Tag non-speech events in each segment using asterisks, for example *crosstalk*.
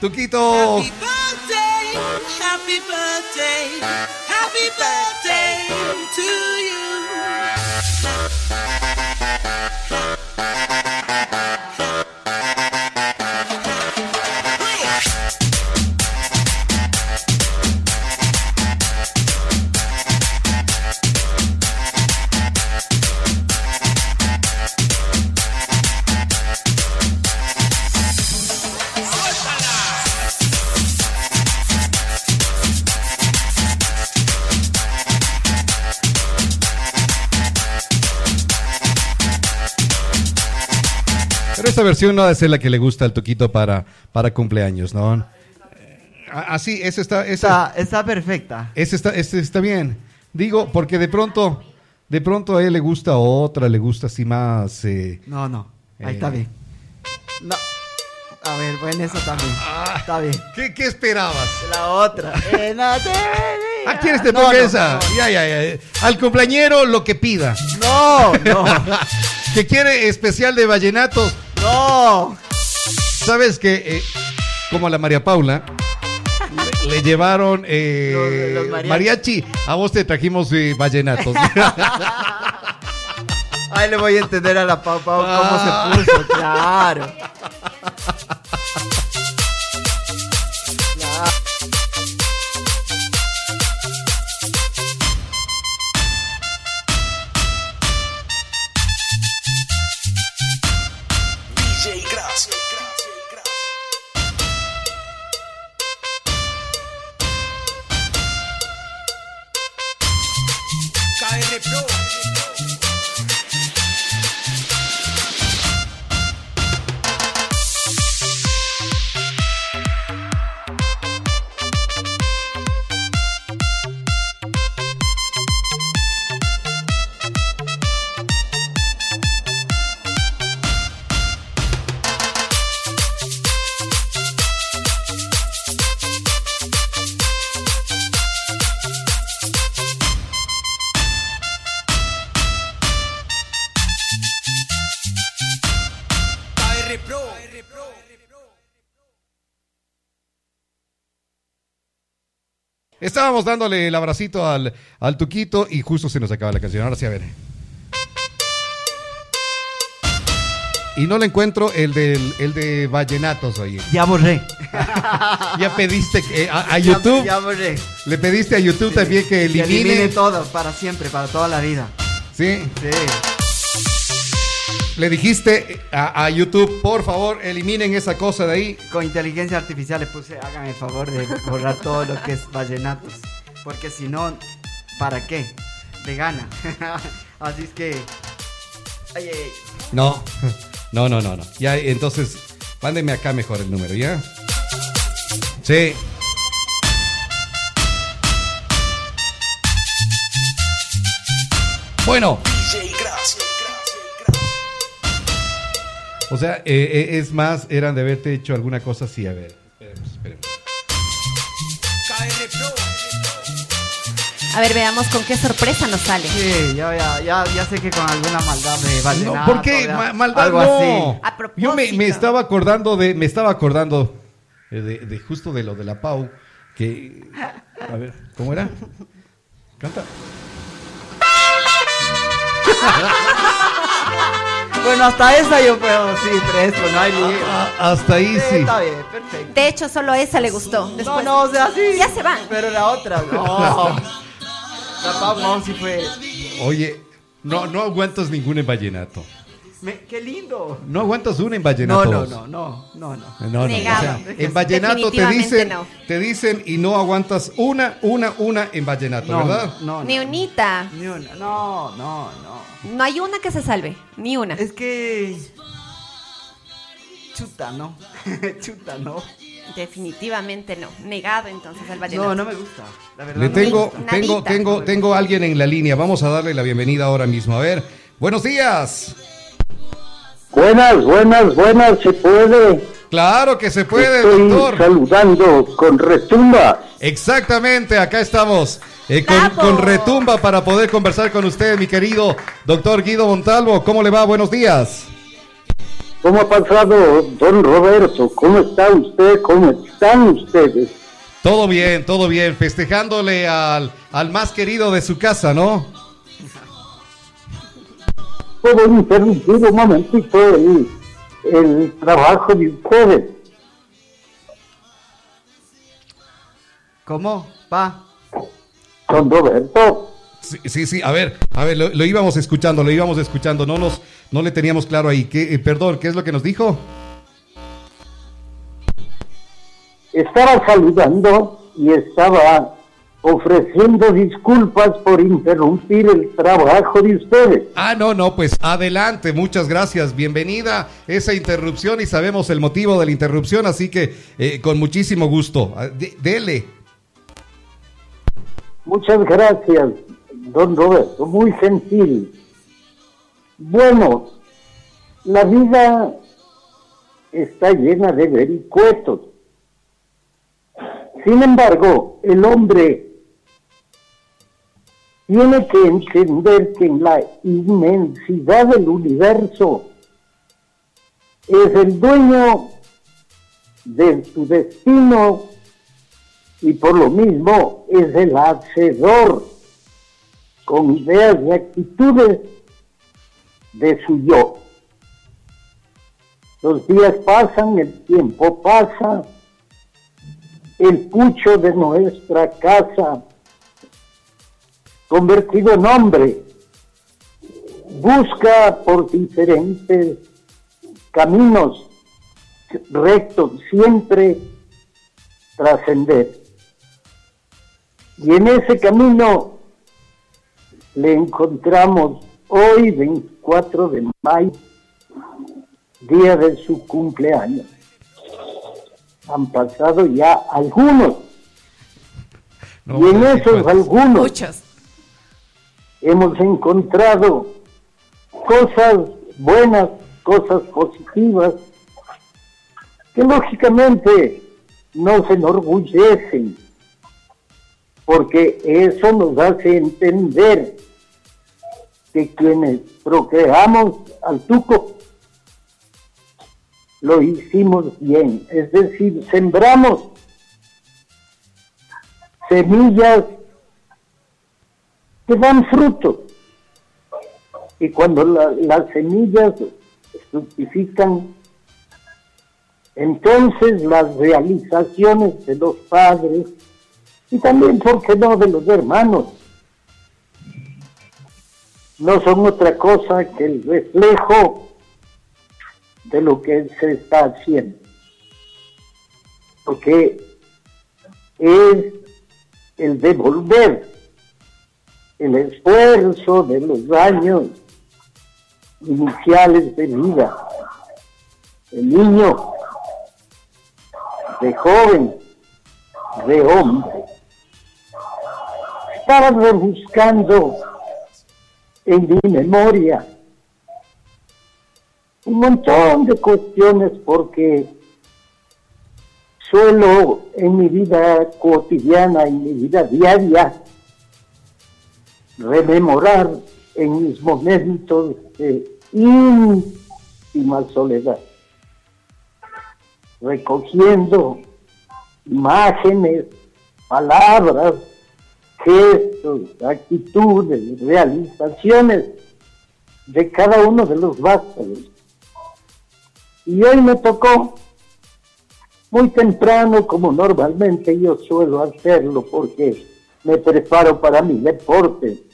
Tuquito. Happy birthday, happy birthday, happy birthday to you. Esta versión no ha de ser la que le gusta al Tuquito para, para cumpleaños, ¿no? Eh, Así, esa está, esa, Está, está perfecta. ese está, está bien. Digo, porque de pronto, de pronto a él le gusta otra, le gusta así más. eh, No, no. Ahí Eh. está bien. No. A ver, bueno, eso también. Ah. Está bien. ¿Qué, qué esperabas? La otra. Eh, ¿A quién te ponga no, esa? Ya, ya, ya. Al cumpleañero lo que pida. No, no, *laughs* que quiere especial de vallenatos. No. ¿Sabes que eh, como a la María Paula le, le llevaron eh, Los- los mariachi. mariachi. A vos te trajimos eh, vallenatos. *laughs* Ahí le voy a entender a la Pau Pau cómo Ah. se *laughs* puso, claro. Claro. Estábamos dándole el abracito al, al Tuquito y justo se nos acaba la canción. Ahora sí, a ver. Y no le encuentro el, del, el de vallenatos, oye. Ya borré. *laughs* Ya pediste que- a, YouTube, Ya, borré. le pediste a YouTube también que Que elimine. elimine todo, para siempre, para toda la vida. Sí, Sí. Le dijiste a, a YouTube, por favor, eliminen esa cosa de ahí. Con inteligencia artificial le puse, hagan el favor de borrar todo lo que es vallenatos. Porque si no, ¿para qué? Le gana. *laughs* Así es que. Ay, ay, No, no, no, no, no. Ya, entonces, mándeme acá mejor el número, ¿ya? Sí. Bueno, o sea, eh, eh, es más, eran de haberte hecho alguna cosa así. A ver, esperemos, esperemos. A ver, veamos con qué sorpresa nos sale. Sí, ya, ya, ya, ya sé que con alguna maldad de No, vallenato. ¿Por qué? Ma- maldad algo no. así. A propósito. Yo me, me estaba acordando de, me estaba acordando eh, de, de justo de lo de la Pau, que, a ver, ¿cómo era? Canta. *laughs* Bueno, hasta esa yo puedo, sí, presto, no hay lío. Ah, hasta ahí Sí, sí. Está bien, perfecto. De hecho, solo esa le gustó. Después, no, no, o sea, sí. Ya se van. Pero la otra, no. *laughs* La Pau no, sí fue. Oye, no, no aguantas ninguna en vallenato. Me- qué lindo. No aguantas una en No, vallenato. no, no, no, no, no. No, no, Negado. o sea, en vallenato te dicen, no. te dicen y no aguantas una, una, una en vallenato, No, ¿verdad? no, no. Ni unita. Ni una. No, no, no. No hay una que se salve. Ni una. Es que. Chuta, no. *laughs* Chuta, no. Definitivamente no. Negado entonces el vallenato. No, no me gusta. La verdad. Le no me tengo, gusta. Nadita. tengo, tengo, tengo a alguien en la línea. Vamos a darle la bienvenida ahora mismo. A ver, buenos días. Buenas, buenas, buenas, se puede. Claro que se puede, Estoy doctor. saludando con retumba. Exactamente, acá estamos. eh, con, con retumba para poder conversar con usted, mi querido doctor Guido Montalvo. ¿Cómo le va? Buenos días. ¿Cómo ha pasado, don Roberto? ¿Cómo está usted? ¿Cómo están ustedes? Todo bien, todo bien. Festejándole al, al más querido de su casa, ¿no? Puedo interrumpir un momentito el, el trabajo de ustedes. ¿Cómo? Pa. Don Roberto, Sí, sí, sí, a ver, a ver, lo, lo íbamos escuchando, lo íbamos escuchando, no nos, no le teníamos claro ahí. ¿Qué, eh, perdón, ¿qué es lo que nos dijo? estaba saludando y estaba ofreciendo disculpas por interrumpir el trabajo de ustedes. Ah, no, no, pues adelante, muchas gracias, bienvenida esa interrupción y sabemos el motivo de la interrupción, así que eh, con muchísimo gusto, Ah, de- dele. Muchas gracias, don Roberto, muy gentil. Bueno, la vida está llena de vericuetos. Sin embargo, el hombre tiene que entender que en la inmensidad del universo es el dueño de su destino y por lo mismo es el hacedor con ideas y actitudes de su yo. Los días pasan, el tiempo pasa, el pucho de nuestra casa, convertido en hombre, busca por diferentes caminos rectos siempre trascender. Y en ese camino le encontramos hoy, 24 de mayo, día de su cumpleaños. Han pasado ya algunos, No, y en esos algunos. Hemos encontrado cosas buenas, cosas positivas, que lógicamente nos enorgullecen, porque eso nos hace entender que quienes procreamos al tuco lo hicimos bien, es decir, sembramos semillas que dan fruto. Y cuando la- las semillas fructifican, entonces las realizaciones de los padres y también, ¿por qué no?, de los hermanos, no son otra cosa que el reflejo de lo que se está haciendo. Porque es el devolver el esfuerzo de los años iniciales de vida, el niño, de joven, de hombre. Estaba rebuscando en mi memoria un montón de cuestiones porque suelo en mi vida cotidiana, en mi vida diaria, rememorar en mis momentos de íntima soledad, recogiendo imágenes, palabras, gestos, actitudes, realizaciones de cada uno de los vástagos. Y hoy me tocó muy temprano, como normalmente yo suelo hacerlo, porque me preparo para mi deporte.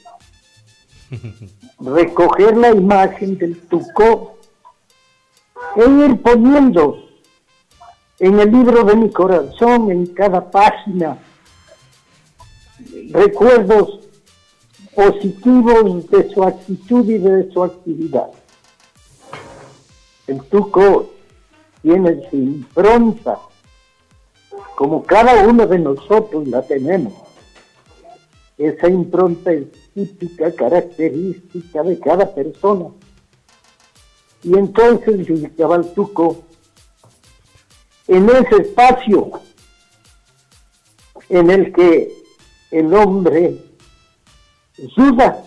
Recoger la imagen del tuco e ir poniendo en el libro de mi corazón, en cada página, recuerdos positivos de su actitud y de su actividad. El tuco tiene su impronta, como cada uno de nosotros la tenemos. Esa impronta es típica, característica de cada persona. Y entonces al tuco en ese espacio en el que el hombre ayuda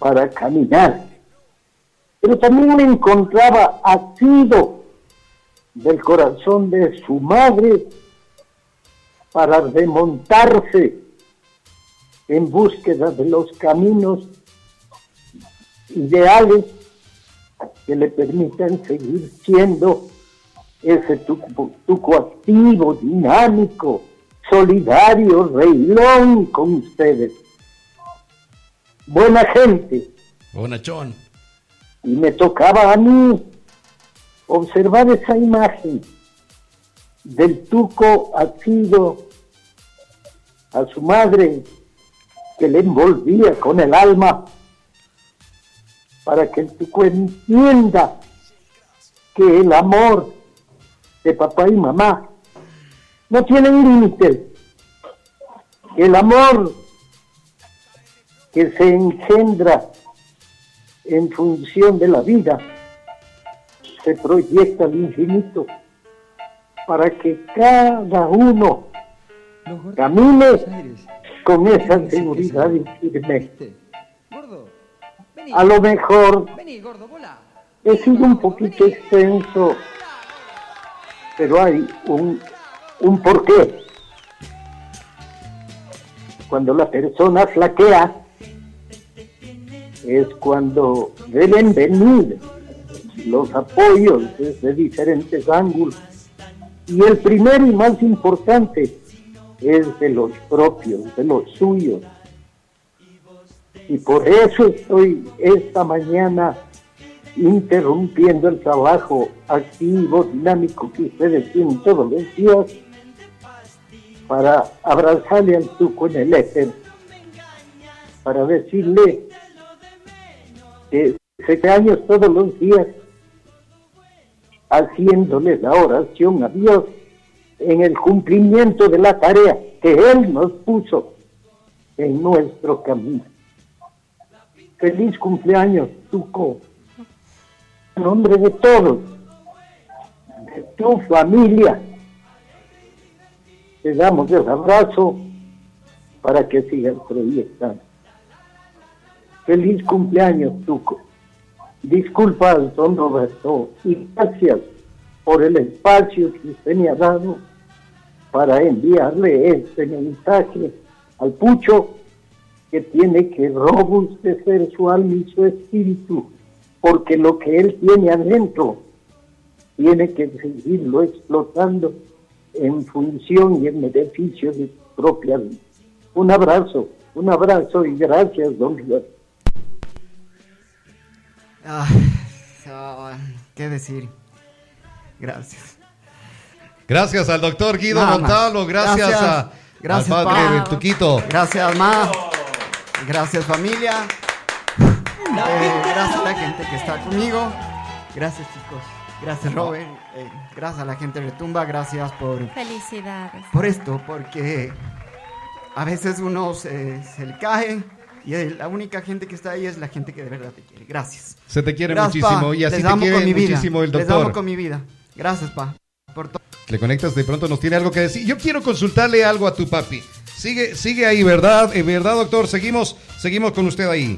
para caminar pero también me encontraba asido del corazón de su madre para remontarse en búsqueda de los caminos ideales que le permitan seguir siendo ese tuco, tuco activo, dinámico, solidario, reilón con ustedes. Buena gente. Bonachón. Y me tocaba a mí observar esa imagen del tuco asido a su madre que le envolvía con el alma para que el tuco entienda que el amor de papá y mamá no tienen límites. Que el amor que se engendra en función de la vida se proyecta al infinito para que cada uno camine con esa seguridad y firme. A lo mejor he sido un poquito extenso, pero hay un, un porqué. Cuando la persona flaquea, es cuando deben venir los apoyos desde diferentes ángulos. Y el primero y más importante es de los propios, de los suyos. Y por eso estoy esta mañana interrumpiendo el trabajo activo, dinámico que ustedes tienen todos los días para abrazarle al tuco en el éter, para decirle que se años todos los días haciéndole la oración a Dios en el cumplimiento de la tarea que Él nos puso en nuestro camino. Feliz cumpleaños, Tuco. En nombre de todos, de tu familia, te damos el abrazo para que sigas proyectando. Feliz cumpleaños, Tuco. Disculpa, don Roberto, y gracias por el espacio que usted me ha dado para enviarle este mensaje al Pucho que tiene que robustecer su alma y su espíritu, porque lo que él tiene adentro tiene que seguirlo explotando en función y en beneficio de su propia vida. Un abrazo, un abrazo y gracias, don ah, ¿Qué decir? Gracias. Gracias al doctor Guido. Montalvo, gracias, Gracias. a, Gracias, al padre pa. del Tuquito. Gracias, Ma. Gracias, familia. Eh, gracias a la gente que está conmigo. Gracias, chicos. Gracias, Robert. Eh, gracias a la gente de Retumba. Gracias por, Felicidades. por esto, porque a veces uno se, se le cae y la única gente que está ahí es la gente que de verdad te quiere. Gracias. Se te quiere Gracias, muchísimo pa. y así Les te quiere con mi vida. muchísimo el Les amo doctor. con mi vida. Gracias, pa. Le conectas, de pronto nos tiene algo que decir. Yo quiero consultarle algo a tu papi. Sigue, sigue ahí, ¿verdad? Eh, ¿Verdad, doctor? Seguimos, seguimos con usted ahí.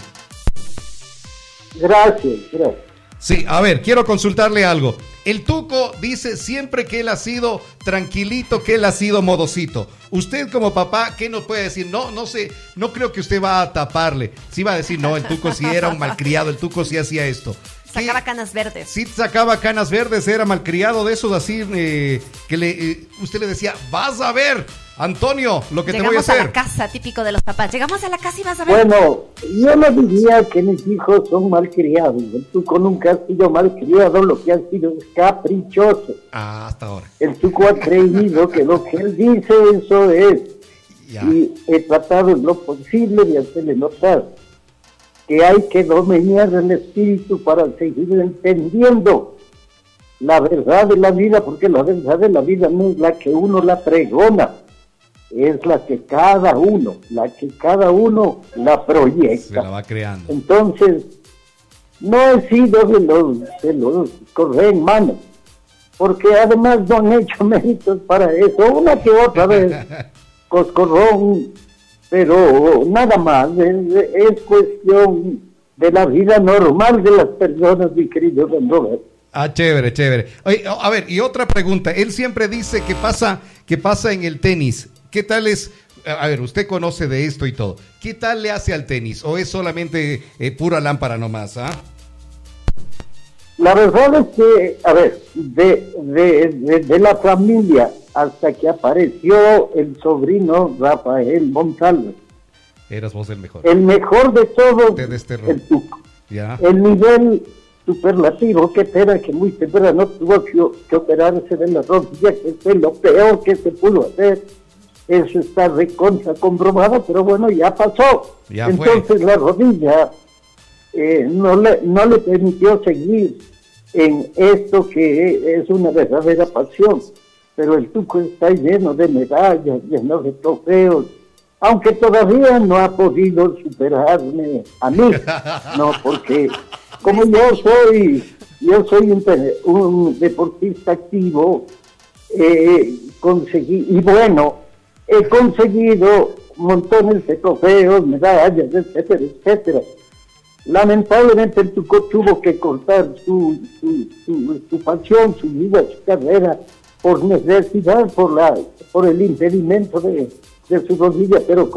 Gracias, gracias. Sí, a ver, quiero consultarle algo. El Tuco dice siempre que él ha sido tranquilito, que él ha sido modosito. Usted como papá, ¿qué nos puede decir? No, no sé, no creo que usted va a taparle. Sí va a decir, no, el Tuco sí era un malcriado, el Tuco sí hacía esto. ¿Qué- Sacaba canas verdes. Sí sacaba canas verdes, era malcriado de esos así eh, que le, eh, usted le decía, vas a ver, Antonio, lo que te voy a Llegamos a, hacer. la casa, típico de los papás. Llegamos a la casa y vas a ver. Bueno, yo no diría que mis hijos son malcriados. El Tuco nunca ha sido malcriado, lo que ha sido es caprichoso. Ah, hasta ahora. El Tuco ha creído que lo que él dice, eso es. Ya. Y he tratado en lo posible de hacerle notar que hay que dominar el espíritu para seguir entendiendo la verdad de la vida, porque la verdad de la vida no es la que uno la pregona, es la que cada uno, la que cada uno la Se proyecta. la va creando. Entonces, no he sido de los, de los correr en mano, porque además no han hecho *laughs* méritos para eso, una que otra vez, *laughs* coscorrón, pero nada más, es, es cuestión de la vida normal de las personas, mi querido don. Ah, chévere, chévere. Oye, a ver, y otra pregunta. Él siempre dice que pasa, que pasa en el tenis. ¿Qué tal es? A ver, usted conoce de esto y todo. ¿Qué tal le hace al tenis? ¿O es solamente eh, pura lámpara nomás? ¿ah? La verdad es que, a ver, de, de, de, de la familia hasta que apareció el sobrino Rafael Montalvo, Eras vos el mejor. el mejor de todos, Te desterró. el Tuco. Ya. El nivel superlativo, que pena que muy temprano tuvo que, operarse de la rodilla, que fue lo peor que se pudo hacer. Eso está recontra comprobado, pero bueno, ya pasó. Ya fue. Entonces la rodilla eh, no, le, no le permitió seguir en esto que es una verdadera pasión. Pero el Tuco está lleno de medallas, lleno de trofeos, aunque todavía no ha podido superarme a mí, *laughs* no, porque como yo soy, yo soy un, deportista activo, eh, conseguí, y bueno, he conseguido montones de trofeos, medallas, etcétera, etcétera. Lamentablemente el Tuco tuvo que cortar su, su, su, pasión, su vida, su carrera, por necesidad, por, la, por el impedimento de, de su rodilla, pero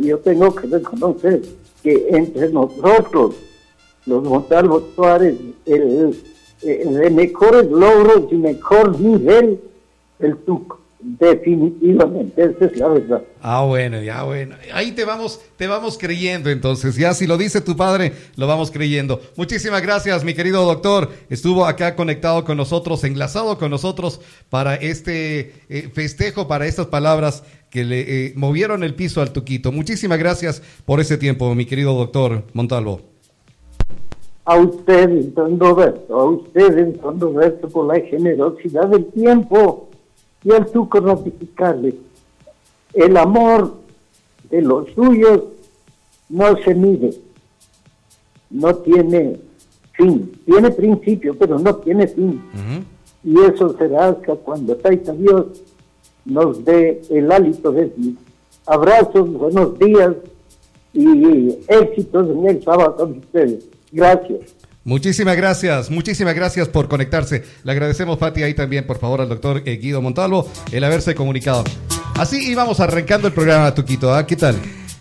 yo tengo que reconocer que entre nosotros, los Montalvo Suárez, el, el de mejores logros y mejor nivel, el Tuco, definitivamente, esa es la verdad. Ah, bueno, ya bueno. Ahí te vamos, te vamos creyendo entonces. Ya si lo dice tu padre, lo vamos creyendo. Muchísimas gracias, mi querido doctor. Estuvo acá conectado con nosotros, enlazado con nosotros para este eh, festejo, para estas palabras que le eh, movieron el piso al Tuquito. Muchísimas gracias por ese tiempo, mi querido doctor Montalvo. A ustedes, don Roberto, a ustedes, don Roberto, por la generosidad del tiempo y al Tuco ratificarle. El amor de los suyos no se mide, no tiene fin, tiene principio, pero no tiene fin. Y eso será hasta cuando Taita Dios nos dé el hálito de vivir. Abrazos, buenos días y éxitos en el sábado con ustedes. Gracias. Muchísimas gracias, muchísimas gracias por conectarse. Le agradecemos, Fati, ahí también, por favor, al doctor eh, Guido Montalvo, el haberse comunicado. Así íbamos arrancando el programa, Tuquito. ¿ah? ¿Qué tal?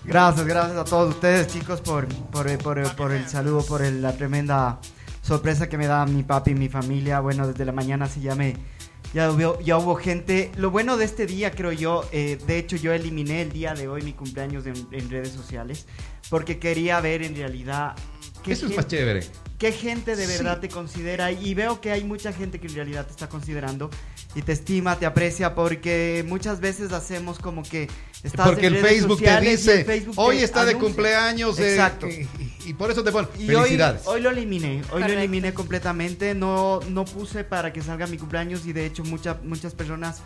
Gracias, gracias a todos ustedes, chicos, por, por, por- por el saludo, por el- la tremenda sorpresa que me da mi papi y mi familia. Bueno, desde la mañana sí ya. Ya hubo, gente. Lo bueno de este día, creo yo, eh, de hecho, yo eliminé el día de hoy, mi cumpleaños, en redes sociales, porque quería ver en realidad. Qué Eso es más chévere. ¿Qué gente de Sí. verdad te considera? Y veo que hay mucha gente que en realidad te está considerando y te estima, te aprecia, porque muchas veces hacemos como que estás Porque en el redes Facebook te sociales y dice, el Facebook hoy te está de anuncia". cumpleaños. eh, Exacto. y, y por eso te ponen Y hoy, felicidades. hoy lo eliminé, hoy Correcto. lo eliminé completamente, no, no puse para que salga mi cumpleaños y de hecho muchas muchas personas,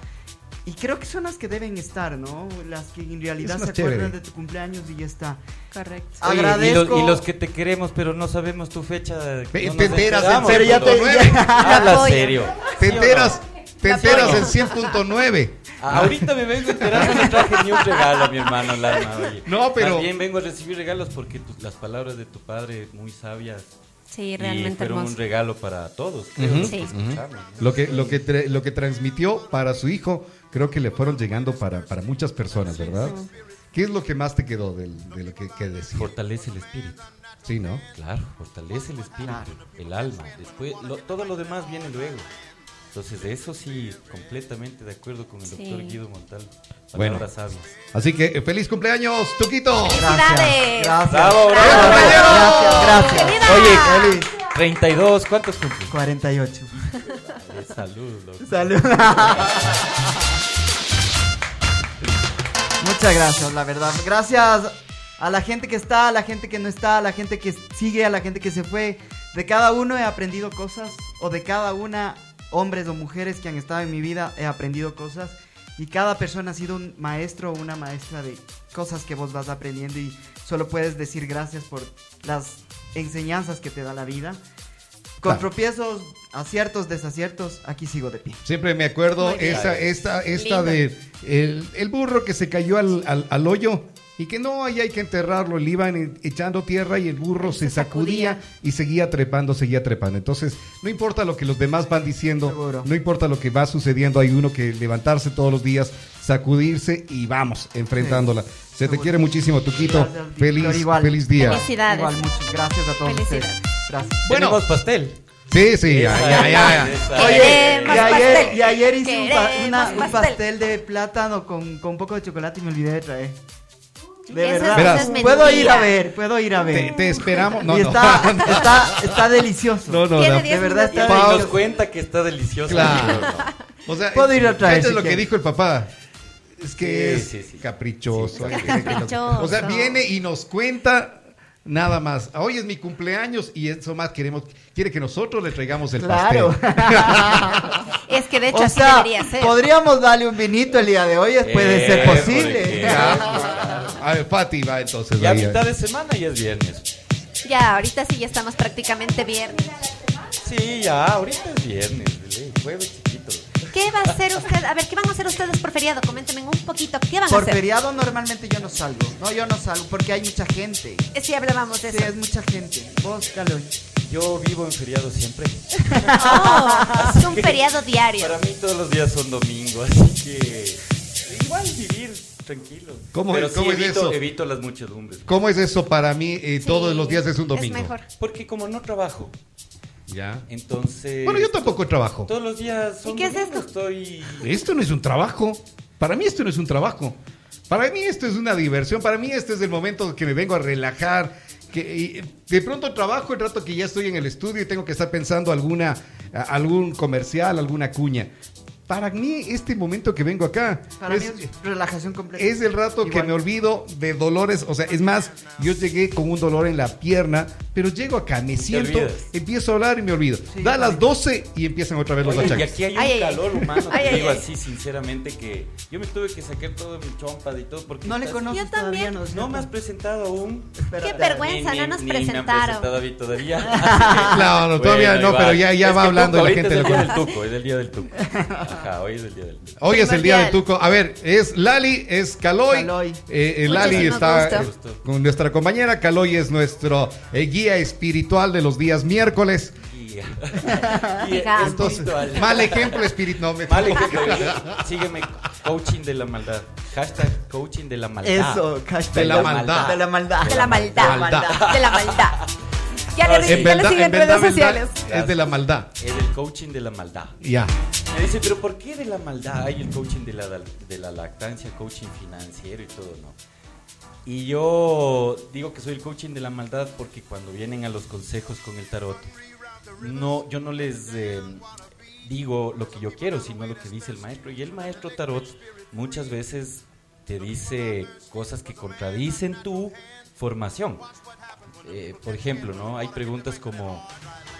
y creo que son las que deben estar, ¿no? Las que en realidad se chévere. acuerdan de tu cumpleaños y ya está. Correcto. Oye, y, Agradezco. los, y los que te queremos, pero no sabemos tu fecha. Te- no en Pero ya te- Habla *laughs* serio. enteras apoyo. en 100.9. Ah, Ahorita me vengo enterando, no traje ni un regalo a mi hermano Lalma, oye. No, pero- bien vengo a recibir regalos porque tus- las palabras de tu padre, muy sabias, Sí, y realmente fueron hermoso. un regalo para todos, creo, los que Sí. escuchamos, ¿no? Lo que, lo, que tra- lo que transmitió para su hijo, creo que le fueron llegando para, para muchas personas, ¿verdad? ¿Qué es lo que más te quedó del- de, lo que, que decía? Fortalece el espíritu. Sí, ¿no? Claro, fortalece el espíritu, el alma. Después, lo- todo lo demás viene luego. Entonces, de eso sí, completamente de acuerdo con el Sí. doctor Guido Montal. Bueno. Sabias. Así que eh, feliz cumpleaños, Tuquito. ¡Felicidades! Gracias. ¡Bravo, bravo! Gracias, gracias. ¡Felicidades! Oye, Feliz. 32, ¿cuántos cumples? 48. Eh, Salud, loco. Salud. *laughs* Muchas gracias, la verdad. Gracias a la gente que está, a la gente que no está, a la gente que sigue, a la gente que se fue. De cada uno he aprendido cosas, o de cada una, hombres o mujeres que han estado en mi vida, he aprendido cosas. Y cada persona ha sido un maestro o una maestra de cosas que vos vas aprendiendo y solo puedes decir gracias por las enseñanzas que te da la vida. Con Claro. tropiezos, aciertos, desaciertos, aquí sigo de pie. Siempre me acuerdo esa, esta, esta Lindo. de el, el burro que se cayó al, al- al hoyo Y que no, ahí hay que enterrarlo, le iban e- echando tierra y el burro se sacudía y seguía trepando, seguía trepando. Entonces, no importa lo que los demás van diciendo, Seguro. no importa lo que va sucediendo, hay uno que levantarse todos los días, sacudirse y vamos, enfrentándola. Se te quiere muchísimo, Tuquito. Gracias, Feliz, feliz día. Felicidades. Igual, muchas gracias a todos Felicidades. ustedes. Gracias. Bueno. Tenemos pastel. Sí, sí, ya, ya, ya, Oye, y ayer, y ayer hice un, pa- Queremos una- un pastel. de plátano con, con un poco de chocolate y me olvidé de traer. De Eso es- verdad. Verás. eso es puedo ir a ver, puedo ir a ver. Te, te esperamos. No, y no. está, *laughs* está, está delicioso. No, no, Tiene no. diez De verdad minutos. está Y nos delicioso. cuenta que está delicioso. Claro. O sea, Puedo ir a traer, ¿cachas si lo que quieres. dijo el papá? Es que Sí, es sí, sí. caprichoso. Sí, hay que- caprichoso. O sea, viene y nos cuenta nada más. Hoy es mi cumpleaños y eso más queremos. Quiere que nosotros le traigamos el Claro. Ah, *laughs* Es que de hecho o así sea, debería ser. podríamos darle un vinito el día de hoy, puede ser Eh, posible. porque- pastel. A ver, Pati va entonces. Ya mitad de semana y es viernes. Ya, ahorita sí ya estamos prácticamente viernes. Sí, ya, ahorita es viernes. Jueves. ¿Qué va a hacer usted? A ver, ¿qué van a hacer ustedes por feriado? Coméntenme un poquito. ¿Qué van a Por hacer? feriado normalmente yo no salgo. No, yo no salgo porque hay mucha gente. Eh, Sí, hablábamos de Sí, eso. es mucha gente. Vos, Caloy. Yo vivo en feriado siempre. Oh, es un feriado diario. Para mí todos los días son domingo, así que igual vivir tranquilo. ¿Cómo Pero es- cómo sí es evito, eso? evito las muchedumbres. ¿Cómo es eso para mí? eh, Sí, todos los días es un domingo. Es mejor. Porque como no trabajo, Ya. entonces... Bueno, yo tampoco trabajo. Todos los días son ¿Y qué es esto? Estoy... Esto no es un trabajo. Para mí esto no es un trabajo. Para mí esto es una diversión. Para mí este es el momento que me vengo a relajar. Que y de pronto trabajo el rato que ya estoy en el estudio y tengo que estar pensando alguna algún comercial, alguna cuña. Para mí este momento que vengo acá Para es, mí es relajación completa. es el rato que me olvido de dolores. O sea, es más, yo llegué con un dolor en la pierna, pero llego acá, me siento, empiezo a hablar y me olvido. Sí, da las también. 12 y empiezan otra vez los Oye, y achaques. aquí hay un Ay, ay, ay. calor humano, Ay, te ay, digo ay. así sinceramente que yo me tuve que sacar todo mi chompa y todo porque No le estás- conoces Yo también. todavía, ¿no? No me has presentado aún. Espera, Qué vergüenza, no nos ni Me han presentaron. presentado mí todavía. *laughs* No, no, todavía no, pero ya- ya va hablando y la gente es el día conoce. del tuco, es el día del tuco. *laughs* Ajá, hoy es el día del tuco. Hoy es el día del. Tuco. A ver, es Lali, es Caloy. Caloy. Eh, eh, Lali está gusto. eh, con nuestra compañera. Caloy es nuestro eh, guía espiritual de los días miércoles. *laughs* Entonces, espiritual. mal ejemplo espiritual. No, me Mal ejemplo. Sígueme, coaching de la maldad. Hashtag coaching de la maldad. Eso, hashtag De la maldad. De la maldad. De la maldad. Maldad. De la maldad. Ya Ahora le, sí. En ya le verdad, siguen en redes verdad, sociales. es de la maldad. Es el coaching de la maldad. Ya. Me dice, pero ¿por qué de la maldad? Hay el coaching de la, de la lactancia, coaching financiero y todo, ¿no? Y yo digo que soy el coaching de la maldad porque cuando vienen a los consejos con el tarot, no, yo no les eh, digo lo que yo quiero, sino lo que dice el maestro. Y el maestro tarot muchas veces te dice cosas que contradicen tu formación. Eh, por ejemplo, ¿no? Hay preguntas como,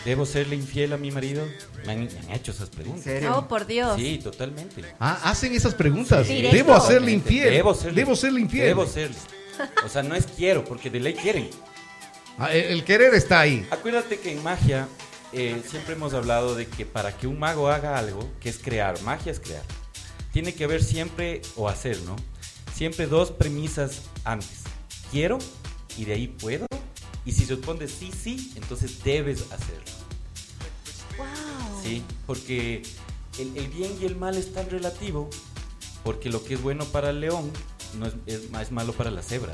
¿debo serle infiel a mi marido? Me han, me han hecho esas ¿En preguntas. serio? Oh, por Dios. Sí, totalmente. Ah, hacen esas preguntas. Sí. Debo hacerle infiel. Debo serle, Debo serle infiel. Debo serle. O sea, no es quiero, porque de ley quieren. Ah, el, el querer está ahí. Acuérdate que en magia eh, siempre hemos hablado de que para que un mago haga algo, que es crear, magia es crear, tiene que haber siempre, o hacer, ¿no? Siempre dos premisas antes. Quiero y de ahí puedo. Y si respondes sí, sí, entonces debes hacerlo. Wow. Sí, porque el, el bien y el mal es tan relativo, porque lo que es bueno para el león no es, es, es malo para la cebra.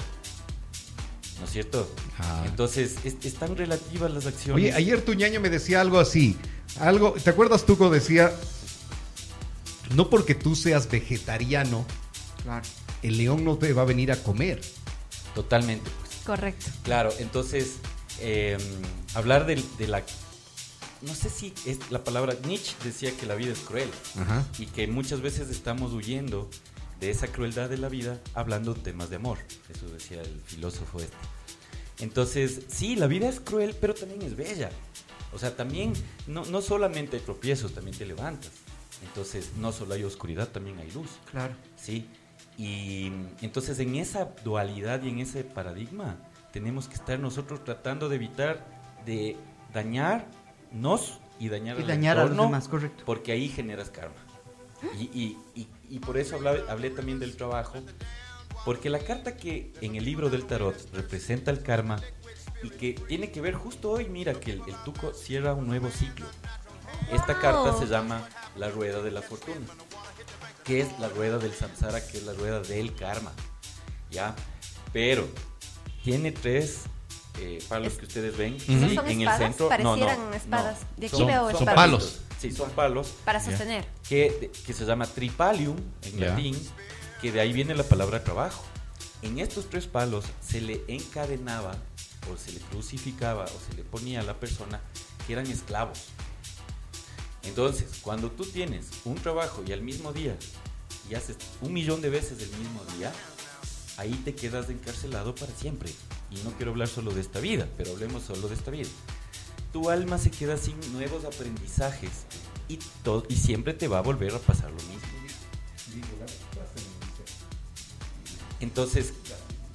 ¿No es cierto? Ah. Entonces, es, es tan relativas las acciones. Oye, ayer tu ñaño me decía algo así. Algo, ¿te acuerdas tú cuando decía, no porque tú seas vegetariano, Claro. el león no te va a venir a comer? Totalmente. Correcto. Claro, entonces, eh, hablar de, la... No sé si es la palabra... Nietzsche decía que la vida es cruel Ajá. y que muchas veces estamos huyendo de esa crueldad de la vida hablando temas de amor. Eso decía el filósofo este. Entonces, sí, la vida es cruel, pero también es bella. O sea, también, no, no solamente hay tropiezos, también te levantas. Entonces, no solo hay oscuridad, también hay luz. Claro. Sí, y entonces en esa dualidad y en ese paradigma tenemos que estar nosotros tratando de evitar de dañarnos y dañar, Y al dañar a los demás, correcto. Porque ahí generas karma. Y, y- y- y por eso hablé, hablé también del trabajo, Porque la carta que en el libro del tarot representa el karma y que tiene que ver justo hoy, mira que el, el tuco cierra un nuevo ciclo. Esta carta se llama la rueda de la fortuna, que es la rueda del samsara, que es la rueda del karma. ¿Ya? Pero tiene tres eh, palos Es- que ustedes ven ¿No sí, son en el espadas? centro. Parecieran no, no, espadas. no. De aquí Son- veo son espadas. palos. Sí, son palos Para sostener. que, que se llama tripalium en latín, que de ahí viene la palabra trabajo. En estos tres palos se le encadenaba o se le crucificaba o se le ponía a la persona que eran esclavos. Entonces, cuando tú tienes un trabajo y al mismo día y haces un millón de veces el mismo día, ahí te quedas encarcelado para siempre. Y no quiero hablar solo de esta vida, pero hablemos solo de esta vida. Tu alma se queda sin nuevos aprendizajes y, siempre te va a volver a pasar lo mismo. Entonces,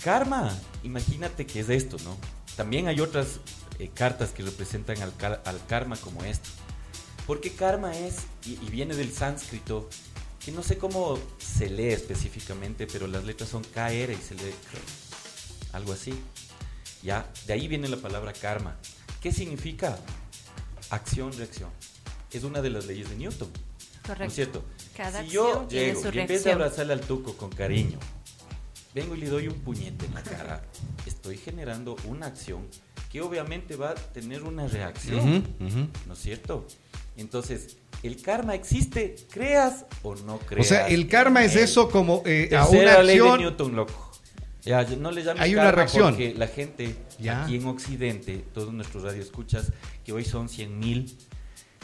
karma, imagínate que es esto, ¿no? También hay otras eh, cartas que representan al karma como esto. Porque karma es, y, y viene del sánscrito, que no sé cómo se lee específicamente, pero las letras son KR y se lee kr, algo así. Ya, de ahí viene la palabra karma. ¿Qué significa? Acción, reacción. Es una de las leyes de Newton. ¿No es Correcto. cierto? Cada si yo llego y en vez de abrazarle al tuco con cariño, vengo y le doy un puñete en la cara, estoy generando una acción que obviamente va a tener una reacción, Ujú, ujú. ¿no es cierto? Entonces, ¿el karma existe? ¿Creas o no O creas? sea, el karma es eso como eh, a una ley de acción. Newton, loco. Ya, no le llames Hay una reacción. Porque la gente Ya. aquí en Occidente, todos nuestros radioescuchas, que hoy son 100 mil,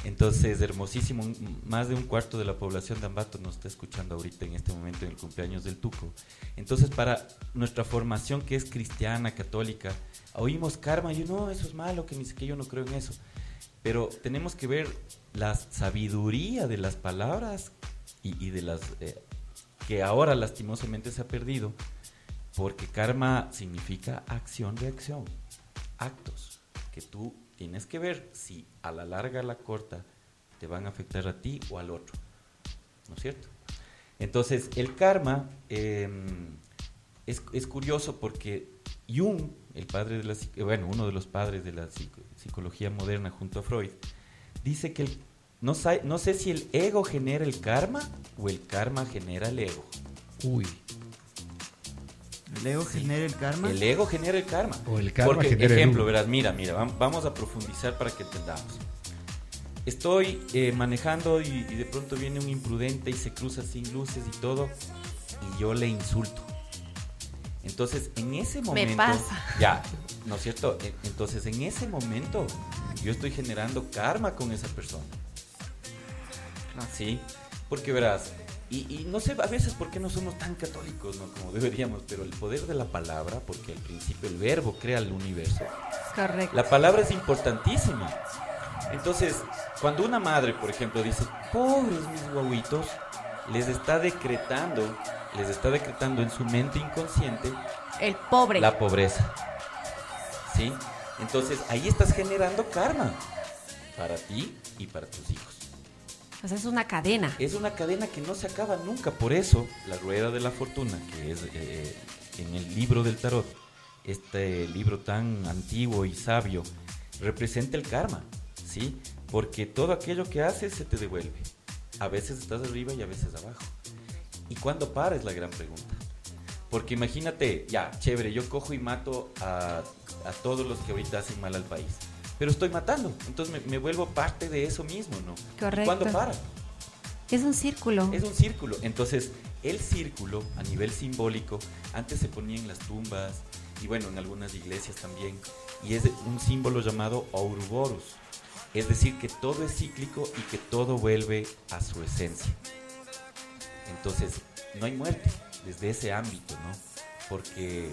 entonces hermosísimo, un- más de un cuarto de la población de Ambato nos está escuchando ahorita en este momento en el cumpleaños del Tuco. Entonces, para nuestra formación que es cristiana, católica, oímos karma, y yo no, eso es malo, que ni sé que yo no creo en eso. Pero tenemos que ver la sabiduría de las palabras y, de las eh, que ahora lastimosamente se ha perdido, porque karma significa acción, reacción, actos que tú tienes que ver si a la larga, a la corta, te van a afectar a ti o al otro. ¿No es cierto? Entonces, el karma eh, es, es curioso porque Jung, el padre de la, bueno, uno de los padres de la psicología moderna junto a Freud, dice que el- no, sa- no sé si el ego genera el karma o el karma genera el ego. Uy. ¿El ego genera el karma? El ego genera el karma. O el karma Porque, genera el ejemplo, ego. verás, mira, mira, vam- vamos a profundizar para que entendamos. Estoy eh, manejando y, y de pronto viene un imprudente y se cruza sin luces y todo, y yo le insulto. Entonces, en ese momento. pasa. Ya, ¿no es cierto? E- Entonces, en ese momento, yo estoy generando karma con esa persona. Sí, porque verás, y, y no sé a veces por qué no somos tan católicos, ¿no? Como *laughs* deberíamos, pero el poder de la palabra, porque al principio el verbo crea el universo, Correcto. la palabra es importantísima. Entonces, cuando una madre, por ejemplo, dice, pobres mis guaguitos, les está decretando, les está decretando en su mente inconsciente El pobre. la pobreza. ¿Sí? Entonces, ahí estás generando karma para ti y para tus hijos. O sea, es una cadena. Es una cadena que no se acaba nunca. Por eso, la rueda de la fortuna, que es eh, en el libro del tarot, este libro tan antiguo y sabio, representa el karma, ¿sí? Porque todo aquello que haces se te devuelve. A veces estás arriba y a veces abajo. ¿Y cuándo para? Es la gran pregunta. Porque imagínate, ya, chévere, yo cojo y mato a, a todos los que ahorita hacen mal al país. Pero estoy matando, entonces me, me vuelvo parte de eso mismo, ¿no? ¿Y Correcto. ¿Cuándo para? Es un círculo. Es un círculo. Entonces, el círculo, a nivel simbólico, antes se ponía en las tumbas y bueno, en algunas iglesias también. Y es un símbolo llamado Ouroboros. Es decir, que todo es cíclico y que todo vuelve a su esencia. Entonces, no hay muerte desde ese ámbito, ¿no? Porque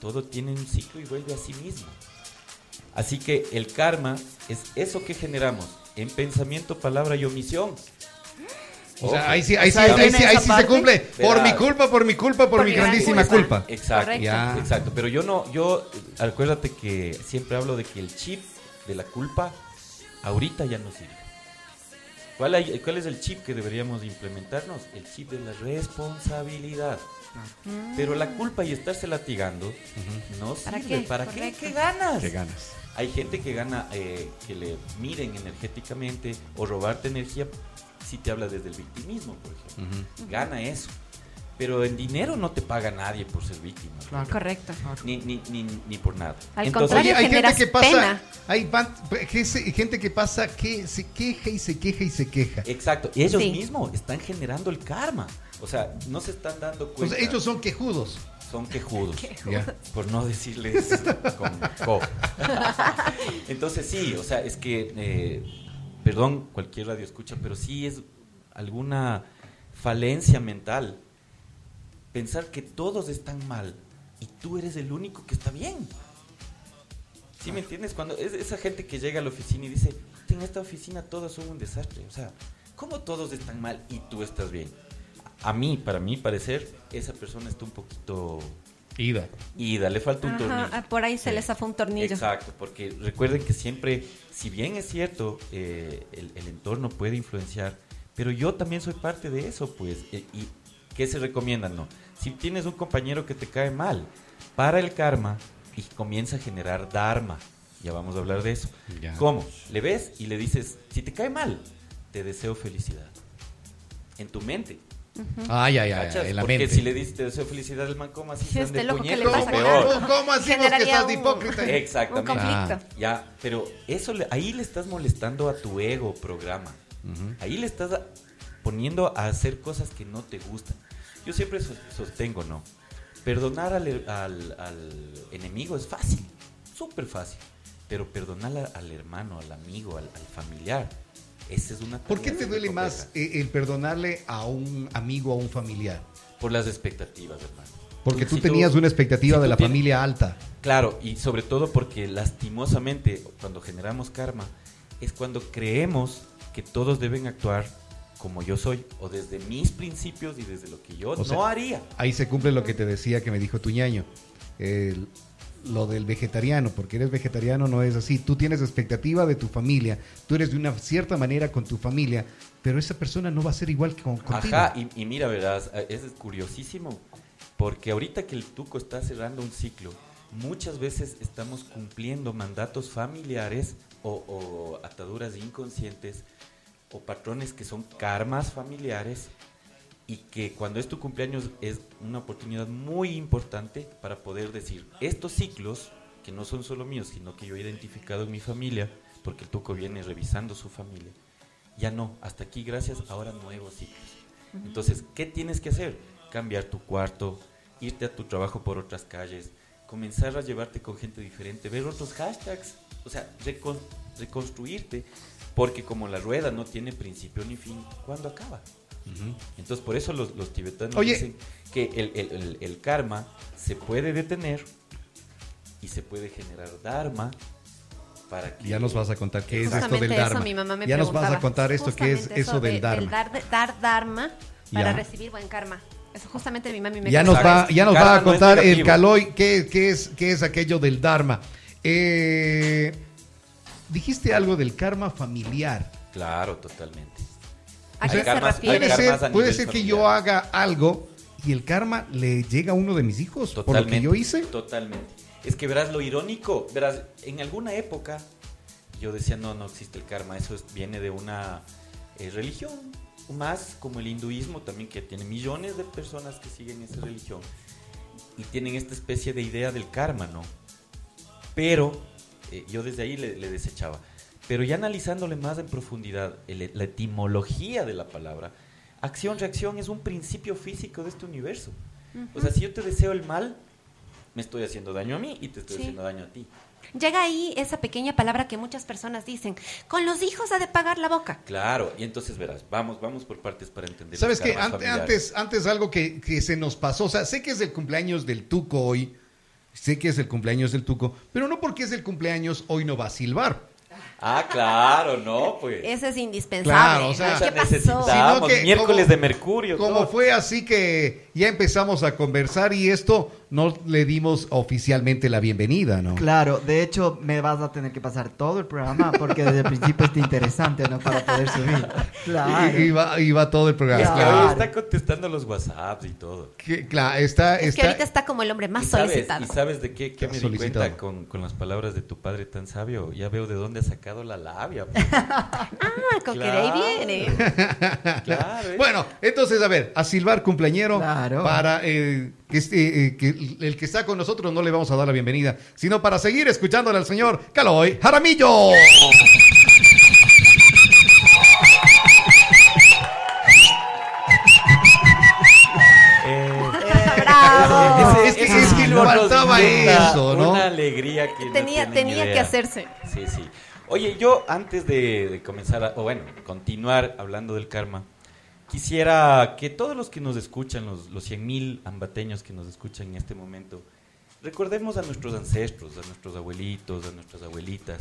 todo tiene un ciclo y vuelve a sí mismo. Así que el karma es eso que generamos en pensamiento, palabra y omisión. O sea, Ojo. ahí sí, ahí O sea, sí, ahí ¿tiene sí, ahí sí se cumple. Por mi culpa, por mi culpa, por, Por mi mi gran grandísima culpa. culpa. Exacto. Ya. exacto. Pero yo no, yo, acuérdate que siempre hablo de que el chip de la culpa ahorita ya no sirve. ¿Cuál, hay- ¿Cuál es el chip que deberíamos implementarnos? El chip de la responsabilidad. Pero la culpa y estarse latigando no ¿Para sirve. qué? ¿Para qué? Correcto. ¿Qué ganas? Qué ganas. Hay gente que gana, eh, que le miren energéticamente o robarte energía si te habla desde el victimismo, por ejemplo. Gana eso. Pero en dinero no te paga nadie por ser víctima. Correcto. Ni, ni, ni, ni por nada. Al contrario, Oye, hay gente que pasa, pena. hay pan- que se- gente que pasa que se queja y se queja y se queja. Exacto. Y ellos Sí. mismos están generando el karma. O sea, no se están dando O cuenta. sea, ellos son quejudos. son quejudos. *laughs* Por no decirles con *laughs* co. Entonces sí, o sea, es que, eh, perdón, cualquier radio escucha, pero sí es alguna falencia mental pensar que todos están mal y tú eres el único que está bien. ¿Sí me entiendes? Cuando es esa gente que llega a la oficina y dice, en esta oficina todos son un desastre. O sea, ¿cómo todos están mal y tú estás bien? A mí, para mi parecer, esa persona está un poquito Ida. ida, le falta un Ajá, tornillo. ah, por ahí se Sí. le zafó un tornillo. Exacto, porque recuerden que siempre, si bien es cierto, eh, el, el entorno puede influenciar, pero yo también soy parte de eso, pues. eh, ¿Y qué se recomienda? No. Si tienes un compañero que te cae mal, para el karma y comienza a generar dharma. Ya vamos a hablar de eso. Ya. ¿Cómo? Le ves y le dices, si te cae mal, te deseo felicidad. En tu mente. Ay, ay, ay, ¿cachas? en la Porque mente. si le dices te deseo felicidad, el man, ¿cómo así? Este ande loco, ¿qué le puñetos? pasa? Peor. ¿Cómo, cómo así vos que Generaría estás un- de hipócrita? Un Exactamente. conflicto. Ya, pero eso le- ahí le estás molestando a tu ego programa. Ahí le estás poniendo a hacer cosas que no te gustan. Yo siempre sos- sostengo, ¿no? Perdonar al, al- al enemigo es fácil, súper fácil. Pero perdonar a- al hermano, al amigo, al, al familiar, esa es una ¿Por qué te duele más el perdonarle a un amigo a un familiar? Por las expectativas, hermano. Porque tú Si tenías una expectativa si de tú la tienes- familia alta. Claro, y sobre todo porque lastimosamente cuando generamos karma es cuando creemos que todos deben actuar como yo soy o desde mis principios y desde lo que yo O no sea, haría. Ahí se cumple lo que te decía que me dijo tu ñaño. El- lo del vegetariano, porque eres vegetariano no es así. Tú tienes expectativa de tu familia, tú eres de una cierta manera con tu familia, pero esa persona no va a ser igual que con, contigo. Ajá, y, y mira, verás, eh, es curiosísimo porque ahorita que el tuco está cerrando un ciclo, muchas veces estamos cumpliendo mandatos familiares o, o ataduras inconscientes o patrones que son karmas familiares y que cuando es tu cumpleaños es una oportunidad muy importante para poder decir estos ciclos que no son solo míos sino que yo he identificado en mi familia porque el tuco viene revisando su familia ya no hasta aquí gracias ahora nuevos ciclos. Entonces qué tienes que hacer cambiar tu cuarto irte a tu trabajo por otras calles comenzar a llevarte con gente diferente ver otros hashtags o sea recon- reconstruirte porque como la rueda no tiene principio ni fin ¿cuándo acaba? Entonces, por eso los, los tibetanos Oye. dicen que el, el- el- el karma se puede detener y se puede generar dharma para que... Ya nos vas a contar qué es esto del eso Dharma. mi mamá me ya nos vas a contar esto qué es eso del de- Dharma. dar, dharma para Ya. recibir buen karma. Eso justamente mi mami me Ya nos va, ya nos Karma va a no contar el. Caloy qué, qué es, qué es aquello del Dharma. Eh, dijiste algo del karma familiar. Claro, totalmente. ¿A qué se karmas- refiere? Puede Hay ser, puede ser que yo haga algo y el karma le llega a uno de mis hijos por lo que Totalmente. yo hice. Totalmente. Es que verás lo irónico, verás, en alguna época yo decía, no, no existe el karma, eso es- viene de una eh, religión, más como el hinduismo también, que tiene millones de personas que siguen esa religión y tienen esta especie de idea del karma, ¿no? Pero eh, yo desde ahí le, le desechaba. Pero ya analizándole más en profundidad el- la etimología de la palabra, acción-reacción es un principio físico de este universo. O sea, si yo te deseo el mal, me estoy haciendo daño a mí y te estoy Sí. haciendo daño a ti. Llega ahí esa pequeña palabra que muchas personas dicen, con los hijos ha de pagar la boca. Claro, y entonces verás, vamos, vamos por partes para entender. ¿Sabes los qué? karmas Ante- familiares. Antes, antes algo que, que se nos pasó. O sea, sé que es el cumpleaños del Tuco hoy. Sé que es el cumpleaños del Tuco. Pero no porque es el cumpleaños hoy no va a silbar. Ah, claro, no, pues. Eso es indispensable. Claro, o sea, que miércoles como- de Mercurio. Como todo. fue así que ya empezamos a conversar y esto no le dimos oficialmente la bienvenida, ¿no? Claro, de hecho me vas a tener que pasar todo el programa porque desde el principio está interesante, ¿no? Para poder subir. Claro. Y, y va, y va todo el programa. Claro. está contestando los WhatsApps y todo. Que- claro, está, Es que ahorita está como el hombre más ¿Y sabes, solicitado. ¿Y sabes de qué, qué me di cuenta con, con las palabras de tu padre tan sabio? Ya veo de dónde ha sacado la labia. pues. *laughs* Ah, con que de ahí viene. *laughs* claro. ¿eh? Bueno, entonces, a ver, a silbar cumpleañero Claro. para eh, que, este, eh, que el que está con nosotros no le vamos a dar la bienvenida, sino para seguir escuchándole al señor Caloy Jaramillo. Eh, Bravo. Es que- ese es que silbo nos faltaba eso, ¿no? Una alegría que no Tenía, tienen tenía idea. que hacerse. Sí, sí. Oye, yo antes de, de comenzar, a- o bueno, continuar hablando del karma, quisiera que todos los que nos escuchan, los, los 100.000 ambateños que nos escuchan en este momento, recordemos a nuestros ancestros, a nuestros abuelitos, a nuestras abuelitas,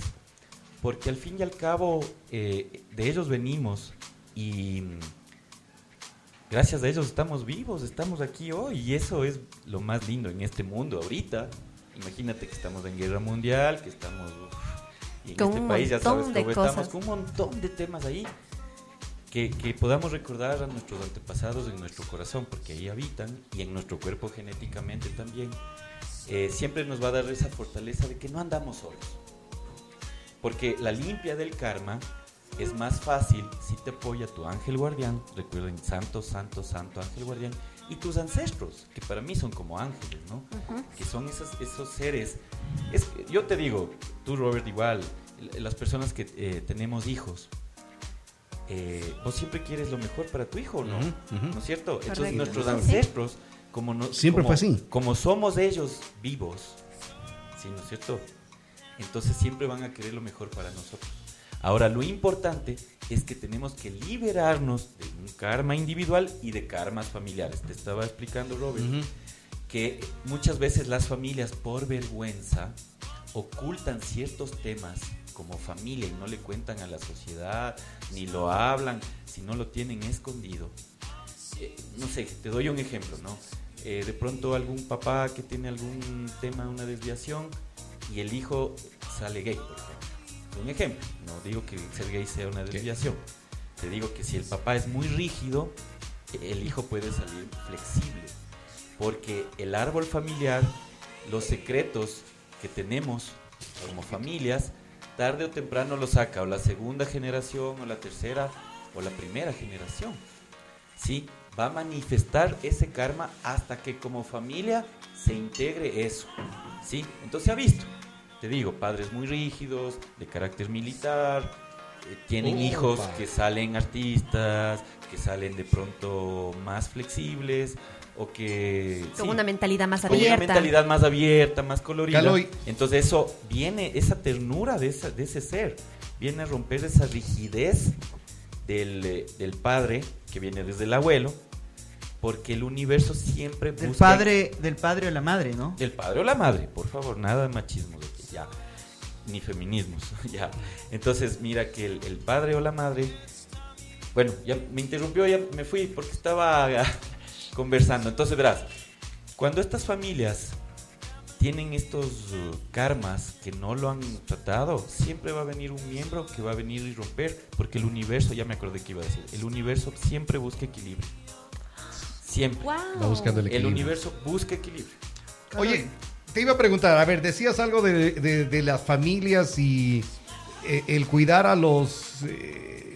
porque al fin y al cabo eh, de ellos venimos y mm, gracias a ellos estamos vivos, estamos aquí hoy y eso es lo más lindo en este mundo ahorita. Imagínate que estamos en guerra mundial, que estamos uf, y en Con este un país ya sabes cómo estamos cosas. con un montón de temas ahí. Que, que podamos recordar a nuestros antepasados en nuestro corazón, porque ahí habitan y en nuestro cuerpo genéticamente también. eh, siempre nos va a dar esa fortaleza de que no andamos solos. Porque la limpia del karma es más fácil si te apoya tu ángel guardián, recuerden, santo, santo, santo ángel guardián, y tus ancestros, que para mí son como ángeles, ¿no? Que son esos, esos seres. Es, yo te digo, tú Robert igual, las personas que eh, tenemos hijos, eh, vos siempre quieres lo mejor para tu hijo, ¿no? Ujú, ujú. ¿No es cierto? Entonces Correcto. nuestros Sí. ancestros, como no, Siempre como- fue así. Como somos ellos vivos, ¿sí? ¿No es cierto? Entonces siempre van a querer lo mejor para nosotros. Ahora, lo importante es que tenemos que liberarnos de un karma individual y de karmas familiares. Te estaba explicando, Robert, Ujú. que muchas veces las familias, por vergüenza, ocultan ciertos temas como familia y no le cuentan a la sociedad, ni lo hablan, si no lo tienen escondido. Eh, no sé, te doy un ejemplo, ¿no? Eh, de pronto algún papá que tiene algún tema, una desviación, y el hijo sale gay, por ejemplo. Un ejemplo, no digo que ser gay sea una desviación. Te digo que si el papá es muy rígido, el hijo puede salir flexible. Porque el árbol familiar, los secretos que tenemos como familias, tarde o temprano lo saca o la segunda generación o la tercera o la primera generación. ¿Sí? Va a manifestar ese karma hasta que como familia se integre eso. ¿Sí? Entonces se ha visto. Te digo, padres muy rígidos, de carácter militar, eh, tienen hijos que salen artistas, que salen de pronto más flexibles o que... Con sí, una mentalidad más con una abierta. mentalidad más abierta, más colorida. Caloy. Entonces eso viene, esa ternura de, esa- de ese ser, viene a romper esa rigidez del, eh, del padre, que viene desde el abuelo, porque el universo siempre Del busca... padre, del padre o la madre, ¿no? Del padre o la madre, por favor, nada de machismo, de que ya, ni feminismos, *laughs* ya. Entonces, mira que el, el padre o la madre, bueno, ya me interrumpió, ya me fui porque estaba conversando. Entonces, verás, cuando estas familias tienen estos uh, karmas que no lo han tratado, siempre va a venir un miembro que va a venir y romper, porque el universo, ya me acordé que iba a decir, el universo siempre busca equilibrio. Siempre. Wow. Va buscando el El equilibrio. universo busca equilibrio. Oye, te iba a preguntar, a ver, decías algo de, de- de las familias y eh, el cuidar a los eh,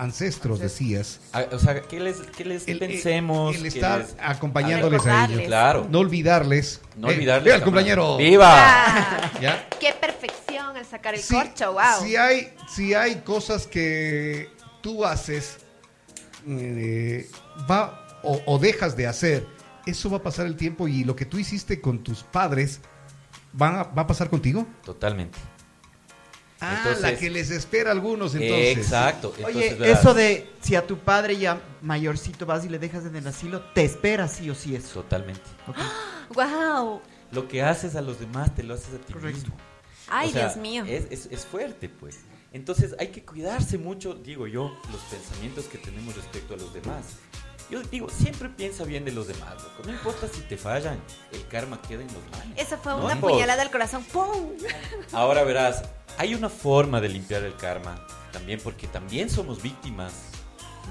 ancestros, decías. Ah, O sea, ¿qué les, qué les El, pensemos? el ¿Qué estar les- acompañándoles a ellos. Claro. No olvidarles. No Eh, olvidarles. viva el jamás. cumpleañero. ¡Viva! Ah, *laughs* ¿Ya? ¡Qué perfección al sacar el corcho! ¡Wow! Si hay, si hay cosas que tú haces, eh, va o, o dejas de hacer, eso va a pasar el tiempo y lo que tú hiciste con tus padres van a- va a pasar contigo. Totalmente. Ah, Entonces- la que les espera a algunos entonces. Exacto. Oye, eso de si a tu padre ya mayorcito vas y le dejas en el asilo, te espera sí o sí eso. Totalmente. ¡Wow! *gasps* Lo que haces a los demás te lo haces a ti Correcto. mismo. ¡Ay, O sea, Dios mío! Es, es- es fuerte, pues. Entonces hay que cuidarse mucho, digo yo, los pensamientos que tenemos respecto a los demás. Yo digo, siempre piensa bien de los demás, loco. No importa si te fallan, el karma queda en los manos. Esa fue no una puñalada al corazón. ¡Pum! Ahora verás, hay una forma de limpiar el karma, también porque también somos víctimas.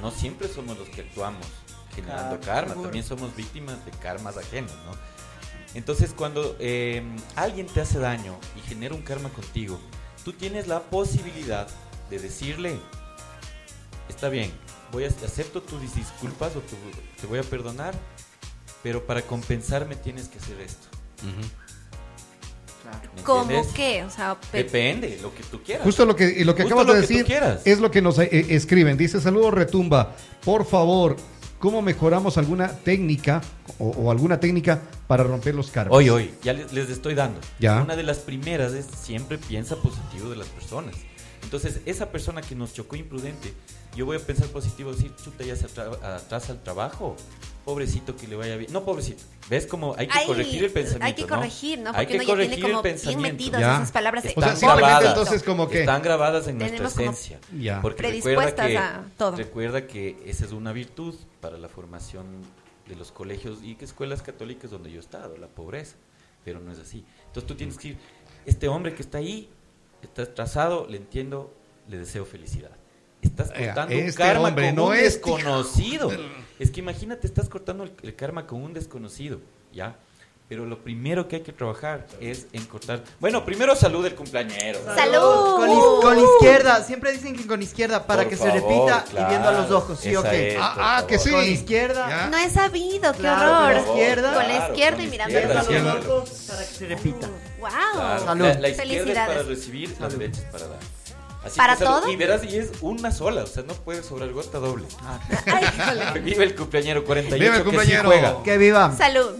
No siempre somos los que actuamos generando karma, seguro. también somos víctimas de karmas ajenos, ¿no? Entonces cuando eh, alguien te hace daño y genera un karma contigo, tú tienes la posibilidad de decirle, está bien, voy a, acepto tus disculpas o tu- te voy a perdonar, pero para compensarme tienes que hacer esto. Claro. ¿me ¿Cómo qué? O sea, pe- Depende, lo que tú quieras. Justo lo que, y lo que Justo acabas lo de decir es lo que nos eh, escriben. Dice, saludos Retumba, por favor, ¿cómo mejoramos alguna técnica o, o alguna técnica para romper los karmas? Hoy, hoy, ya les, les estoy dando. Ya. Una de las primeras es siempre piensa positivo de las personas. Entonces, esa persona que nos chocó imprudente, yo voy a pensar positivo, decir, chuta, ya se atra- atrasa el trabajo. Pobrecito que le vaya bien. No, pobrecito. ¿Ves cómo hay que Hay- corregir el pensamiento? Hay que corregir, ¿no? Hay Porque que uno ya corregir tiene como el bien pensamiento. metidas Ya. esas palabras. O sea, grabadas. entonces como que... Están grabadas en Tenemos nuestra esencia. Ya. Porque recuerda que, a todo. recuerda que esa es una virtud para la formación de los colegios y que escuelas católicas donde yo he estado, la pobreza. Pero no es así. Entonces tú tienes que ir, este hombre que está ahí, está trazado, le entiendo, le deseo felicidad. Estás cortando un este karma hombre con no un es- desconocido. *laughs* Es que imagínate, estás cortando el, el karma con un desconocido, ¿ya? Pero lo primero que hay que trabajar es en cortar... Bueno, primero salud del cumpleañero. ¡Salud! Con, is- con izquierda, siempre dicen que con izquierda para Por que favor, se repita y viendo a los claro. ojos, ¿sí o Esa qué? es, Ah, ah, que sí. Con izquierda. Ya. No he sabido, qué Claro, horror. con la izquierda. Con la Claro, izquierda con y mirando Viendo a los izquierda, izquierda. ojos para que se repita. ¡Wow! Claro, Salud. La, la izquierda es para recibir, la derecha es para dar. Así ¿Para que salud. todo? Y verás, y es una sola, o sea, no puede sobrar gota doble. Ay, híjole. *laughs* Vive el cumpleañero 48 Vive el que sí cumpleañero. juega. Que viva. Salud.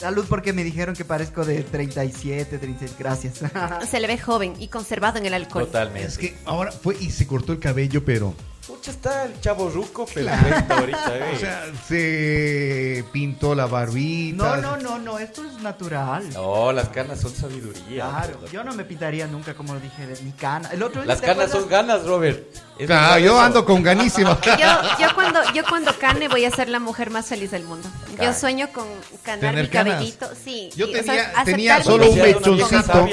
Salud porque me dijeron que parezco de 37, 36. Gracias. Se le ve joven y conservado en el alcohol. Totalmente. Es que ahora fue y se cortó el cabello, pero... Pucha, está el chavo ruco, ahorita, *laughs* eh. O sea, se pintó la barbita. No, no, no, no, esto es natural. No, las canas son sabiduría. Claro, pues, yo no me pintaría nunca, como lo dije, de mi cana. El otro día, Las ¿te canas son ganas, Robert. Es Claro, yo eso. ando con ganísima. *laughs* Yo, yo cuando yo cuando cane voy a ser la mujer más feliz del mundo. Yo sueño con canar Tener mi canas. cabellito, sí. Yo sí, o sea, tenía- mi solo un mechoncito.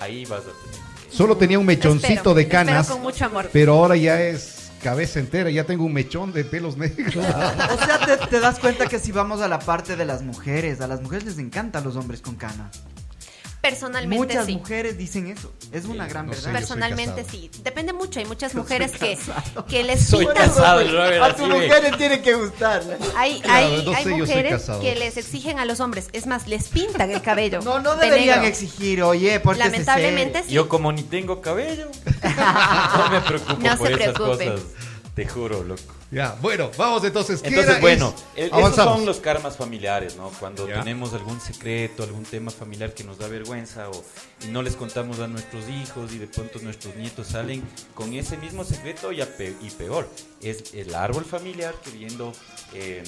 Ahí vas a tener. Solo tenía un mechoncito Espero, de canas, con mucho amor. pero ahora ya es cabeza entera, ya tengo un mechón de pelos negros. O sea, te, te das cuenta que si vamos a la parte de las mujeres, a las mujeres les encantan los hombres con cana. Personalmente Muchas sí. mujeres dicen eso. Es una gran no sé, verdad. Personalmente sí. Depende mucho. Hay muchas *laughs* mujeres que, que les Soy pintan. casado, Robert, A tu así de- mujer le tiene que gustar. Hay, Claro, hay, no hay sé, mujeres que les exigen a los hombres. Es más, les pintan el cabello. *laughs* No, no de deberían exigir, oye, porque Lamentablemente sí. Yo como ni tengo cabello, *laughs* no me preocupo No por se esas preocupe. cosas. Te juro, loco. ya, bueno, vamos entonces. ¿qué Entonces, era? bueno, Es- e- esos son los karmas familiares, ¿no? Cuando Ya. tenemos algún secreto, algún tema familiar que nos da vergüenza o, y no les contamos a nuestros hijos y de pronto nuestros nietos salen con ese mismo secreto y, a pe- y peor. Es el árbol familiar queriendo eh,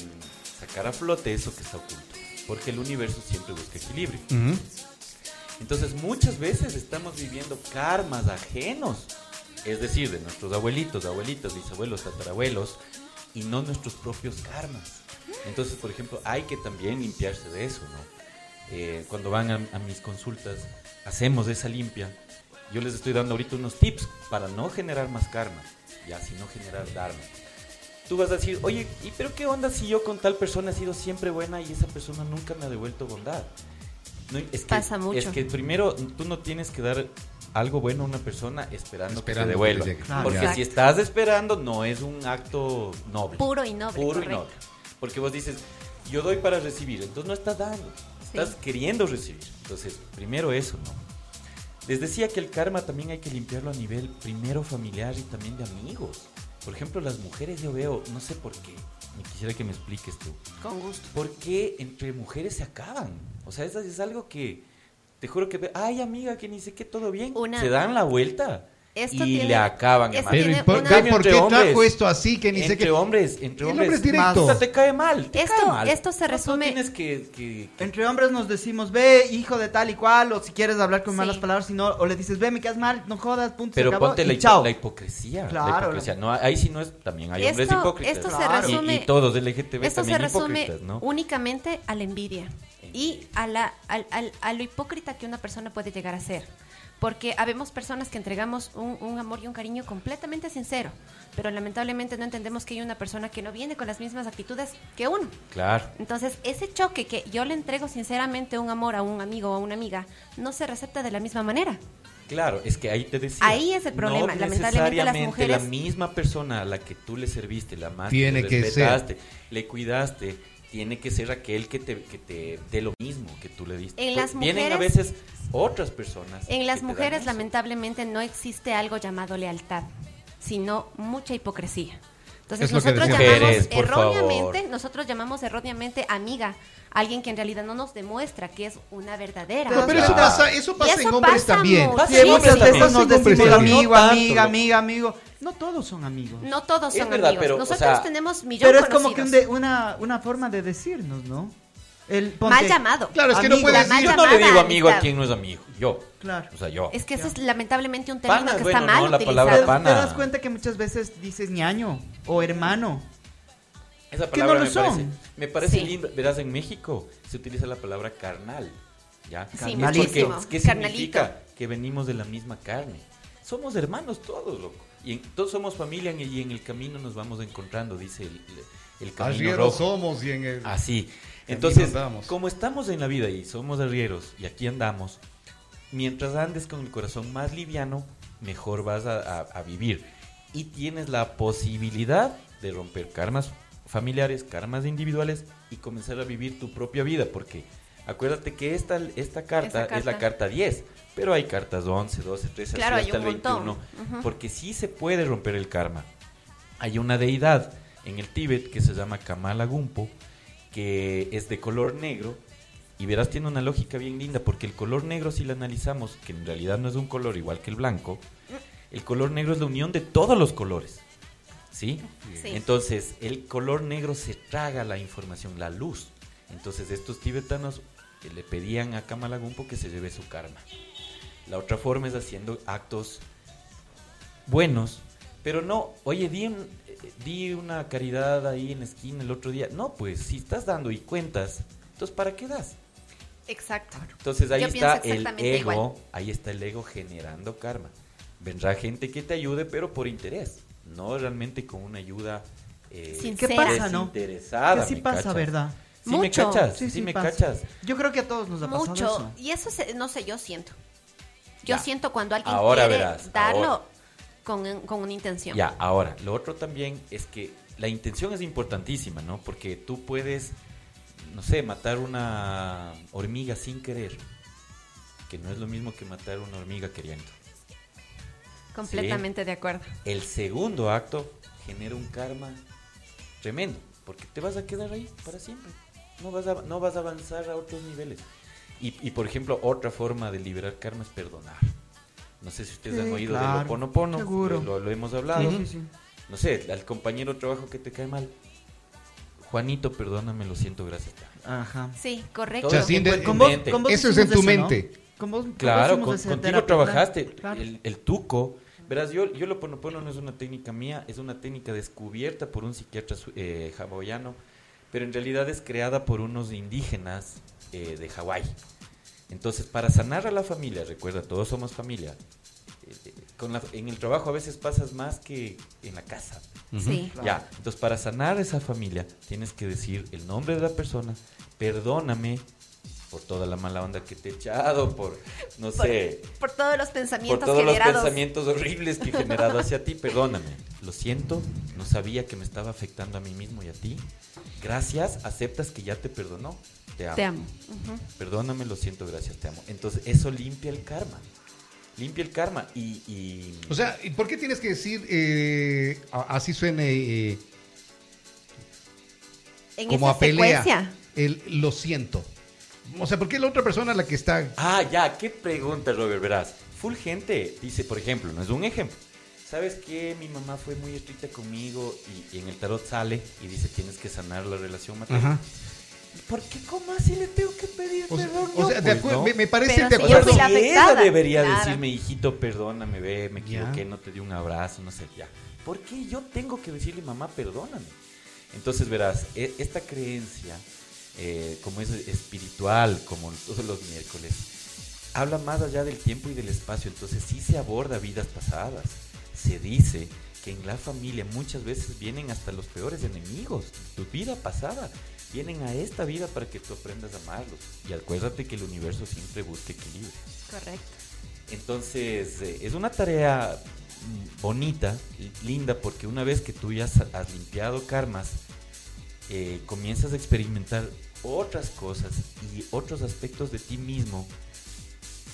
sacar a flote eso que está oculto. Porque el universo siempre busca equilibrio. Entonces muchas veces estamos viviendo karmas ajenos, es decir, de nuestros abuelitos, abuelitas, bisabuelos, tatarabuelos, y no nuestros propios karmas. Entonces, por ejemplo, hay que también limpiarse de eso, ¿no? Eh, cuando van a, a mis consultas, hacemos esa limpia. Yo les estoy dando ahorita unos tips para no generar más karma, ya, sino generar dharma. Tú vas a decir, oye, ¿y pero qué onda si yo con tal persona he sido siempre buena y esa persona nunca me ha devuelto bondad? No, es que, Pasa mucho. Es que primero tú no tienes que dar algo bueno a una persona esperando, que te Esperando que devuelva. te llegue. Claro. Porque Exacto. si estás esperando, no es un acto noble. Puro y noble. Puro y correcto. noble. Porque vos dices, yo doy para recibir, entonces no estás dando, estás queriendo recibir. Entonces, primero eso, ¿no? Les decía que el karma también hay que limpiarlo a nivel primero familiar y también de amigos. Por ejemplo, las mujeres yo veo, no sé por qué, me quisiera que me expliques tú. Con gusto. ¿Por qué entre mujeres se acaban? O sea, eso es algo que, te juro que, ve- ay amiga, que ni sé qué, todo bien. Una- Se dan la vuelta. Esto y tiene- le acaban. esto hermano. Pero, ¿y por, una- ya, ¿por qué Entre trajo hombres. esto así que ni sé entre hombres, entre El hombres. hombre es directo. Sea, te cae mal. Te Esto- cae mal. esto se resume- tienes que, que- que- Entre hombres nos decimos, ve, hijo de tal y cual, o si quieres hablar con Sí. malas palabras, si no, o le dices, ve, me quedas mal, no jodas, punto, se Pero acabó, ponte y la, hipo- chao. la hipocresía. Claro. La hipocresía. No, ahí sí no es. También hay hombres Esto- hipócritas. esto se Y- resume- y, todos LGTB Esto se resume únicamente a la envidia y a, la, al- al- a lo hipócrita que una persona puede llegar a ser. Porque habemos personas que entregamos un, un amor y un cariño completamente sincero, pero lamentablemente no entendemos que hay una persona que no viene con las mismas actitudes que uno. Claro. Entonces, ese choque que yo le entrego sinceramente un amor a un amigo o a una amiga, no se recepta de la misma manera. Claro, es que ahí te decía. Ahí es el problema. No Lamentablemente, las mujeres- la misma persona a la que tú le serviste, la más Tiene que respetaste, le cuidaste, tiene que ser aquel que te, que te dé lo mismo que tú le diste. En Pues las Vienen a mujeres- veces otras personas. En las mujeres, lamentablemente, no existe algo llamado lealtad, sino mucha hipocresía. Entonces, Es lo que nosotros llamamos erróneamente, favor. nosotros llamamos erróneamente amiga, alguien que en realidad no nos demuestra que es una verdadera. No, pero eso pasa, eso Y pasa eso en hombres pasa también. Pasa Sí, Sí, hombres muchas sí, veces nos decimos amigo, No amiga, amiga, amigo. No todos son amigos. No todos Es son verdad, amigos. pero, o Nosotros sea, tenemos millones Pero es como que un de- una, una forma de decirnos, ¿no? El, Mal llamado. Claro, es que no puedes decir. Yo no le digo amigo a quien no es amigo. Yo. Claro. O sea, yo. Es que ese es lamentablemente un término Pana, que bueno, está mal no, la utilizado. palabra Pero pana. te das cuenta que muchas veces dices ñaño o hermano. Esa que no palabra lo me son. parece, me parece Sí. linda. Verás, en México se utiliza la palabra carnal. ¿Ya? Sí, porque. ¿Qué Carnalito. significa? Que venimos de la misma carne. Somos hermanos todos, loco. Y en- todos somos familia y- en el camino nos vamos encontrando, dice el, el, camino Arrieros rojo. somos y en el... Así. Camino Entonces, andamos. como estamos en la vida y somos arrieros y aquí andamos, mientras andes con el corazón más liviano, mejor vas a, a- a vivir. Y tienes la posibilidad de romper karmas familiares, karmas individuales y comenzar a vivir tu propia vida. Porque acuérdate que esta, esta, carta, es la carta. carta 10, pero hay cartas 11, 12, 13, Claro, hasta el montón. 21. Ujú. Porque sí se puede romper el karma. Hay una deidad en el Tíbet que se llama Kamala Gumpo, que es de color negro. Y verás, tiene una lógica bien linda, porque el color negro, si lo analizamos, que en realidad no es un color igual que el blanco, el color negro es la unión de todos los colores. ¿Sí? Sí. Entonces, el color negro se traga la información, la luz. Entonces, estos tibetanos eh, le pedían a Kamala Gumpo que se lleve su karma. La otra forma es haciendo actos buenos, pero no, oye, di, un- eh, di una caridad ahí en la esquina el otro día. No, pues si estás dando y cuentas, entonces ¿para qué das? Exacto. Entonces ahí Yo está el ego, igual. ahí está el ego generando karma. Vendrá gente que te ayude, pero por interés, no realmente con una ayuda eh. ¿Qué pasa, no? Que sí ¿me pasa, cachas? ¿verdad? Sí me cachas, Sí, sí, sí me pasa. cachas. Yo creo que a todos nos ha pasado Mucho. eso. Y eso, se- no sé, yo siento. Yo Ya. siento cuando alguien Ahora quiere verás, darlo ahora. con, con una intención. Ya, ahora, lo otro también es que la intención es importantísima, ¿no? Porque tú puedes, no sé, matar una hormiga sin querer, que no es lo mismo que matar una hormiga queriendo. Completamente de acuerdo. El segundo acto genera un karma tremendo, porque te vas a quedar ahí para siempre. No vas a, no vas a avanzar a otros niveles. Y, y, por ejemplo, otra forma de liberar karma es perdonar. No sé si ustedes Sí, han oído de claro, lo ponopono, seguro. lo, lo hemos hablado. Sí, sí, sí. No sé, al compañero de trabajo que te cae mal. Juanito, perdóname, lo siento, gracias. Ajá. Sí, correcto. Sí, de- Con vos- con vos Eso es en tu ¿no? mente. Vos, con vos Claro, contigo terapia, trabajaste. claro. El, el tuco. Verás, yo, yo lo ponopono no es una técnica mía, es una técnica descubierta por un psiquiatra eh, hawaiano, pero en realidad es creada por unos indígenas eh, de Hawái. Entonces, para sanar a la familia, recuerda, todos somos familia. eh, con la- en el trabajo a veces pasas más que en la casa. Sí. Ya, entonces para sanar esa familia tienes que decir el nombre de la persona, perdóname por toda la mala onda que te he echado, por, no Por, sé, por todos los por pensamientos todos los pensamientos horribles que he generado hacia ti, perdóname. Lo siento, no sabía que me estaba afectando a mí mismo y a ti. Gracias, aceptas que ya te perdonó. Te amo. Te amo. Perdóname, lo siento, gracias, te amo. Entonces eso limpia el karma. Limpia el karma y... y- O sea, ¿y ¿por qué tienes que decir, eh, así suene, eh, En como esa a pelea, secuencia. el lo siento? O sea, ¿por qué la otra persona la que está... Ah, ya, qué pregunta, Robert, verás. full gente dice, por ejemplo, no es un ejemplo. ¿Sabes qué? Mi mamá fue muy estricta conmigo y, y en el tarot sale y dice tienes que sanar la relación materna. Ajá. ¿Por qué? ¿Cómo así le tengo que pedir O sea, perdón? o yo? sea, de Pues acuerdo, no. me, me parece Pero de si yo acuerdo. fui Si ella debería claro. decirme, hijito, perdóname, ve, me Ya. equivoqué, no te di un abrazo, no sé, ya. ¿Por qué yo tengo que decirle, mamá, perdóname? Entonces, verás, e- esta creencia, eh, como es espiritual, como todos los miércoles, habla más allá del tiempo y del espacio. Entonces, sí se aborda vidas pasadas. Se dice que en la familia muchas veces vienen hasta los peores enemigos, tu vida pasada. Vienen a esta vida para que tú aprendas a amarlos. Y acuérdate que el universo siempre busca equilibrio. Correcto. Entonces, eh, es una tarea bonita, linda, porque una vez que tú ya has limpiado karmas, eh, comienzas a experimentar otras cosas y otros aspectos de ti mismo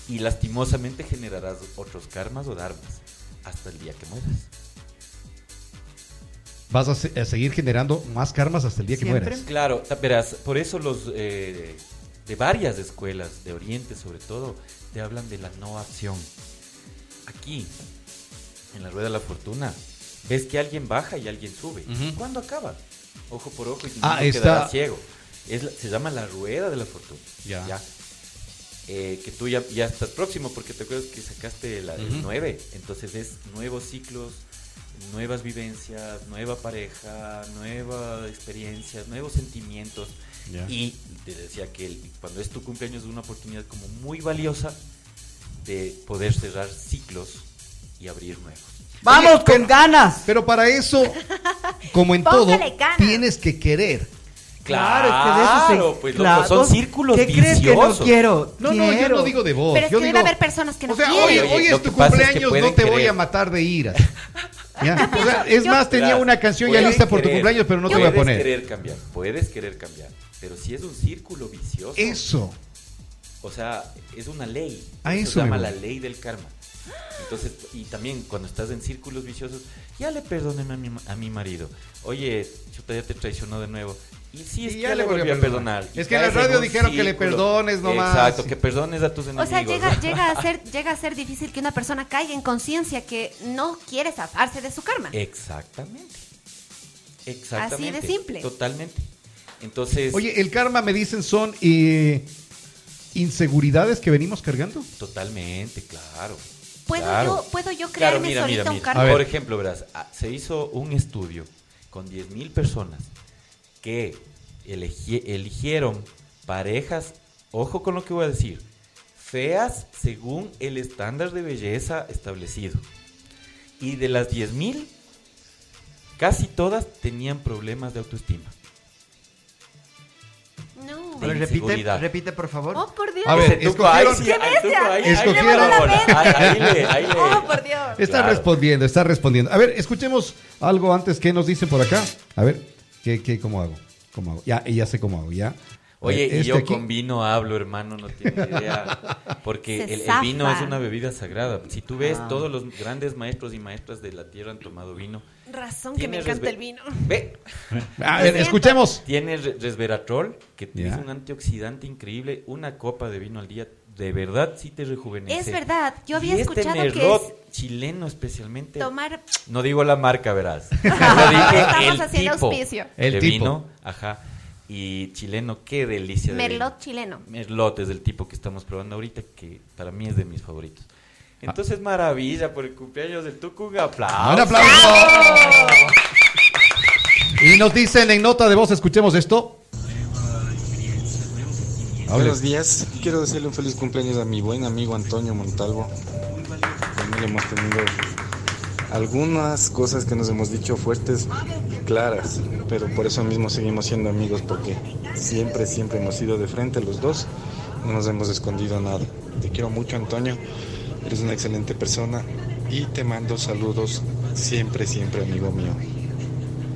y lastimosamente generarás otros karmas o dharmas hasta el día que mueras. Vas a, se- a seguir generando más karmas hasta el día que Siempre. mueras. Claro, verás, por eso los eh, de varias escuelas, de Oriente sobre todo, te hablan de la no acción. Aquí, en la rueda de la fortuna, ves que alguien baja y alguien sube. ¿Cuándo acaba? Ojo por ojo y Ah, está- quedará ciego. Es la- se llama la rueda de la fortuna. Ya. Eh, que tú ya, ya estás próximo porque te acuerdas que sacaste la, el Ujú. 9. Entonces es nuevos ciclos, nuevas vivencias, nueva pareja, nuevas experiencias, nuevos sentimientos. Y te decía que el- cuando es tu cumpleaños es una oportunidad como muy valiosa de poder cerrar ciclos y abrir nuevos. ¡Vamos Oye, pero- con ganas! Pero para eso, como en todo, ganas. tienes que querer. Claro, es que de eso se- Claro, pues loco, claro. son círculos ¿Qué crees que no viciosos. quiero? No, no, yo Quiero. no digo de vos. Pero es yo que digo, debe haber personas que no O sea, quieren. hoy, es tu es que cumpleaños, no te voy a matar de ira. *laughs* ¿Ya? O sea, es Yo- más, tenía una canción ya puedes lista por tu cumpleaños, pero no te voy a puedes poner. querer cambiar, puedes querer cambiar, pero si es un círculo vicioso, Eso. o sea, es una ley, A eso eso se llama la ley del karma. Entonces, y también cuando estás en círculos viciosos, ya le perdonen a mi, a mi marido. Oye, chuta, ya te traicionó de nuevo. Y sí, es Y que ya le volvió volví a a perdonar. Es que en la radio dijeron que le perdones nomás. Exacto, que perdones a tus O enemigos. sea, llega, llega, a *laughs* ser, llega a ser difícil que una persona caiga en conciencia que no quiere zafarse de su karma. Exactamente. Exactamente. Así de simple. Totalmente. Entonces, Oye, el karma me dicen son eh, inseguridades que venimos cargando. totalmente, claro. ¿Puedo, claro. yo, ¿Puedo yo Claro, crearme mira, solita mira, un mira. ver. Por ejemplo, verás, ah, se hizo un estudio con 10.000 personas que elegi- eligieron parejas, ojo con lo que voy a decir, feas según el estándar de belleza establecido. Y de las 10.000, casi todas tenían problemas de autoestima. Ver, repite, repite, por favor. Oh, por Dios. A ver, ahí escogieron- ¡Qué ahí tuco, bestia! ahí- Escogieron- va la bola. Ahí- ahí le- ahí le- Oh, por Dios. Está Claro. respondiendo, está respondiendo. A ver, escuchemos algo antes que nos dicen por acá. A ver, ¿qué, qué, ¿cómo hago? ¿Cómo hago? Ya, ya sé cómo hago, ya. Oye, ver, y este yo aquí- con vino hablo, hermano, no tienes idea. *laughs* Porque el, el vino es una bebida sagrada. Si tú ves, Ah. todos los grandes maestros y maestras de la tierra han tomado vino. Razón que me encanta el vino. Ve, A ver, escuchemos. tiene re- resveratrol, que Ya. es un antioxidante increíble. Una copa de vino al día, de verdad, sí te rejuvenece. Es verdad, yo había Y este escuchado que Merlot es chileno especialmente. tomar... No digo la marca, verás. *laughs* Yo dije Estamos el haciendo tipo auspicio. El de tipo. vino, ajá. Y chileno, qué delicia de. Merlot chileno. Merlot es del tipo que estamos probando ahorita, que para mí es de mis favoritos. Entonces, maravilla por el cumpleaños del Tucu. Un aplauso. Un aplauso. Y nos dicen en nota de voz, escuchemos esto. Hable. Buenos días, quiero decirle un feliz cumpleaños a mi buen amigo Antonio Montalvo. Con él hemos tenido algunas cosas que nos hemos dicho fuertes, claras, pero por eso mismo seguimos siendo amigos porque siempre, siempre hemos ido de frente los dos, no nos hemos escondido nada. Te quiero mucho Antonio, eres una excelente persona y te mando saludos siempre, siempre amigo mío.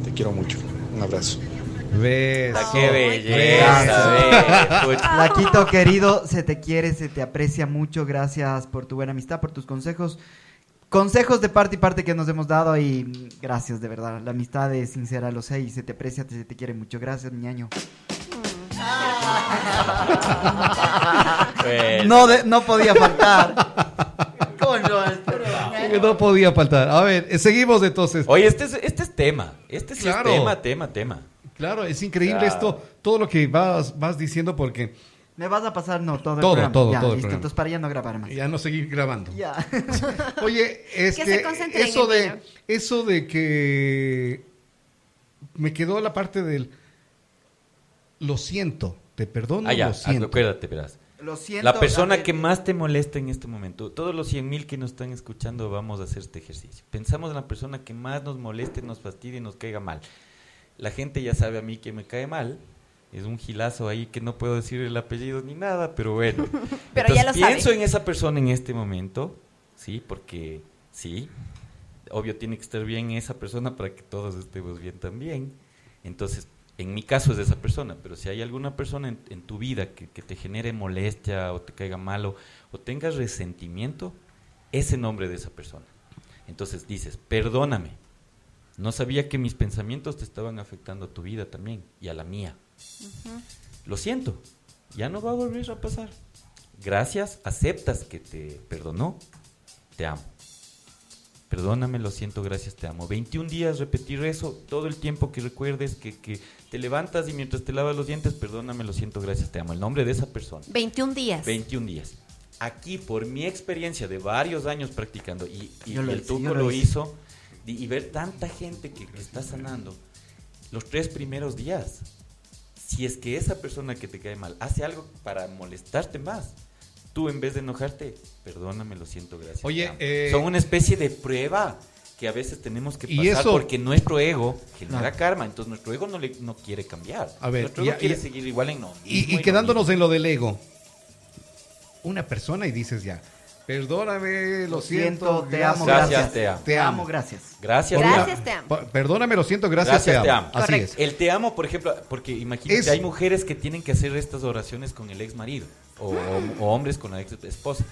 Te quiero mucho, un abrazo. Beso. Ah, ¡Qué belleza! *laughs* Laquito querido, se te quiere, se te aprecia mucho. Gracias por tu buena amistad, por tus consejos. Consejos de parte y parte que nos hemos dado y gracias de verdad. La amistad es sincera, lo sé y se te aprecia, se te quiere mucho. Gracias, mi ñaño. Bueno. No, de- no podía faltar. *laughs* No podía faltar. A ver, eh, seguimos entonces. Oye, este es, este es tema. Este sí Claro. es tema, tema, tema. Claro, es increíble Claro. esto, todo lo que vas, vas diciendo porque ¿Me vas a pasar? No, todo el Todo, programa. todo, ya, todo el listo, entonces para ya no grabar más. ya no seguir grabando. Ya. *laughs* Oye, es Que que, se concentren eso en de eso de que me quedó la parte del lo siento, te perdono, Ah, ya, lo siento. acuérdate, verás. Lo siento. La persona que más te molesta en este momento, todos los 100 mil que nos están escuchando vamos a hacer este ejercicio. Pensamos en la persona que más nos moleste, nos fastidie y nos caiga mal. La gente ya sabe a mí que me cae mal. Es un gilazo ahí que no puedo decir el apellido ni nada, pero bueno. *laughs* Pero ya lo sabe. pienso en esa persona en este momento, sí, porque sí, obvio tiene que estar bien esa persona para que todos estemos bien también. Entonces, en mi caso es esa persona, pero si hay alguna persona en, en tu vida que, que te genere molestia o te caiga malo o tengas resentimiento, ese nombre de esa persona. Entonces dices, perdóname, no sabía que mis pensamientos te estaban afectando a tu vida también y a la mía. Lo siento, ya no va a volver a pasar. Gracias, aceptas que te perdonó, te amo. Perdóname, lo siento, gracias, te amo. 21 días repetir eso todo el tiempo que recuerdes que, que te levantas y mientras te lavas los dientes, perdóname, lo siento, gracias, te amo. El nombre de esa persona. 21 días. 21 días. Aquí, por mi experiencia de varios años practicando, y, y Yo lo el hice, Tuco lo hizo, y, y ver tanta gente que, que está sanando, los tres primeros días, si es que esa persona que te cae mal hace algo para molestarte más, tú en vez de enojarte, perdóname, lo siento, gracias. Oye, te amo". eh, son una especie de prueba que a veces tenemos que Y pasar eso- porque nuestro ego genera Claro. karma, entonces nuestro ego no, le, no quiere cambiar. A ver, nuestro ego ya- quiere ya- seguir igual en no. Y, y quedándonos en lo del ego, una persona y dices ya, perdóname, lo, Lo siento, siento, te amo, Gracias, gracias. te amo. Te amo. gracias. Gracias. Gracias, te amo. Perdóname, lo siento, gracias, Gracias, te, te amo. Así Correcto. es. El te amo, por ejemplo, porque imagínate, Es- hay mujeres que tienen que hacer estas oraciones con el ex marido o, o- o hombres con la ex esposa.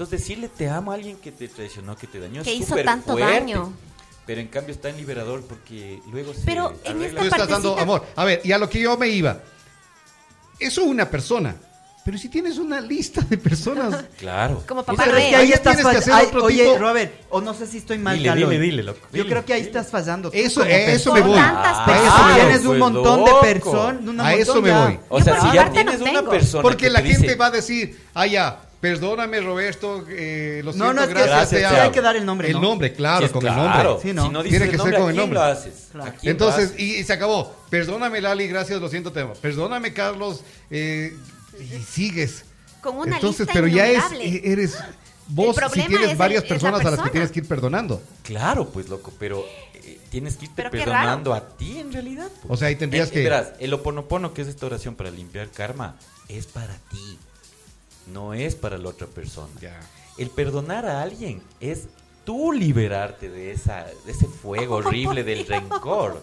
Entonces, decirle te amo a alguien que te traicionó, que te dañó, Que hizo tanto fuerte. daño. Pero en cambio está en liberador porque luego se Pero en arregla. esta Tú estás dando amor. A ver, y a lo que yo me iba. Eso una persona. Pero si tienes una lista de personas. *laughs* Claro. Como papá Pero es que ahí estás tienes que hacer fallando. otro Oye, tipo- Robert, o no sé si estoy mal, Dile, dile, dile, loco. Yo Dile, creo que ahí dile. estás fallando. Eso- eso me voy. tantas Ah, personas. Eso claro, tienes un pues, montón de loco. personas. un A montón eso me ya. voy. O sea, si ya no tienes una persona Porque que la te gente dice, va a decir, ah, ya, perdóname, Roberto, eh, lo No, siento, no, es que gracias, te amo. hay que dar el nombre, El ¿no? nombre, claro, Sí, con claro. el nombre. Sí, ¿no? Si no dices Tiene el que ser nombre, con ¿a el nombre. lo haces? Claro. ¿A quién lo Entonces, y, y se acabó. Perdóname, Lali, gracias, lo siento, te amo. Perdóname, Carlos, eh, y sigues. Con una Entonces, lista pero ya es, eh, eres vos si tienes el- varias personas a las que tienes que ir perdonando. Claro, pues loco, pero eh, tienes que irte perdonando a ti en realidad. pues. O sea, ahí tendrías Eh, que- Verás, el oponopono, que es esta oración para limpiar karma, es para ti. No es para la otra persona. El perdonar a alguien es tú liberarte de, esa, de ese fuego horrible del *laughs* rencor.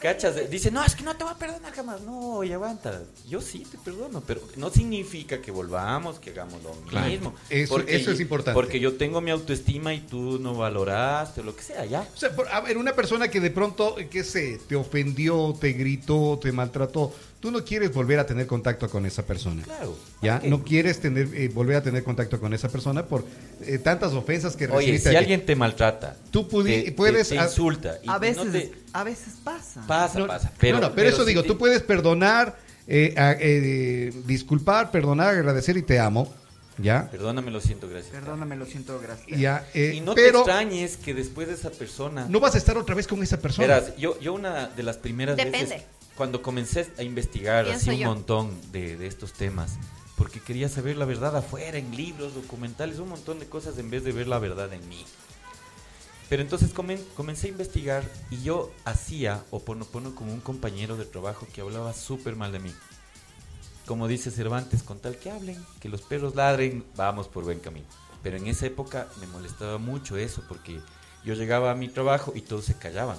¿Cachas? Dice, no, es que no te voy a perdonar jamás. No, y aguanta. Yo sí te perdono, pero no significa que volvamos, que hagamos lo Claro. mismo. Eso- eso es importante. Porque yo tengo mi autoestima y tú no valoraste o lo que sea, ya. O sea, por- a ver, una persona que de pronto, eh, qué sé, te ofendió, te gritó, te maltrató, tú no quieres volver a tener contacto con esa persona. Claro. Ya, no quieres tener, eh, volver a tener contacto con esa persona por eh, tantas ofensas que Oye, recibiste. si aquí. alguien te maltrata, Tú pudi- te- puedes te, te ha- insulta y A no veces, te- a veces pasa. pasa, No, pasa. Pero, no, no, pero eso si digo, te- tú puedes perdonar, eh, eh, disculpar, perdonar, agradecer y te amo. ¿Ya? Perdóname, lo siento, gracias. Perdóname, lo siento, gracias. Ya, eh, y no te extrañes que después de esa persona no vas a estar otra vez con esa persona. Verás, yo, yo una de las primeras Depende. veces, cuando comencé a investigar así un yo. montón de, de estos temas, porque quería saber la verdad afuera, en libros, documentales, un montón de cosas en vez de ver la verdad en mí. Pero entonces comen- comencé a investigar y yo hacía oponopono con un compañero de trabajo que hablaba súper mal de mí. Como dice Cervantes, con tal que hablen, que los perros ladren, vamos por buen camino. Pero en esa época me molestaba mucho eso, porque yo llegaba a mi trabajo y todos se callaban.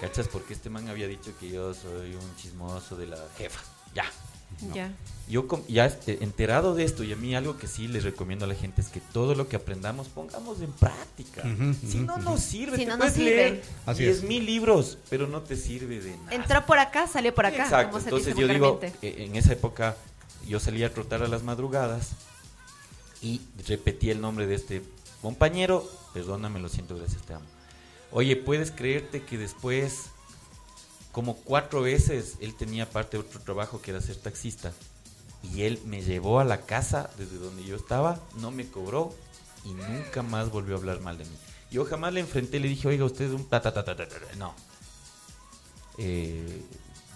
¿Cachas? Porque este man había dicho que yo soy un chismoso de la jefa. Ya. Ya. Yo ya este, enterado de esto y a mí algo que sí les recomiendo a la gente es que todo lo que aprendamos pongamos en práctica. Si no nos sirve, Si te no nos puedes sirve. leer Así 10 es. mil libros, pero no te sirve de nada. Entró por acá, salió por acá. Exacto, como se entonces dice yo digo, eh, en esa época yo salía a trotar a las madrugadas y repetía el nombre de este Compañero, perdóname, lo siento, gracias, te amo. Oye, ¿puedes creerte que después, como cuatro veces, él tenía aparte otro trabajo que era ser taxista? Y él me llevó a la casa desde donde yo estaba, no me cobró y nunca más volvió a hablar mal de mí. Yo jamás le enfrenté, le dije, oiga, usted es un ta ta ta ta ta, ta". No. Eh,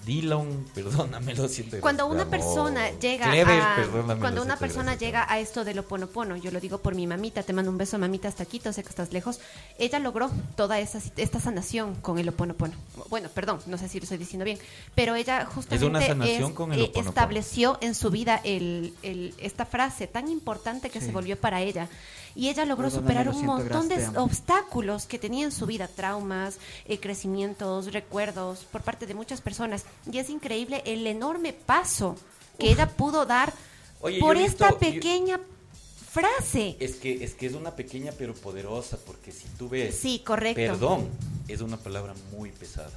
Dylan, *laughs* perdóname, lo siento. Cuando una persona llega Clever, a cuando una persona llega a esto del oponopono, yo lo digo por mi mamita, te mando un beso mamita hasta Quito, sé que estás lejos. Ella logró toda esa esta sanación con el oponopono. Bueno, perdón, no sé si lo estoy diciendo bien, pero ella justamente una sanación es- con el eh, Ho'oponopono. estableció en su vida el, el- esta frase tan importante que se volvió para ella. Y ella logró Perdóname, superar lo un siento, montón de gracias, obstáculos que tenía en su vida, traumas, eh, crecimientos, recuerdos por parte de muchas personas. Y es increíble el enorme paso que ella pudo dar Oye, por visto- esta yo- pequeña frase. Es que, es que es una pequeña pero poderosa, porque si tú ves... Sí, correcto. Perdón es una palabra muy pesada.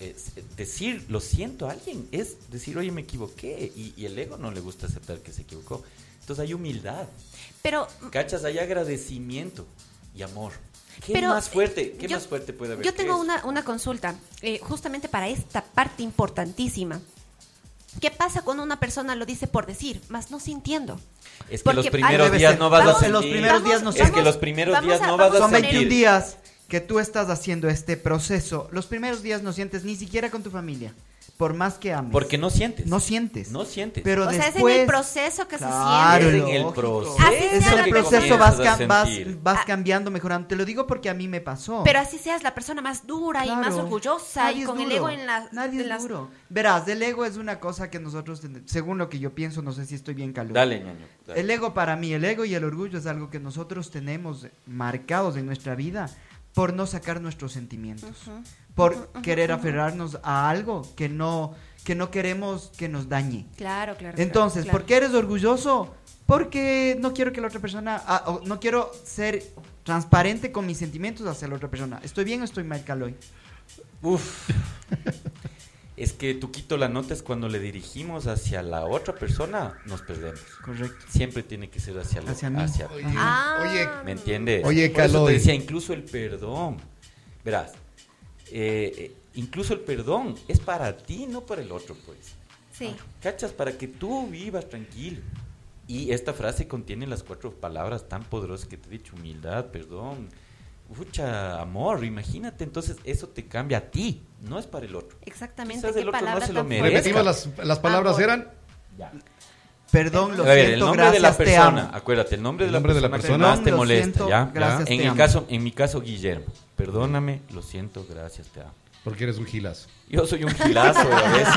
Es- decir lo siento a alguien es decir, oye, me equivoqué. Y, y el ego no le gusta aceptar que se equivocó. Entonces hay humildad. Pero ¿Cachas? Hay agradecimiento y amor. ¿Qué Pero, más fuerte? ¿Qué yo- más fuerte puede haber? Yo tengo una, una consulta, eh, justamente para esta parte importantísima. ¿Qué pasa cuando una persona lo dice por decir, más no sintiendo? Es que Porque los primeros días no vas Vamos, a en los sentir. primeros días no Es que los primeros vamos días a- no vas a Son a sentir. 21 días que tú estás haciendo este proceso. Los primeros días no sientes ni siquiera con tu familia. Por más que ames. Porque no sientes. no sientes. No sientes. Pero o sea, es en después, el proceso que Claro, se Es en siente. el proceso. Así Es sea el proceso, vas, vas, Ah. cambiando, mejorando. Te lo digo porque a mí me pasó. Pero así seas la persona más dura y más orgullosa Nadie y con el ego en, la, Nadie en es las... duro. Verás, el ego es una cosa que nosotros, según lo que yo pienso, no sé si estoy bien calado. Dale, ñaño. dale. El ego para mí, el ego y el orgullo es algo que nosotros tenemos marcados en nuestra vida por no sacar nuestros sentimientos, por querer aferrarnos a algo que no que no queremos que nos dañe. Claro, claro. Entonces, claro, ¿por qué eres orgulloso? Porque no quiero que la otra persona, ah, no quiero ser transparente con mis sentimientos hacia la otra persona. ¿Estoy bien o estoy mal, Caloy? Uf. *laughs* es que tú quito la nota es cuando le dirigimos hacia la otra persona, nos perdemos. Correcto. Siempre tiene que ser hacia, lo- Hacia mí. hacia Oye, Ah. oye, ¿Me entiendes? Oye, Por eso Caloy. te decía, incluso el perdón. Verás, eh, eh, incluso el perdón es para ti, no para el otro, pues. Sí. ¿Cachas? Para que tú vivas tranquilo. Y esta frase contiene las cuatro palabras tan poderosas que te he dicho, humildad, perdón, mucha amor, imagínate, entonces eso te cambia a ti, no es para el otro. Exactamente. Quizás ¿Qué el otro no se lo merezca. repetimos las, las palabras Amor. eran Perdón, lo a ver, el siento, nombre gracias, de la persona, acuérdate, el nombre, El de, nombre la de la persona persona. que más te molesta, siento, ¿ya? gracias, en te el amo. caso, en mi caso, Guillermo, perdóname, lo siento, gracias, te amo. Porque eres un gilazo. Yo soy un gilazo a veces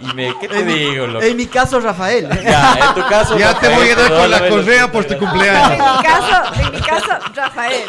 y, y me, ¿qué te En mi- digo? loco? En mi caso, Rafael. Ya, en tu caso. Ya te voy a dar con la correa por tu cumpleaños. En mi caso, en mi caso, Rafael.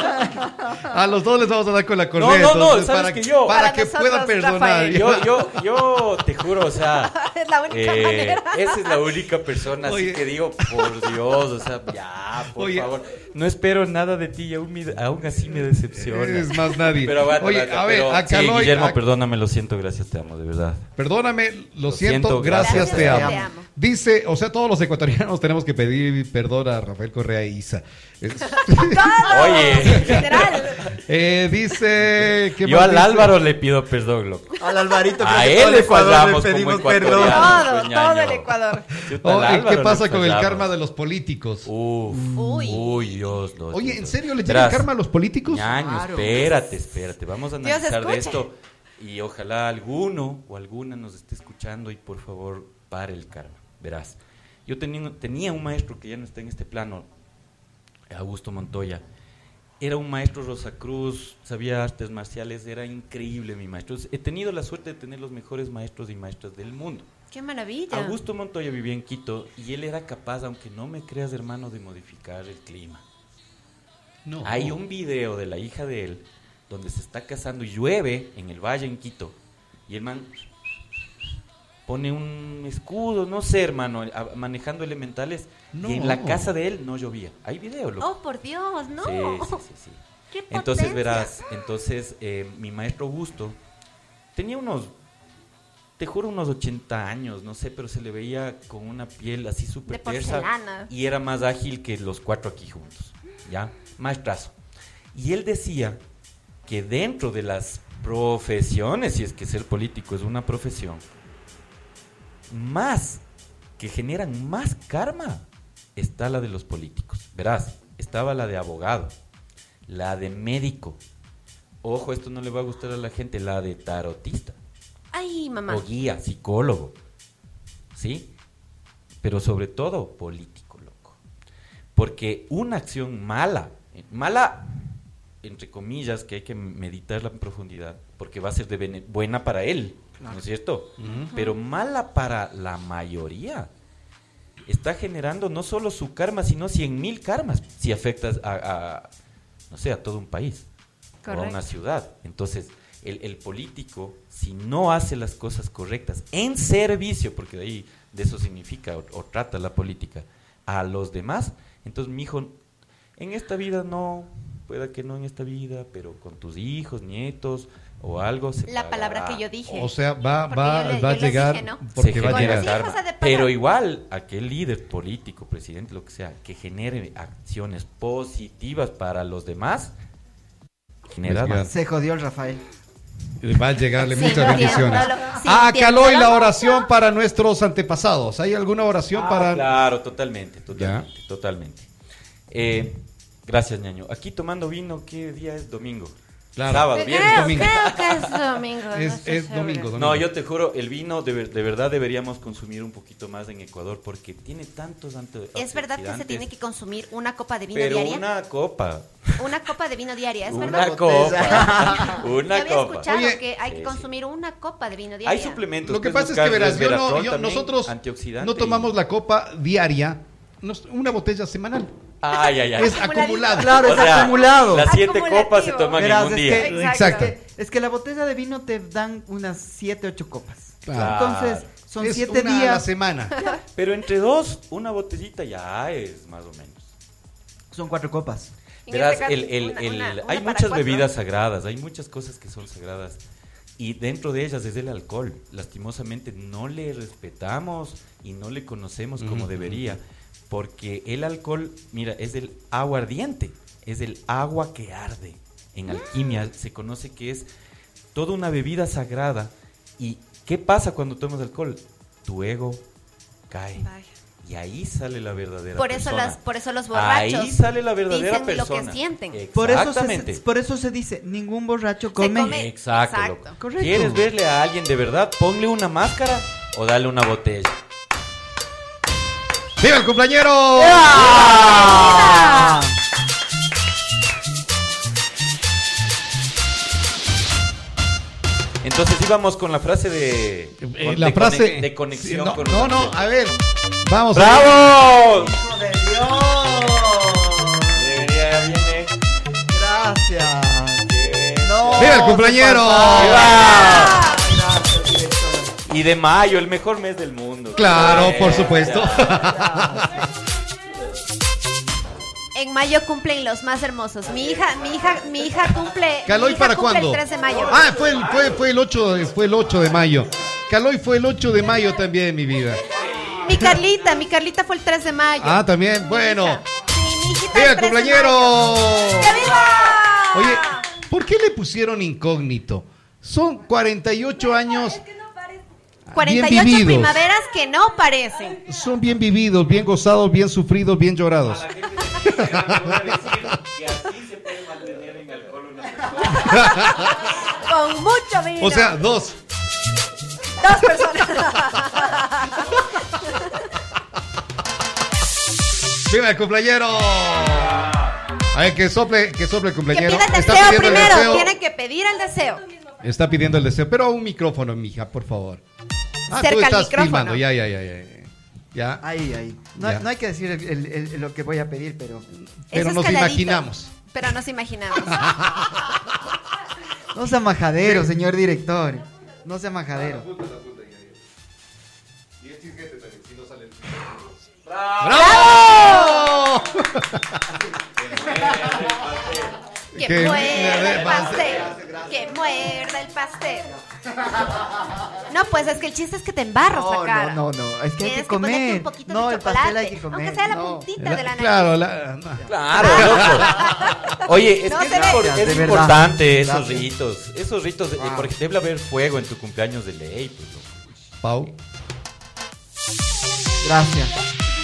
A los dos les vamos a dar con la correa. no, no, entonces, sabes para que yo- para, Para que puedan perdonar. Rafael. Yo, yo, yo te juro, o sea, *laughs* Es la única eh, manera. esa es la única persona así que digo, por Dios, o sea, ya, por Oye. favor, no espero nada de ti y aún, aún así me decepciona. Eres más nadie. Pero aguanta, Oye, a ver, pero- a Guillermo, a- perdóname, lo siento, gracias, te amo, de verdad. Perdóname, lo, Lo siento, siento, gracias, gracias, te te amo. amo. Dice, o sea, todos los ecuatorianos *laughs* tenemos que pedir perdón a Rafael Correa e Isa. Oye, Literal. *laughs* eh, dice que yo al Álvaro le pido perdón, loco. Al Alvarito, A él todo le Ecuador le pedimos perdón. Todo, pues, todo ñaño. el Ecuador. Álvaro ¿qué pasa con el karma de los políticos? Uf, Uy. uy, Dios, no, Oye, Dios, ¿en Dios. serio le el karma a los políticos? Ñaño, Claro. espérate, espérate. Vamos a Dios analizar de esto. Y ojalá alguno o alguna nos esté escuchando y por favor pare el karma. Verás, yo tenía, tenía un maestro que ya no está en este plano, Augusto Montoya. Era un maestro Rosacruz, sabía artes marciales, era increíble mi maestro. He tenido la suerte de tener los mejores maestros y maestras del mundo. Qué maravilla. Augusto Montoya vivía en Quito y él era capaz, aunque no me creas hermano, de modificar el clima. No. Hay un video de la hija de él donde se está casando y llueve en el valle en Quito. Y el man pone un escudo, no sé, hermano, a- manejando elementales. No. Y en la casa de él no llovía. Hay video, loco. Oh, por Dios, no. Sí, sí, sí, sí. Qué Entonces verás, entonces eh, mi maestro Augusto tenía unos, te juro, unos 80 años, no sé, pero se le veía con una piel así súper tersa y era más ágil que los cuatro aquí juntos. ¿ya? Maestrazo. Y él decía que dentro de las profesiones, si es que ser político es una profesión, más, que generan más karma, está la de los políticos. Verás, estaba la de abogado, la de médico. Ojo, esto no le va a gustar a la gente, la de tarotista Ay, mamá. o guía, psicólogo. ¿Sí? Pero sobre todo político, loco. Porque una acción mala, eh, mala entre comillas, que hay que meditarla en profundidad, porque va a ser de buena para él, ¿no es cierto? Pero mala para la mayoría. Está generando no solo su karma, sino cien mil karmas si afectas a, a, no sé, a todo un país o a una ciudad. Entonces, el, el político, si no hace las cosas correctas en servicio, porque de ahí de eso significa o, o trata la política, a los demás, entonces mi hijo, en esta vida no, pueda que no en esta vida, pero con tus hijos, nietos o algo. Se La palabra pagará. que yo dije. O sea, va, Porque va, yo le- va a yo llegar. dije, ¿no? Porque se va a llegar. Pero igual, aquel líder político, presidente, lo que sea, que genere acciones positivas para los demás, genera Pues, Se jodió el Rafael. Va a llegarle Sí, muchas bendiciones. lo- sí, ah, entiendo. Caló y la oración para nuestros antepasados. ¿Hay alguna oración Ah, para.? Claro, totalmente, totalmente, totalmente. Eh, gracias, ñaño. Aquí tomando vino, ¿qué día es? Domingo. Claro. Sábado, Creo, viernes. domingo. creo que es domingo. *laughs* no Es, segura. domingo, domingo. No, yo te juro, el vino de, de verdad deberíamos consumir un poquito más en Ecuador porque tiene tantos ante- ¿Es verdad que se tiene que consumir una copa de vino Pero diaria? una copa. Una copa de vino diaria, ¿es una verdad? copa. Yo *laughs* una había copa. escuchado Oye, que hay que consumir una copa de vino diaria. Hay suplementos. Lo que pasa es que, verás, yo no- yo- nosotros no tomamos y- la copa diaria, nos- una botella semanal. Ay, ay, ay. Es acumulado. Claro, O es sea, acumulado. Las siete copas se toman Verás, en un es día. que- Exacto. Es que, es que la botella de vino te dan unas 7, 8 copas. Claro. Entonces, son Es 7 una a la días. semana. *laughs* Pero entre dos, una botellita ya es más o menos. Son 4 copas. Verás, este el, el- una- el- una- una hay muchas cuatro. bebidas sagradas, hay muchas cosas que son sagradas. Y dentro de ellas es el alcohol. Lastimosamente no le respetamos y no le conocemos como Ujú. debería. Porque el alcohol, mira, es el agua ardiente, es el agua que arde. En alquimia se conoce que es toda una bebida sagrada. ¿Y qué pasa cuando tomas alcohol? Tu ego cae. Vaya. Y ahí sale la verdadera Por eso, persona. las, por eso los borrachos Ahí sale la verdadera dicen persona. lo que sienten. Por eso, Exactamente. se, por eso se dice, ningún borracho come. come. Exacto, Exacto. Correcto. ¿Quieres verle a alguien de verdad? Ponle una máscara o dale una botella. ¡Viva el cumpleañero! ¡Ah! Entonces íbamos con la frase de, Eh, con- la de frase. conex- de conexión Sí, no, con no, no, a ver. Vamos. a ver. ¡Bravo! ¡Hijo de Dios! Debería, ya viene. Gracias. Bien. No, ¡Viva el cumpleañero! ¡Viva! Y de mayo, el mejor mes del mundo. Claro, por supuesto. ya. En mayo cumplen los más hermosos. Mi hija, mi hija, mi hija cumple. ¿Caloy mi hija para cumple cuándo? El 3 de mayo. Ah, fue el, fue, fue el 8 de, fue el 8 de mayo. Caloy fue el 8 de mayo también en mi vida. Mi Carlita, mi Carlita fue el 3 de mayo. Ah, también. Bueno. Mi hijita ¡Viva el el 3 de cumpleañero! mayo. ¡Que viva! Oye, ¿por qué le pusieron incógnito? Son 48 años. 48 bien vividos. primaveras que no parecen. Son bien vividos, bien gozados, bien sufridos, bien llorados. A la gente le voy a decir que así se puede mantener en alcohol una persona. Con mucho vino. O sea, dos. dos personas. ¡Viva el cumpleañero! A ver, que sople, que sople el que cumpleañero. pida el Está deseo primero. deseo. Tienen que pedir el deseo. Está pidiendo el deseo, pero a un micrófono, mija, por favor. Ah, Cerca tú estás micrófono. filmando, ya, ya, ya, ya. Ya, Ahí, ahí. No, Ya. no hay que decir el- el- el- lo que voy a pedir, pero. pero Eso es nos imaginamos. Pero nos imaginamos. *laughs* No sea majadero, señor director. No sea majadero. ¡Bravo! que Que el pastel. Que muerda el pastel. No, pues es que el chiste es que te embarras No, la cara. no, no, no, es que hay que comer. un poquito No, de el pastel hay chocolate, que comer. Aunque sea la no. puntita La- de la nariz. claro, la- no. Claro, *laughs* loco. Oye, es No que es, importante esos ritos. Esos ritos, eh, Wow. porque debe haber fuego en tu cumpleaños de ley. Pues. Pau. Gracias.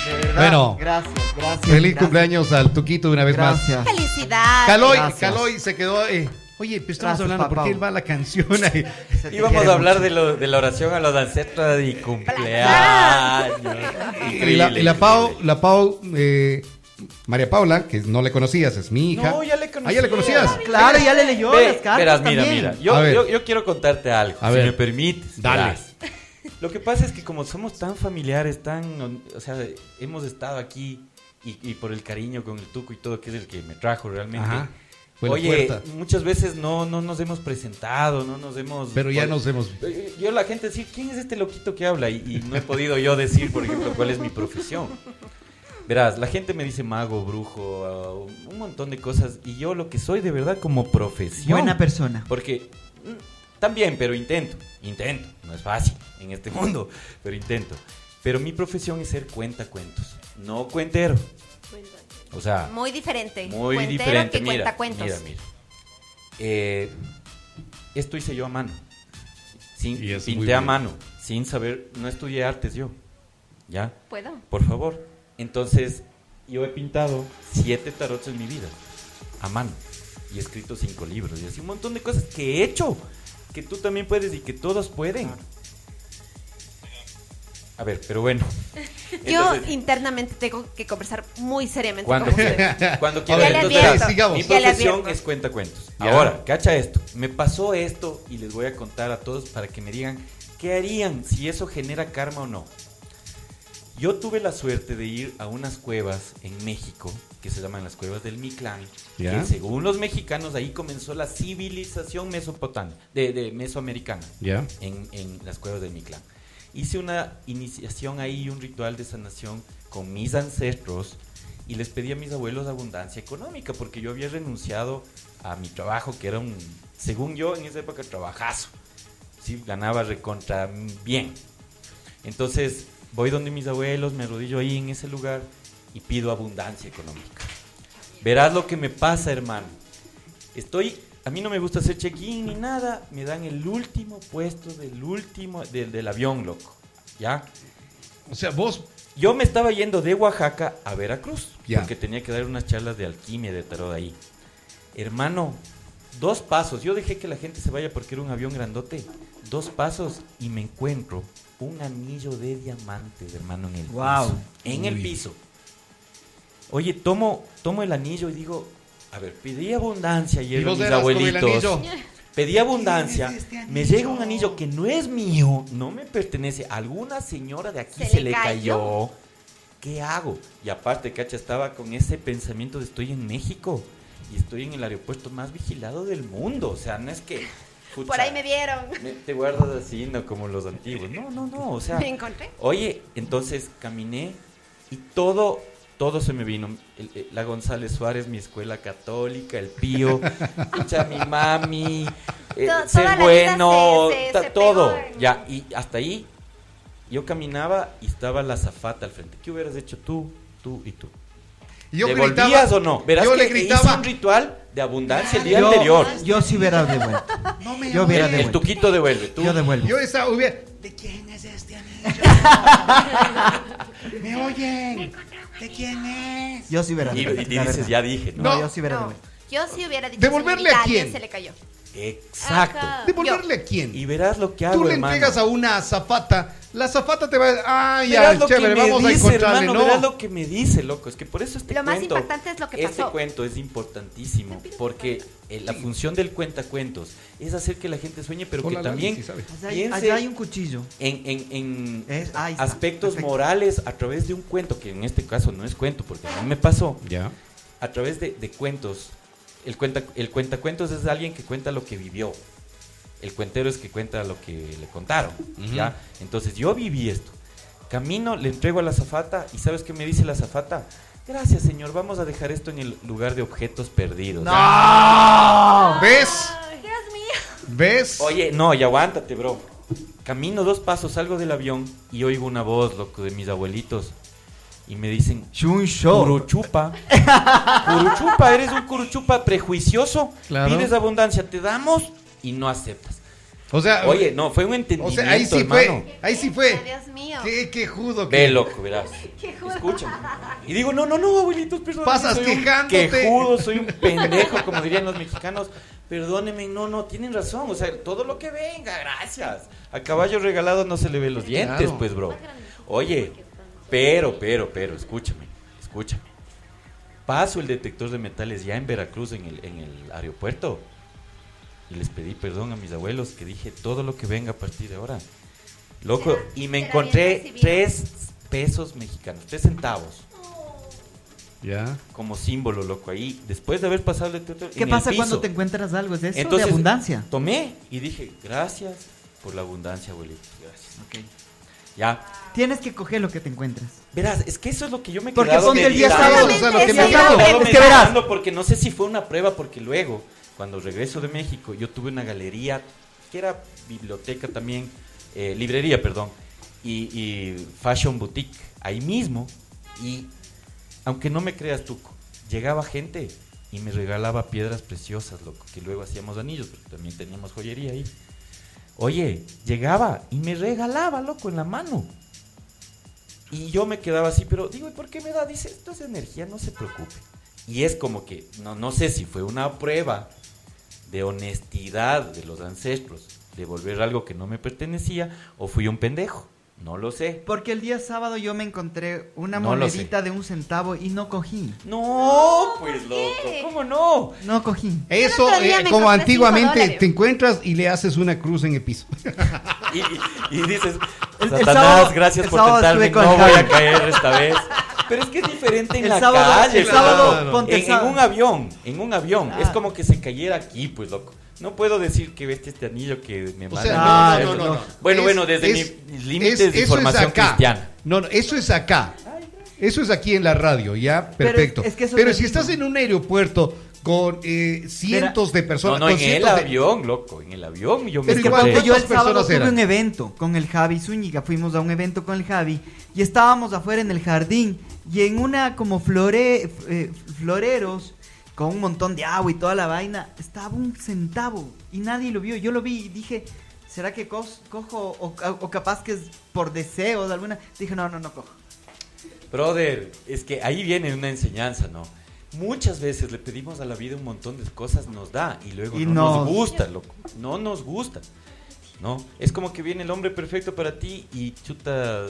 De verdad, Bueno. Gracias, gracias. Feliz gracias. cumpleaños al Tuquito de una vez más. Gracias. Felicidades. Caloy, Gracias. Caloy se quedó. eh, Oye, pero estamos Gracias, hablando papá. porque él va a la canción ahí. *laughs* Íbamos a hablar de, lo, de la oración a los ancestros y cumpleaños. Y la, y la Pau, la Pau eh, María Paula, que no le conocías, es mi hija. No, ya le Ah, ya le conocía. conocías. Claro, ya le leyó Ve, las cartas verás, mira, también. mira. Yo, A ver. yo, yo quiero contarte algo, A si ver. me permites. Dale. verás. Lo que pasa es que como somos tan familiares, tan, o sea, hemos estado aquí y, y por el cariño con el tuco y todo, que es el que me trajo realmente. Ajá. Fue Oye, muchas veces no, no nos hemos presentado, no nos hemos... Pero ya nos hemos. Yo la gente decir, ¿quién es este loquito que habla? Y, y no he podido yo decir, por ejemplo, cuál es mi profesión. Verás, la gente me dice mago, brujo, uh, un montón de cosas. Y yo lo que soy de verdad como profesión. Buena persona. Porque mm, también, pero intento, intento. No es fácil en este mundo, pero intento. Pero mi profesión es ser cuentacuentos, no cuentero. O sea, Muy diferente. muy Cuentero diferente. que Mira, cuenta cuentos. mira, mira. Eh, esto hice yo a mano. Sin, pinté a mano, sin saber, no estudié artes yo. ¿Ya? ¿Puedo? Por favor. Entonces, yo he pintado siete tarots en mi vida, a mano. Y he escrito cinco libros. Y así un montón de cosas que he hecho, que tú también puedes y que todos pueden. A ver, pero bueno. *laughs* Yo Entonces, internamente tengo que conversar muy seriamente *laughs* cuando, con usted. cuando A quiera. ver, Ya le Entonces, advierto, sigamos. mi profesión es cuentacuentos. Ya. Ahora, cacha esto. Me pasó esto y les voy a contar a todos para que me digan qué harían si eso genera karma o no. Yo tuve la suerte de ir a unas cuevas en México que se llaman las cuevas del Mictlán. Ya. Que según los mexicanos ahí comenzó la civilización mesopotámica, de, de mesoamericana Ya. en, en las cuevas del Mictlán. Hice una iniciación ahí, un ritual de sanación con mis ancestros y les pedí a mis abuelos abundancia económica porque yo había renunciado a mi trabajo que era un, según yo en esa época, trabajazo. Sí, ganaba recontra bien. Entonces voy donde mis abuelos, me arrodillo ahí en ese lugar y pido abundancia económica. Verás lo que me pasa, hermano. Estoy, a mí no me gusta hacer check-in ni nada, me dan el último puesto del último, del, del avión, loco. ¿Ya? O sea, vos. Yo me estaba yendo de Oaxaca a Veracruz, Ya. porque tenía que dar unas charlas de alquimia de tarot ahí. Hermano, dos pasos, yo dejé que la gente se vaya porque era un avión grandote. Dos pasos y me encuentro un anillo de diamantes, hermano, en el Guau. piso. En el piso. Oye, tomo, tomo el anillo y digo, a ver, pedí abundancia Y mis abuelitos. Pedí abundancia, me llega un anillo que no es mío, no me pertenece, alguna señora de aquí Se se, le le cayó. cayó. ¿Qué hago? Y aparte, cacha, estaba con ese pensamiento de estoy en México y estoy en el aeropuerto más vigilado del mundo. O sea, no es que... pucha, Por ahí me vieron. me- te guardas así, no como los antiguos. No, no, no, o sea... *laughs* Me encontré. Oye, entonces caminé y todo, todo se me vino. El- el- la González Suárez, mi escuela católica, el Pío, escucha, mi mami, eh, ser bueno, se- se- ta- se todo. en- Ya, y hasta ahí yo caminaba y estaba la zafata al frente. ¿Qué hubieras hecho tú, tú y tú? Yo ¿Devolvías gritaba. o no? Verás yo que le hice gritaba. un ritual de abundancia el día Yo, anterior. yo sí hubiera devuelto. Yo hubiera El, el tuquito devuelve. Tú. Yo devuelvo. Yo esa hubiera. ¿De quién es este anillo? *laughs* ¿Me oyen? ¿De quién es? Yo sí hubiera Y, y dices, verdad. ya dije, ¿no? No, yo sí hubiera No, devuelto. yo sí hubiera dicho. ¿Devolverle a señorita, quién? alguien se le cayó. Exacto. Ajá. ¿Devolverle a quién? Y verás lo que hago, Tú le hermano. entregas a una zapata. La zapata te va a decir, ah, ya, lo chévere, que me vamos a dice, encontrarle. hermano, no. verás lo que me dice, loco. Es que por eso este Lo más cuento... impactante es lo que Este pasó. cuento es importantísimo, porque eh, la función del cuentacuentos es hacer que la gente sueñe, pero Hola, que Lali, también sí sabe. Allá hay, piense allá hay un cuchillo. en, en- en Es- ahí está, aspectos perfecto. morales a través de un cuento, que en este caso no es cuento, porque a mí me pasó, Ya. a través de, de cuentos. El, cuenta, el cuentacuentos es alguien que cuenta lo que vivió. El cuentero es que cuenta lo que le contaron. ¿ya? Entonces yo viví esto. Camino, le entrego a la zafata y ¿sabes qué me dice la zafata? Gracias, señor. Vamos a dejar esto en el lugar de objetos perdidos. ¡No! ¿Ves? Ay, Dios mío. ¿Ves? Oye, no, y aguántate, bro. Camino dos pasos, salgo del avión y oigo una voz, loco, de mis abuelitos. Y me dicen. Curuchupa. *laughs* Curuchupa, eres un curuchupa prejuicioso. Claro. Pides abundancia, te damos y no aceptas. O sea, Oye, no, fue un o entendimiento, sea, ahí sí hermano. fue. Ahí sí fue. Dios mío. Qué, qué judo. que- Ve, loco, verás. *laughs* Qué judo. Escúchame. Y digo, no, no, no, abuelitos, perdón. Pasas soy quejándote. quejudo, soy un pendejo, como dirían los mexicanos. Perdónenme, no, no, tienen razón. O sea, todo lo que venga, gracias. A caballo regalado no se le ven los dientes, Claro. pues, bro. Oye, pero, pero, pero, escúchame, escúchame. Paso el detector de metales ya en Veracruz, en el, en el aeropuerto. Y les pedí perdón a mis abuelos que dije todo lo que venga a partir de ahora. Loco, Será- y me encontré tres pesos mexicanos, tres centavos, Ya. como símbolo, loco, ahí. Después de haber pasado el detector. ¿Qué en pasa el cuando piso. te encuentras algo? ¿Es eso Entonces, de abundancia? Tomé y dije, gracias por la abundancia, abuelito. Gracias. Ya. Tienes que coger lo que te encuentras. Verás, es que eso es lo que yo me he Porque quedado ponte el día sábado, o sea, lo que me Es que verás. porque no sé si fue una prueba, porque luego, cuando regreso de México, yo tuve una galería que era biblioteca también, eh, librería, perdón, y, fashion boutique, ahí mismo. Y aunque no me creas, Tuco, llegaba gente y me regalaba piedras preciosas, loco, que luego hacíamos anillos, porque también teníamos joyería ahí. Oye, llegaba y me regalaba, loco, en la mano. Y yo me quedaba así, pero digo, ¿y por qué me da? Dice, esto es energía, no se preocupe. Y es como que, no, no sé si fue una prueba de honestidad de los ancestros, de volver algo que no me pertenecía, o fui un pendejo. No lo sé. Porque el día sábado yo me encontré una No monedita de un centavo y no cogí. No, pues loco, ¿cómo no? No cogí. Eso, eh, como antiguamente te encuentras y le haces una cruz en el piso. *laughs* Y, dices, El- el Satanás, sábado- gracias el por tentarme, no voy a caer esta vez. Pero es que es diferente en El la sábado- calle, el sábado, loco. ponte el en, un avión, en un avión. Ah. Es como que se cayera aquí, pues, loco. No puedo decir que veste este anillo que me O manda. sea, Ah, no, no, no, no. Bueno, Es- bueno, desde es- mis límites es- de información acá. cristiana. No, no, eso es acá. Eso es aquí en la radio, ya, perfecto. es- es que eso Pero si estás en un aeropuerto con eh, cientos de No, personas, no, con en el de- avión, loco. En el avión yo me Pero Es que igual, yo el ¿cuántas sábado tuve eran? un evento con el Javi Zúñiga. Fuimos a un evento con el Javi y estábamos afuera en el jardín y en una como flore, eh, floreros con un montón de agua y toda la vaina estaba un centavo y nadie lo vio. Yo lo vi y dije, ¿será que cos- cojo o, o capaz que es por deseos alguna? Dije, no, no, no cojo. Brother, es que ahí viene una enseñanza, ¿no? Muchas veces le pedimos a la vida un montón de cosas, nos da y luego Y no no- nos gusta, loco. No nos gusta. ¿No? Es como que viene el hombre perfecto para ti y chuta,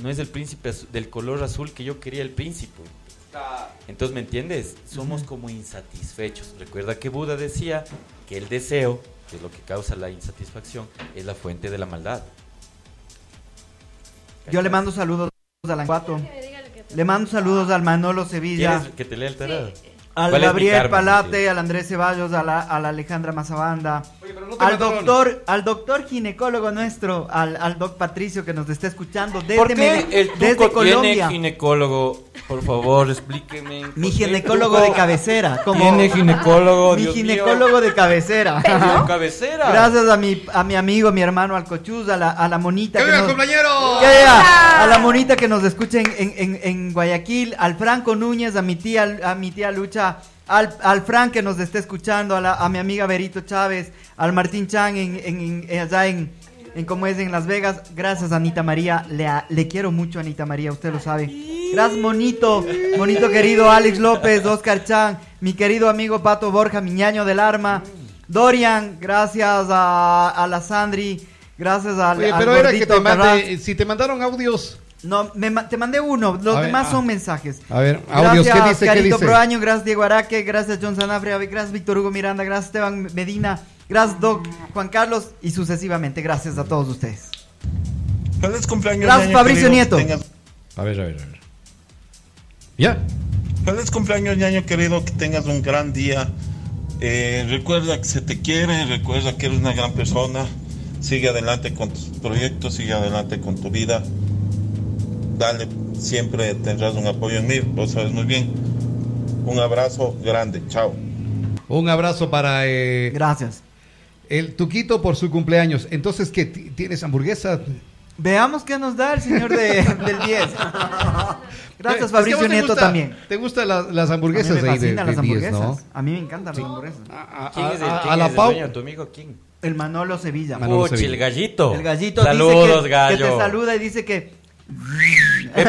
no es el príncipe del color azul que yo quería el príncipe. Entonces, ¿me entiendes? Somos como insatisfechos. Recuerda que Buda decía que el deseo, que es lo que causa la insatisfacción, es la fuente de la maldad. Yo le mando saludos a la Cuatro. Le mando saludos al Manolo Sevilla. ¿Quieres que te lea el tarado? Al ¿Cuál es mi Gabriel karma, Palate, al Andrés Ceballos, a la, a la Alejandra Mazabanda, no te al doctor, al doctor ginecólogo nuestro, al, al doc Patricio que nos está escuchando desde, ¿Por qué el desde Tuco tiene Colombia. ginecólogo? Por favor, explíqueme. ¿Por Mi ginecólogo de cabecera. Como Tiene ginecólogo, mi Dios ginecólogo de cabecera. mío. *laughs* De cabecera. Gracias a mi, a mi amigo, mi hermano Alcochuz, a la, a la monita. ¡Que que venga, nos- compañero! Ya, ya, A la monita que nos escucha en, en- en- en Guayaquil, al Franco Núñez, a mi tía, a mi tía Lucha, al, al Fran que nos está escuchando, a, la- a mi amiga Berito Chávez, al Martín Chan en, en- en- allá en, en como es en Las Vegas. Gracias Anita María, le, a- le quiero mucho Anita María, usted lo sabe. Gracias Monito, Monito querido Alex López, Oscar Chan, mi querido amigo Pato Borja, mi ñaño del arma. Dorian, gracias a, a la Sandri, gracias al, Oye, al era que gordito te mande, Carranza. si te mandaron audios. No, me te mandé uno, los A ver, demás ah. son mensajes. A ver, audios, gracias, ¿qué dice? ¿Qué Carito dice? Proaño, gracias Diego Araque, gracias John Sanabria, gracias Víctor Hugo Miranda, gracias Esteban Medina, gracias Doc Juan Carlos y sucesivamente. Gracias a todos ustedes. Feliz cumpleaños. Gracias, ñaño, Fabricio querido, Nieto. tengas- A ver, a ver, a ver. ¿Ya? Feliz cumpleaños, ñaño querido, que tengas un gran día. Eh, recuerda que se te quiere, recuerda que eres una gran persona. Sigue adelante con tus proyectos, sigue adelante con tu vida. Dale, siempre tendrás un apoyo en mí, vos sabes muy bien. Un abrazo grande, chao. Un abrazo para... eh, Gracias. El Tuquito por su cumpleaños. Entonces, ¿qué? ti- ¿Tienes hamburguesa? Veamos qué nos da el señor de- *laughs* del 10. Gracias, Fabricio te Nieto gusta- también. ¿Te gustan la- las hamburguesas a mí me ahí de, las 10, hamburguesas. no? A mí me encantan las hamburguesas. A, ¿Quién es el, a- quién a la es el Pau. dueño, tu amigo? ¿Quién? El Manolo Sevilla. Manolo Sevilla. el gallito. El gallito Saludos, dice que, gallo. que te saluda y dice que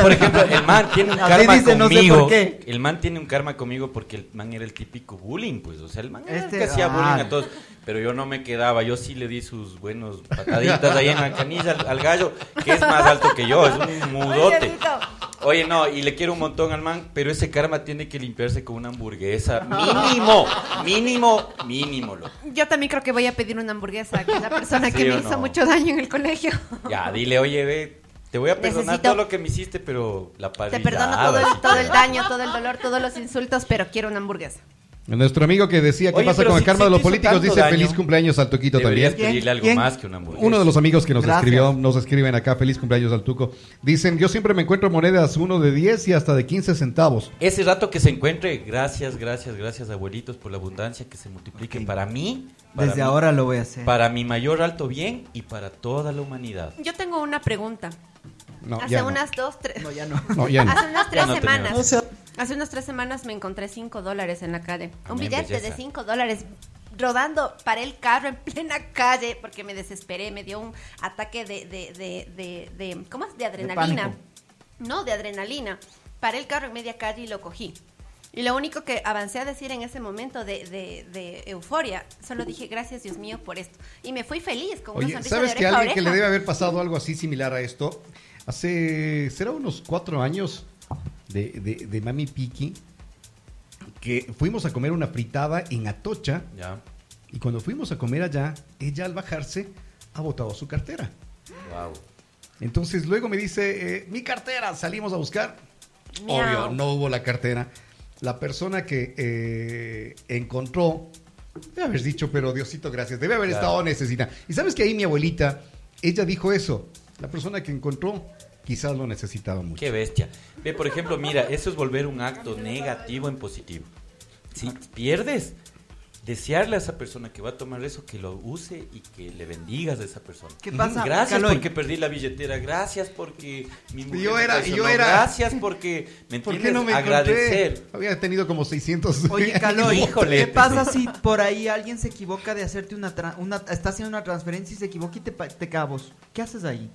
Por ejemplo, el man tiene un Así karma dice, no sé conmigo. por qué. El man tiene un karma conmigo porque el man era el típico bullying, pues. O sea, el man era el Este- que hacía ah. bullying a todos. Pero yo no me quedaba. Yo sí le di sus buenos pataditas ahí en la canilla al, al gallo, que es más alto que yo. Es un mudote. Oye, no, y le quiero un montón al man, pero ese karma tiene que limpiarse con una hamburguesa. Mínimo, mínimo, mínimo. loco. Yo también creo que voy a pedir una hamburguesa, que es la persona *laughs* ¿Sí que me hizo mucho daño en el colegio. Ya, dile, oye, ve, te voy a perdonar Necesito- todo lo que me hiciste, pero la Te parrilla. perdono todo el, todo el daño, todo el dolor, todos los insultos, pero quiero una hamburguesa. Nuestro amigo que decía qué Oye, pasa con el si- karma si de los políticos dice daño, feliz cumpleaños al Tuquito Deberías también. pedirle algo ¿Quién? más que una hamburguesa. Uno de los amigos que nos Gracias. escribió, nos escriben acá, feliz cumpleaños al Tuco. Dicen, yo siempre me encuentro monedas uno de 10 y hasta de 15 centavos. Ese rato que se encuentre, gracias, gracias, gracias, abuelitos, por la abundancia que se multiplique para mí. para desde mí, ahora lo voy a hacer. Para mi mayor alto bien y para toda la humanidad. Yo tengo una pregunta. No, Hace ya no. unas dos, tres. No, ya no. No, ya no. Hace unas tres Ya no tenemos. semanas. Hace unas tres semanas me encontré cinco dólares en la calle. Un billete belleza. de cinco dólares rodando para el carro en plena calle porque me desesperé, me dio un ataque de, de, de, de, de- ¿cómo es? De adrenalina. no, de adrenalina. Paré el carro en media calle y lo cogí. Y lo único que avancé a decir en ese momento de, de, de euforia, solo dije gracias Dios mío por esto. Y me fui feliz, con una Oye, sonrisa ¿sabes de que alguien que le debe haber pasado algo así similar a esto? Hace, será unos cuatro años de, de, de Mami Piki, que fuimos a comer una fritada en Atocha Ya. y cuando fuimos a comer allá, ella al bajarse ha botado su cartera. Wow. Entonces luego me dice, eh, mi cartera, salimos a buscar. Miau. Obvio, no hubo la cartera. La persona que eh, encontró, debe haber dicho, pero Diosito, gracias, debe haber Claro. estado necesitada. Y sabes que ahí mi abuelita, ella dijo eso, la persona que encontró quizás lo necesitaba mucho. Qué bestia. Ve, por ejemplo, mira, eso es volver un acto negativo en positivo. Si pierdes, desearle a esa persona que va a tomar eso que lo use y que le bendigas a esa persona. ¿Qué pasa, Gracias Caloy? porque perdí la billetera. Gracias porque mi mujer Yo era- yo era- Gracias porque me *laughs* ¿Por entiendes qué no me agradecer. encontré? Había tenido como 600. Oye, *laughs* *laughs* Caloy, Híjole. ¿qué pasa si por ahí alguien se equivoca de hacerte una, tra- una está haciendo una transferencia y se equivoca y te, pa- te cabos? ¿Qué haces ahí?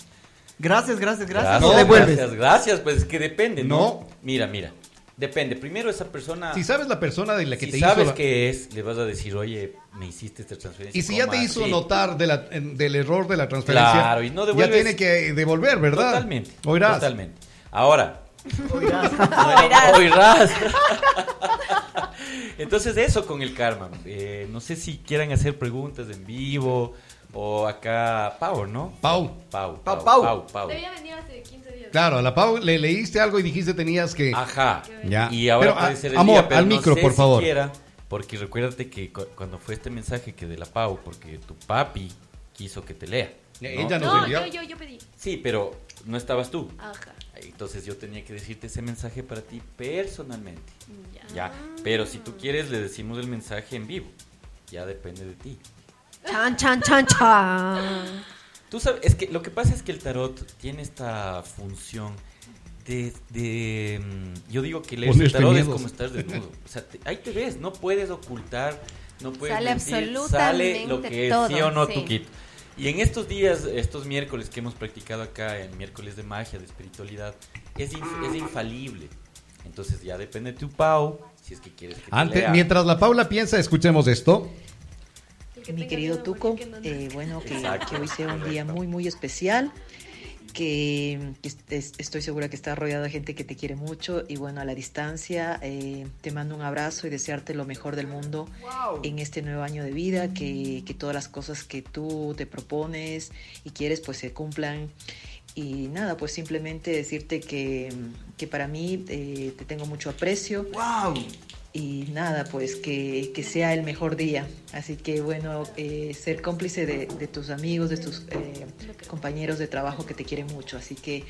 Gracias, gracias, gracias. Gracias, No devuelves. gracias, gracias, pues es que depende, ¿no? No. Mira, mira. Depende. Primero esa persona. Si sabes la persona de la que si te sabes hizo... la- qué es, le vas a decir, oye, me hiciste esta transferencia. Y si ya te ¿cómo hizo notar de la- en- del error de la transferencia, Claro, y no ya devuelves- tiene que devolver, ¿verdad? Totalmente. Oirás. Totalmente. Ahora. Oirás. *laughs* Oirás. Oirás. *laughs* Entonces, eso con el karma. Eh, no sé si quieran hacer preguntas en vivo o acá. Pau, ¿no? Pau. Pau. Pau, Pau. Pau. Pau. Pau. Debía venir hace 15 días. Claro, a la Pau le leíste algo y dijiste tenías que... Ajá. Ya. Y ahora Pero, puede a- ser el amor, día, pero al no micro, sé por favor. siquiera, porque recuérdate que cu- cuando fue este mensaje que de la Pau, porque tu papi quiso que te lea. ¿no? Ella nos No, envió. yo, yo, yo pedí. Sí, pero no estabas tú. Ajá. Entonces yo tenía que decirte ese mensaje para ti personalmente. Ya. Ya. Pero si tú quieres, le decimos el mensaje en vivo. Ya depende de ti. Chan, chan, chan, chan. Tú sabes, es que lo que pasa es que el tarot tiene esta función de, de, mm, yo digo que leer el tarot es como estar desnudo. O sea, te- ahí te ves, no puedes ocultar, no puedes Sale mentir, absolutamente sale lo que es, sí o no sí. tu kit. Y en estos días, estos miércoles que hemos practicado acá, en miércoles de magia, de espiritualidad, es, inf- es infalible. Entonces ya depende de tu Pau, si es que quieres que te Antes, lea. mientras la Paula piensa, escuchemos esto. Mi querido Tuco, eh, bueno, que, hoy sea un día muy, muy especial, que, que est- es- estoy segura que estás rodeado de gente que te quiere mucho y bueno, a la distancia eh, te mando un abrazo y desearte lo mejor del mundo en este nuevo año de vida, que, que todas las cosas que tú te propones y quieres pues se cumplan. Y nada, pues simplemente decirte que, que para mí eh, te tengo mucho aprecio ¡Wow! Y nada, pues que, que sea el mejor día. Así que bueno, eh, ser cómplice de, de tus amigos, de tus eh, compañeros de trabajo que te quieren mucho. Así que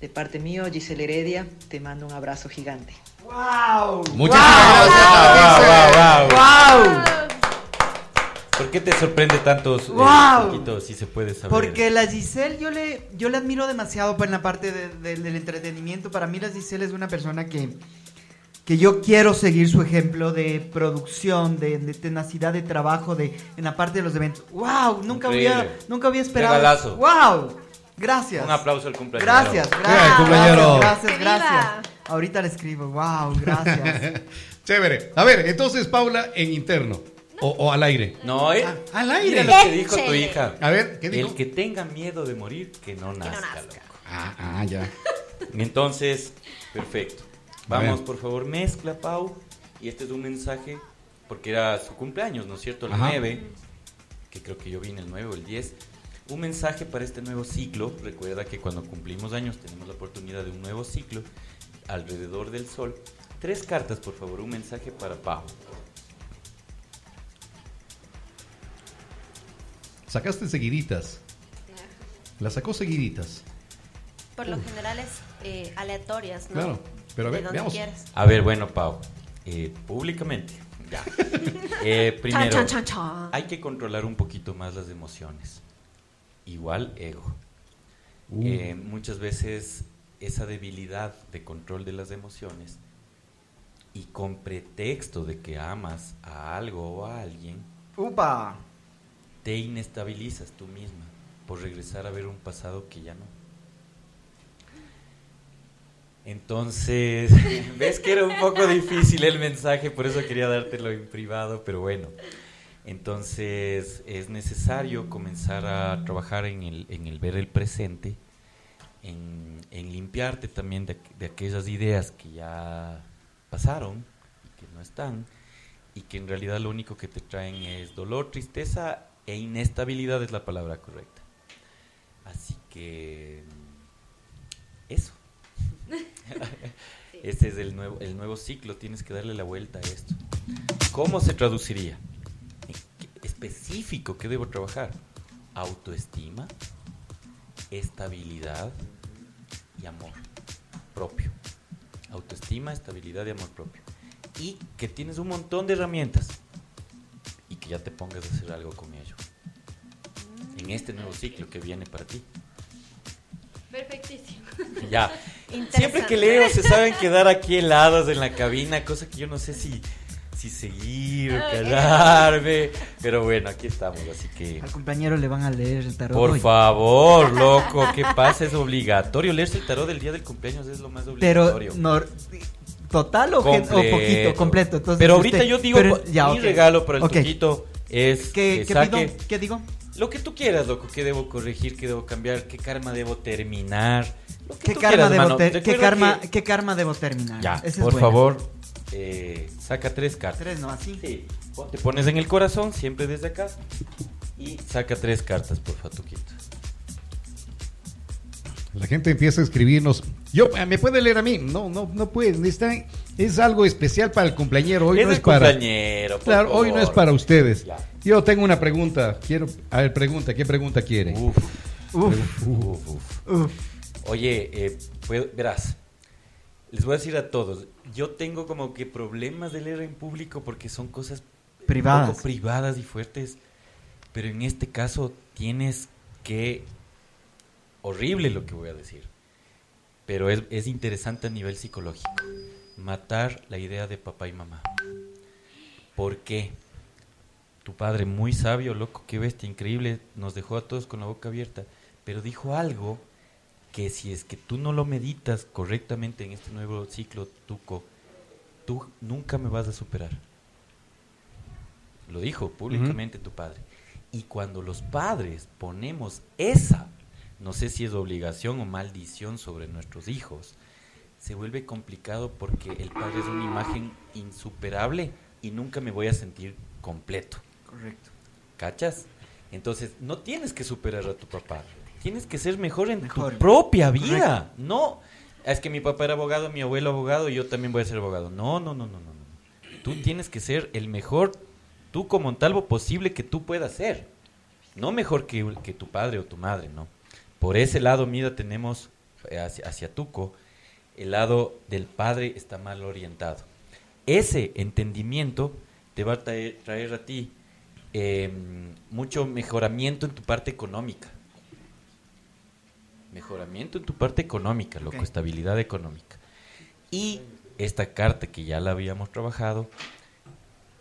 de parte mío, Giselle Heredia, te mando un abrazo gigante. ¡Wow! Muchísimas gracias. Wow, wow, wow, wow. ¡Wow! ¿Por qué te sorprende tanto, eh, ¡Wow! poquito, si se puede saber? Porque la Giselle yo le, yo le admiro demasiado en la parte de- de- del entretenimiento. Para mí la Giselle es una persona que, que yo quiero seguir su ejemplo de producción, de, de tenacidad de trabajo, de en la parte de los eventos. ¡Wow! Nunca había, nunca había esperado. Regalazo. ¡Wow! Gracias. Un aplauso al cumpleaños. Gracias, ¡Eh, gracias. Gracias, ¡Que gracias. viva! Ahorita le escribo. ¡Wow! Gracias. *laughs* Chévere. A ver, entonces, Paula, en interno. O, o al aire. No, eh. Al aire. Mira lo que dijo tu hija. A ver, ¿qué dijo? El que tenga miedo de morir, que no nazca. nazca. loco. Ah, ah, ya. Entonces, perfecto. Vamos, por favor, mezcla, Pau. Y este es un mensaje, porque era su cumpleaños, ¿no es cierto? El Ajá. 9, que creo que yo vine el 9 o el 10. Un mensaje para este nuevo ciclo. Recuerda que cuando cumplimos años tenemos la oportunidad de un nuevo ciclo alrededor del sol. Tres cartas, por favor. Un mensaje para Pau. Sacaste seguiditas. La sacó seguiditas. Por lo general es eh, aleatorias, ¿no? Claro, pero a ver, donde veamos. quieras. A ver, bueno, Pau. eh, públicamente. Ya. *laughs* Eh, primero, Chan, chan, chan, chan. hay que controlar un poquito más las emociones. Igual ego. Uh. Eh, muchas veces esa debilidad de control de las emociones y con pretexto de que amas a algo o a alguien, ¡Upa! te inestabilizas tú misma por regresar a ver un pasado que ya no. Entonces, *laughs* ves que era un poco difícil el mensaje, por eso quería dártelo en privado, pero bueno. Entonces, es necesario comenzar a trabajar en el, en el ver el presente, en, limpiarte también de, de aquellas ideas que ya pasaron, y que no están, y que en realidad lo único que te traen es dolor, tristeza e inestabilidad es la palabra correcta. Así que mm, *laughs* Este es el nuevo, el nuevo ciclo, tienes que darle la vuelta a esto. ¿Cómo se traduciría? ¿En qué- Específico, ¿qué debo trabajar? Autoestima, estabilidad y amor propio. Autoestima, estabilidad y amor propio. Y que tienes un montón de herramientas y que ya te pongas a hacer algo con ello. En este nuevo ciclo que viene para ti. Perfectísimo. Ya. *laughs* Siempre que leo se saben quedar aquí helados en la cabina, cosa que yo no sé si, si seguir o Ok. callarme. Pero bueno, aquí estamos, así que... Al compañero le van a leer el tarot. Por hoy. favor, loco, ¿qué pasa? Es obligatorio. Leerse el tarot del día del cumpleaños es lo más Pero, obligatorio. no, ¿total o, gen- o poquito? Completo. Entonces, Pero usted- ahorita yo digo, pero- po- ya, mi regalo para el Ok. Toquito es ¿Qué, que qué saque pido? ¿Qué digo? lo que tú quieras, loco. ¿Qué debo corregir? ¿Qué debo cambiar? ¿Qué karma debo terminar? ¿Qué karma, quieras, debo ¿qué, karma, que- ¿Qué karma debo terminar? Ya, Esa es por favor, eh, saca tres cartas. Tres, ¿no? Así. Sí. Te pones en el corazón, siempre desde acá. Y saca tres cartas, por favor, Toquito. La gente empieza a escribirnos. Yo, eh, ¿me puede leer a mí? No, no, no puede. Está, es algo especial para el cumpleañero. Hoy Es no el es para. cumpleañero, por Claro, hoy no es para ustedes. Ya. Yo tengo una pregunta. Quiero. A ver, pregunta. ¿Qué pregunta quiere? Uf, Uf, uf, uf. uf. Oye, eh, verás, les voy a decir a todos, yo tengo como que problemas de leer en público porque son cosas un Privadas. poco privadas y fuertes, pero en este caso tienes que, horrible lo que voy a decir, pero es, es interesante a nivel psicológico, matar la idea de papá y mamá. ¿Por qué? Tu padre, muy sabio, loco, qué bestia, increíble, nos dejó a todos con la boca abierta, pero dijo algo que si es que tú no lo meditas correctamente en este nuevo ciclo, Tuco, tú nunca me vas a superar. Lo dijo públicamente tu padre. Y cuando los padres ponemos esa, no sé si es obligación o maldición sobre nuestros hijos, se vuelve complicado porque el padre es una imagen insuperable y nunca me voy a sentir completo. Correcto. ¿Cachas? Entonces, no tienes que superar a tu papá. Tienes que ser mejor en Mejor. tu propia vida. No, es que mi papá era abogado, mi abuelo abogado, y yo también voy a ser abogado. No, no, no, no, no. Tú tienes que ser el mejor, tú como Montalvo, posible que tú puedas ser. No mejor que, que tu padre o tu madre, ¿no? Por ese lado, mira, tenemos eh, hacia, hacia Tuco, el lado del padre está mal orientado. Ese entendimiento te va a traer, traer a ti eh, mucho mejoramiento en tu parte económica. Mejoramiento en tu parte económica, loco, estabilidad económica. Y esta carta que ya la habíamos trabajado,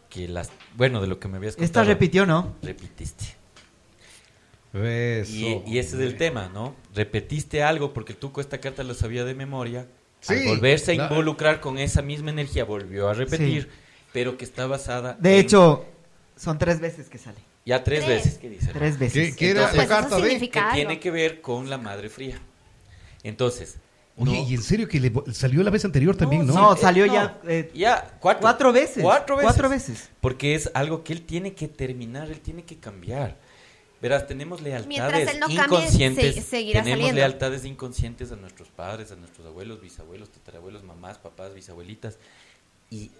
que las, bueno, de lo que me habías contado. Esta repitió, ¿no? Repitiste. Eso. Y, y ese es el tema, ¿no? Repetiste algo porque tú con esta carta lo sabía de memoria. Sí, al volverse a involucrar con esa misma energía, volvió a repetir, Sí. pero que está basada De en- hecho, son tres veces que sale. Ya tres, Tres. veces que dice. Tres veces. ¿Qué, era Entonces- la Pues carta de? que tiene que ver con la madre fría. Entonces, Oye, no- y en serio que le salió la vez anterior también, ¿no? No, eh, salió no. ya eh, ya cuatro, cuatro veces. Cuatro veces. Cuatro veces. Porque es algo que él tiene que terminar, él tiene que cambiar. Verás, tenemos lealtades Mientras él no cambie, inconscientes. se- seguirá tenemos saliendo. lealtades inconscientes a nuestros padres, a nuestros abuelos, bisabuelos, tatarabuelos, mamás, papás, bisabuelitas. Y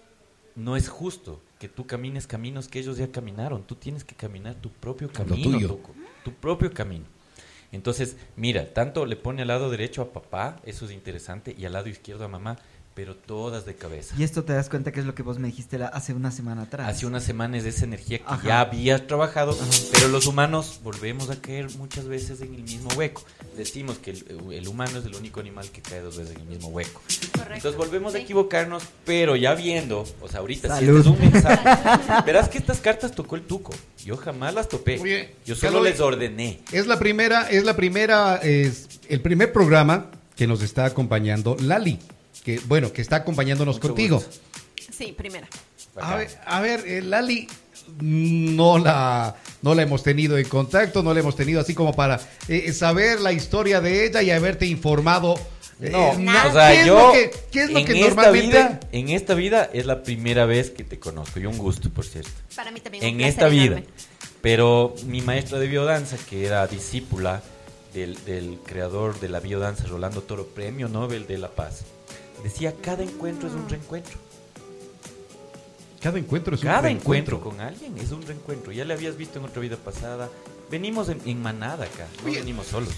no es justo que tú camines caminos que ellos ya caminaron. Tú tienes que caminar tu propio camino, tu propio camino. Entonces, mira, tanto le pone al lado derecho a papá, eso es interesante, y al lado izquierdo a mamá, pero todas de cabeza. Y esto te das cuenta que es lo que vos me dijiste la- hace una semana atrás. Hace unas semanas de esa energía que Ajá. ya habías trabajado, Ajá. pero los humanos volvemos a caer muchas veces en el mismo hueco. Decimos que el, el humano es el único animal que cae dos veces en el mismo hueco. Correcto. Entonces volvemos a equivocarnos, pero ya viendo, o sea, ahorita si este es un mensaje, *laughs* verás que estas cartas tocó el tuco. Yo jamás las topé. Oye, Yo solo les ordené. Es la primera, es la primera, es el primer programa que nos está acompañando Lali, que bueno, que está acompañándonos Mucho contigo. gusto. Sí, primera. A ver, a ver, eh, Lali no la no la hemos tenido en contacto, no la hemos tenido así como para eh, saber la historia de ella y haberte informado. eh, No, na- o sea, ¿qué es yo lo que, qué es lo en que esta normalmente vida, en esta vida es la primera vez que te conozco y un gusto, por cierto. Para mí también un en placer esta vida. enorme. Pero mi maestra de biodanza, que era discípula del, del creador de la biodanza, Rolando Toro, Premio Nobel de la Paz, decía, cada encuentro es un reencuentro. cada encuentro es un Cada reencuentro. encuentro con alguien es un reencuentro. Ya le habías visto en otra vida pasada. Venimos en, en manada acá, no Oye, venimos solos.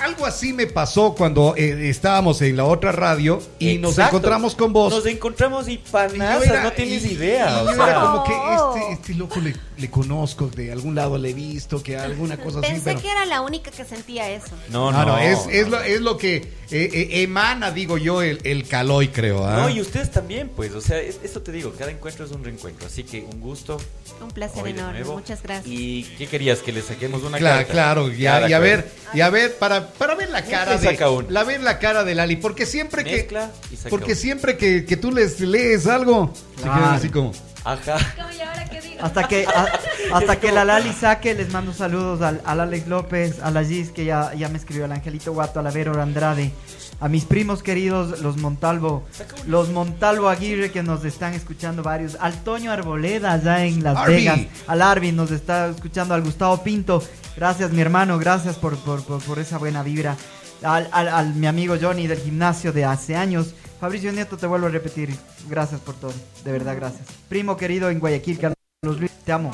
Algo así me pasó cuando eh, estábamos en la otra radio y nos Exacto. encontramos con vos. Nos encontramos y panazas, era- no tienes y- idea. y o yo era sea. como que este, este loco le, le conozco, de algún lado le he visto, que alguna cosa así, Pensé pero... que era la única que sentía eso. No, No, no, no, es, es, no. lo, es lo que eh, eh, emana, digo yo, el, el caloy, creo. ¿ah? No, y ustedes también, pues, o sea, es- eso te digo, cada encuentro es un reencuentro, así que un gusto. Un placer enorme. Muchas gracias. ¿Y qué querías? Que le saquemos una Claro, carta. claro, ya, y a ver, y a ver, para, para ver la cara de la ver la cara de Lali, porque siempre que porque siempre que, que tú les lees algo, se Claro. quedan así como Ajá. Hasta que, a- hasta que la Lali saque, les mando saludos al, al Alex López, a la Gis, que ya, ya me escribió, al Angelito Guato, a la Vero Andrade, a mis primos queridos, los Montalvo, los Montalvo Aguirre, que nos están escuchando varios, al Toño Arboleda, allá en Las Arby. Vegas, al Arvin, nos está escuchando, al Gustavo Pinto, gracias mi hermano, gracias por, por, por, por esa buena vibra, al, al, al mi amigo Johnny del gimnasio de hace años, Fabricio Nieto, te vuelvo a repetir, gracias por todo, de verdad, gracias. Primo querido en Guayaquil, Carlos Luis, te amo.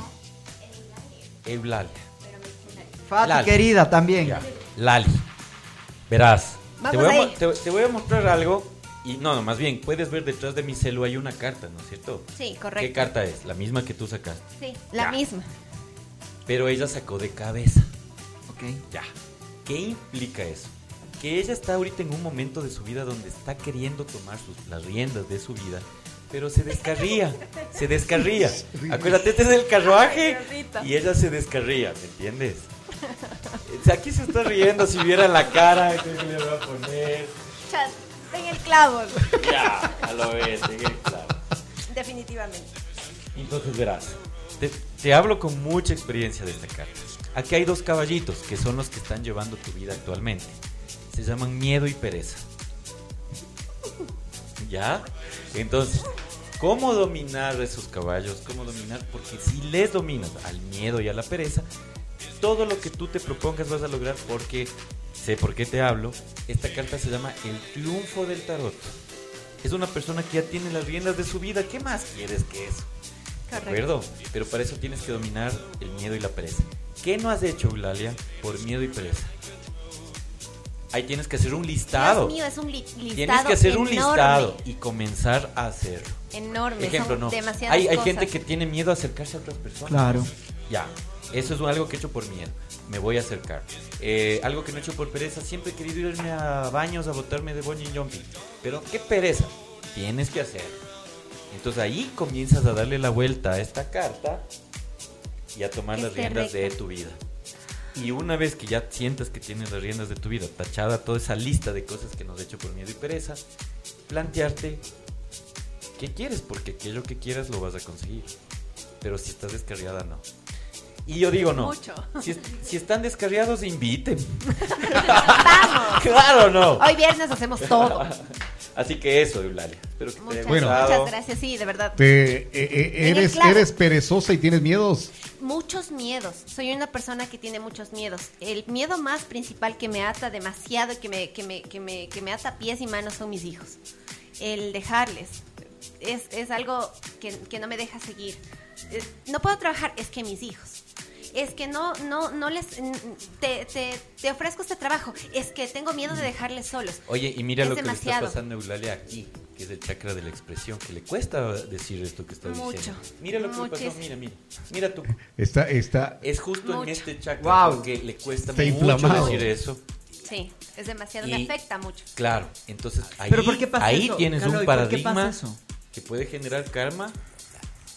Eulalia. Fati Lali. querida también. Ya. Lali. Verás. Te voy, a, mo- ahí. te- te voy a mostrar algo. Y no, no, más bien, puedes ver detrás de mi celu hay una carta, ¿no es cierto? Sí, ¿Qué correcto. carta es? La misma que tú sacaste. Sí, la Ya. misma. Pero ella sacó de cabeza. Ok. Ya. ¿Qué implica eso? Que ella está ahorita en un momento de su vida donde está queriendo tomar sus, las riendas de su vida, pero se descarría, se descarría. Acuérdate, este es el carruaje y ella se descarría, ¿me entiendes? Aquí se está riendo, si viera la cara, ¿qué le voy a poner? Chat, en el clavo. Ya, a lo ves, en el clavo. Definitivamente. Entonces verás, te, hablo con mucha experiencia de esta carta. Aquí hay dos caballitos que son los que están llevando tu vida actualmente. Se llaman miedo y pereza. ¿Ya? Entonces, ¿cómo dominar esos caballos? ¿Cómo dominar? Porque si les dominas al miedo y a la pereza, todo lo que tú te propongas vas a lograr porque, sé por qué te hablo, esta carta se llama El triunfo del tarot. Es una persona que ya tiene las riendas de su vida. ¿Qué más quieres que eso? ¿De acuerdo? Pero para eso tienes que dominar el miedo y la pereza. ¿Qué no has hecho, Eulalia, por miedo y pereza? Ahí tienes que hacer un listado. Dios mío, es un li- listado Tienes que hacer un enorme, listado y comenzar a hacerlo. Enorme. Ejemplo, son no. demasiadas Hay, hay cosas. gente que tiene miedo a acercarse a otras personas. Claro. Ya, eso es algo que he hecho por miedo. Me voy a acercar. Eh, algo que no he hecho por pereza. Siempre he querido irme a baños a botarme de bungee jumping. Pero qué pereza. Tienes que hacer. Entonces ahí comienzas a darle la vuelta a esta carta y a tomar las riendas de tu vida. Y una vez que ya sientas que tienes las riendas de tu vida, tachada toda esa lista de cosas que nos he hecho por miedo y pereza, plantearte qué quieres, porque aquello que quieras lo vas a conseguir. Pero si estás descarriada, no. Y yo digo no. Mucho. *laughs* Si están descarriados, inviten. *laughs* Vamos. *laughs* claro, no. Hoy viernes hacemos todo. Así que eso, Eulalia. Espero que te haya Muchas, Bueno. gustado. muchas gracias, sí, de verdad. Te- eh, eh, eres, eres perezosa y tienes miedos. Muchos miedos. Soy una persona que tiene muchos miedos. El miedo más principal que me ata demasiado, que me, que me, que me, que me ata pies y manos son mis hijos. El dejarles. Es, es algo que, que no me deja seguir. Eh, No puedo trabajar, es que mis hijos. Es que no, no, no les. Te, te, te ofrezco este trabajo. Es que tengo miedo de dejarles solos. Oye, y mira Es lo que le está pasando a Eulalia aquí, que es el chakra de la expresión, que le cuesta decir esto que está Mucho. diciendo. Mira lo que le pasó, mira, mira. Mira tú. Está, está, Es justo Mucho. en este chakra Wow. porque le cuesta Está mucho inflamado. decir eso. Sí, es demasiado. Y- Me afecta mucho. Claro, entonces ahí, ¿Pero por qué pasa ahí eso? tienes Carlos, un ¿y por qué pasa paradigma eso? que puede generar karma.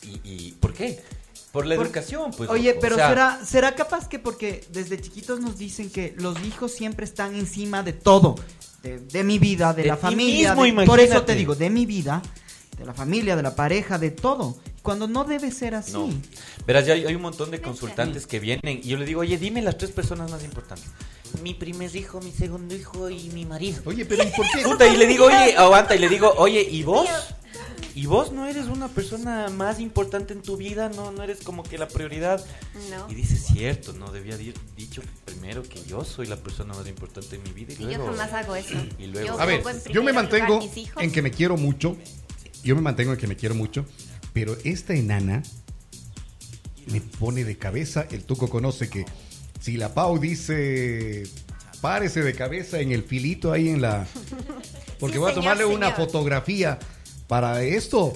¿Y, y por qué? Por la Por- educación, pues. Oye, o pero sea, será, será capaz que porque desde chiquitos nos dicen que los hijos siempre están encima de todo, de, de mi vida, de, De la familia, mismo, de- por eso te digo, de mi vida, de la familia, de la pareja, de todo, cuando no debe ser así. No. Verás, ya hay, hay un montón de consultantes que vienen y yo le digo, oye, dime las tres personas más importantes. Mi primer hijo, mi segundo hijo y mi marido. Oye, pero ¿y por qué? Puta, y le digo, oye, aguanta, y le digo, oye, ¿y vos? ¿Y vos no eres una persona más importante en tu vida? ¿No, no eres como que la prioridad? No. Y dice, cierto, no debía haber dicho primero que yo soy la persona más importante en mi vida. Y Sí, yo luego, jamás hago eso. *clears throat* Y luego, Yo A ver, yo me mantengo en que me quiero mucho. Yo me mantengo en que me quiero mucho. Pero esta enana me pone de cabeza. El Tuco conoce que si la Pau dice párese de cabeza en el filito ahí en la. Porque Sí, voy a señor, tomarle una señor. fotografía para esto.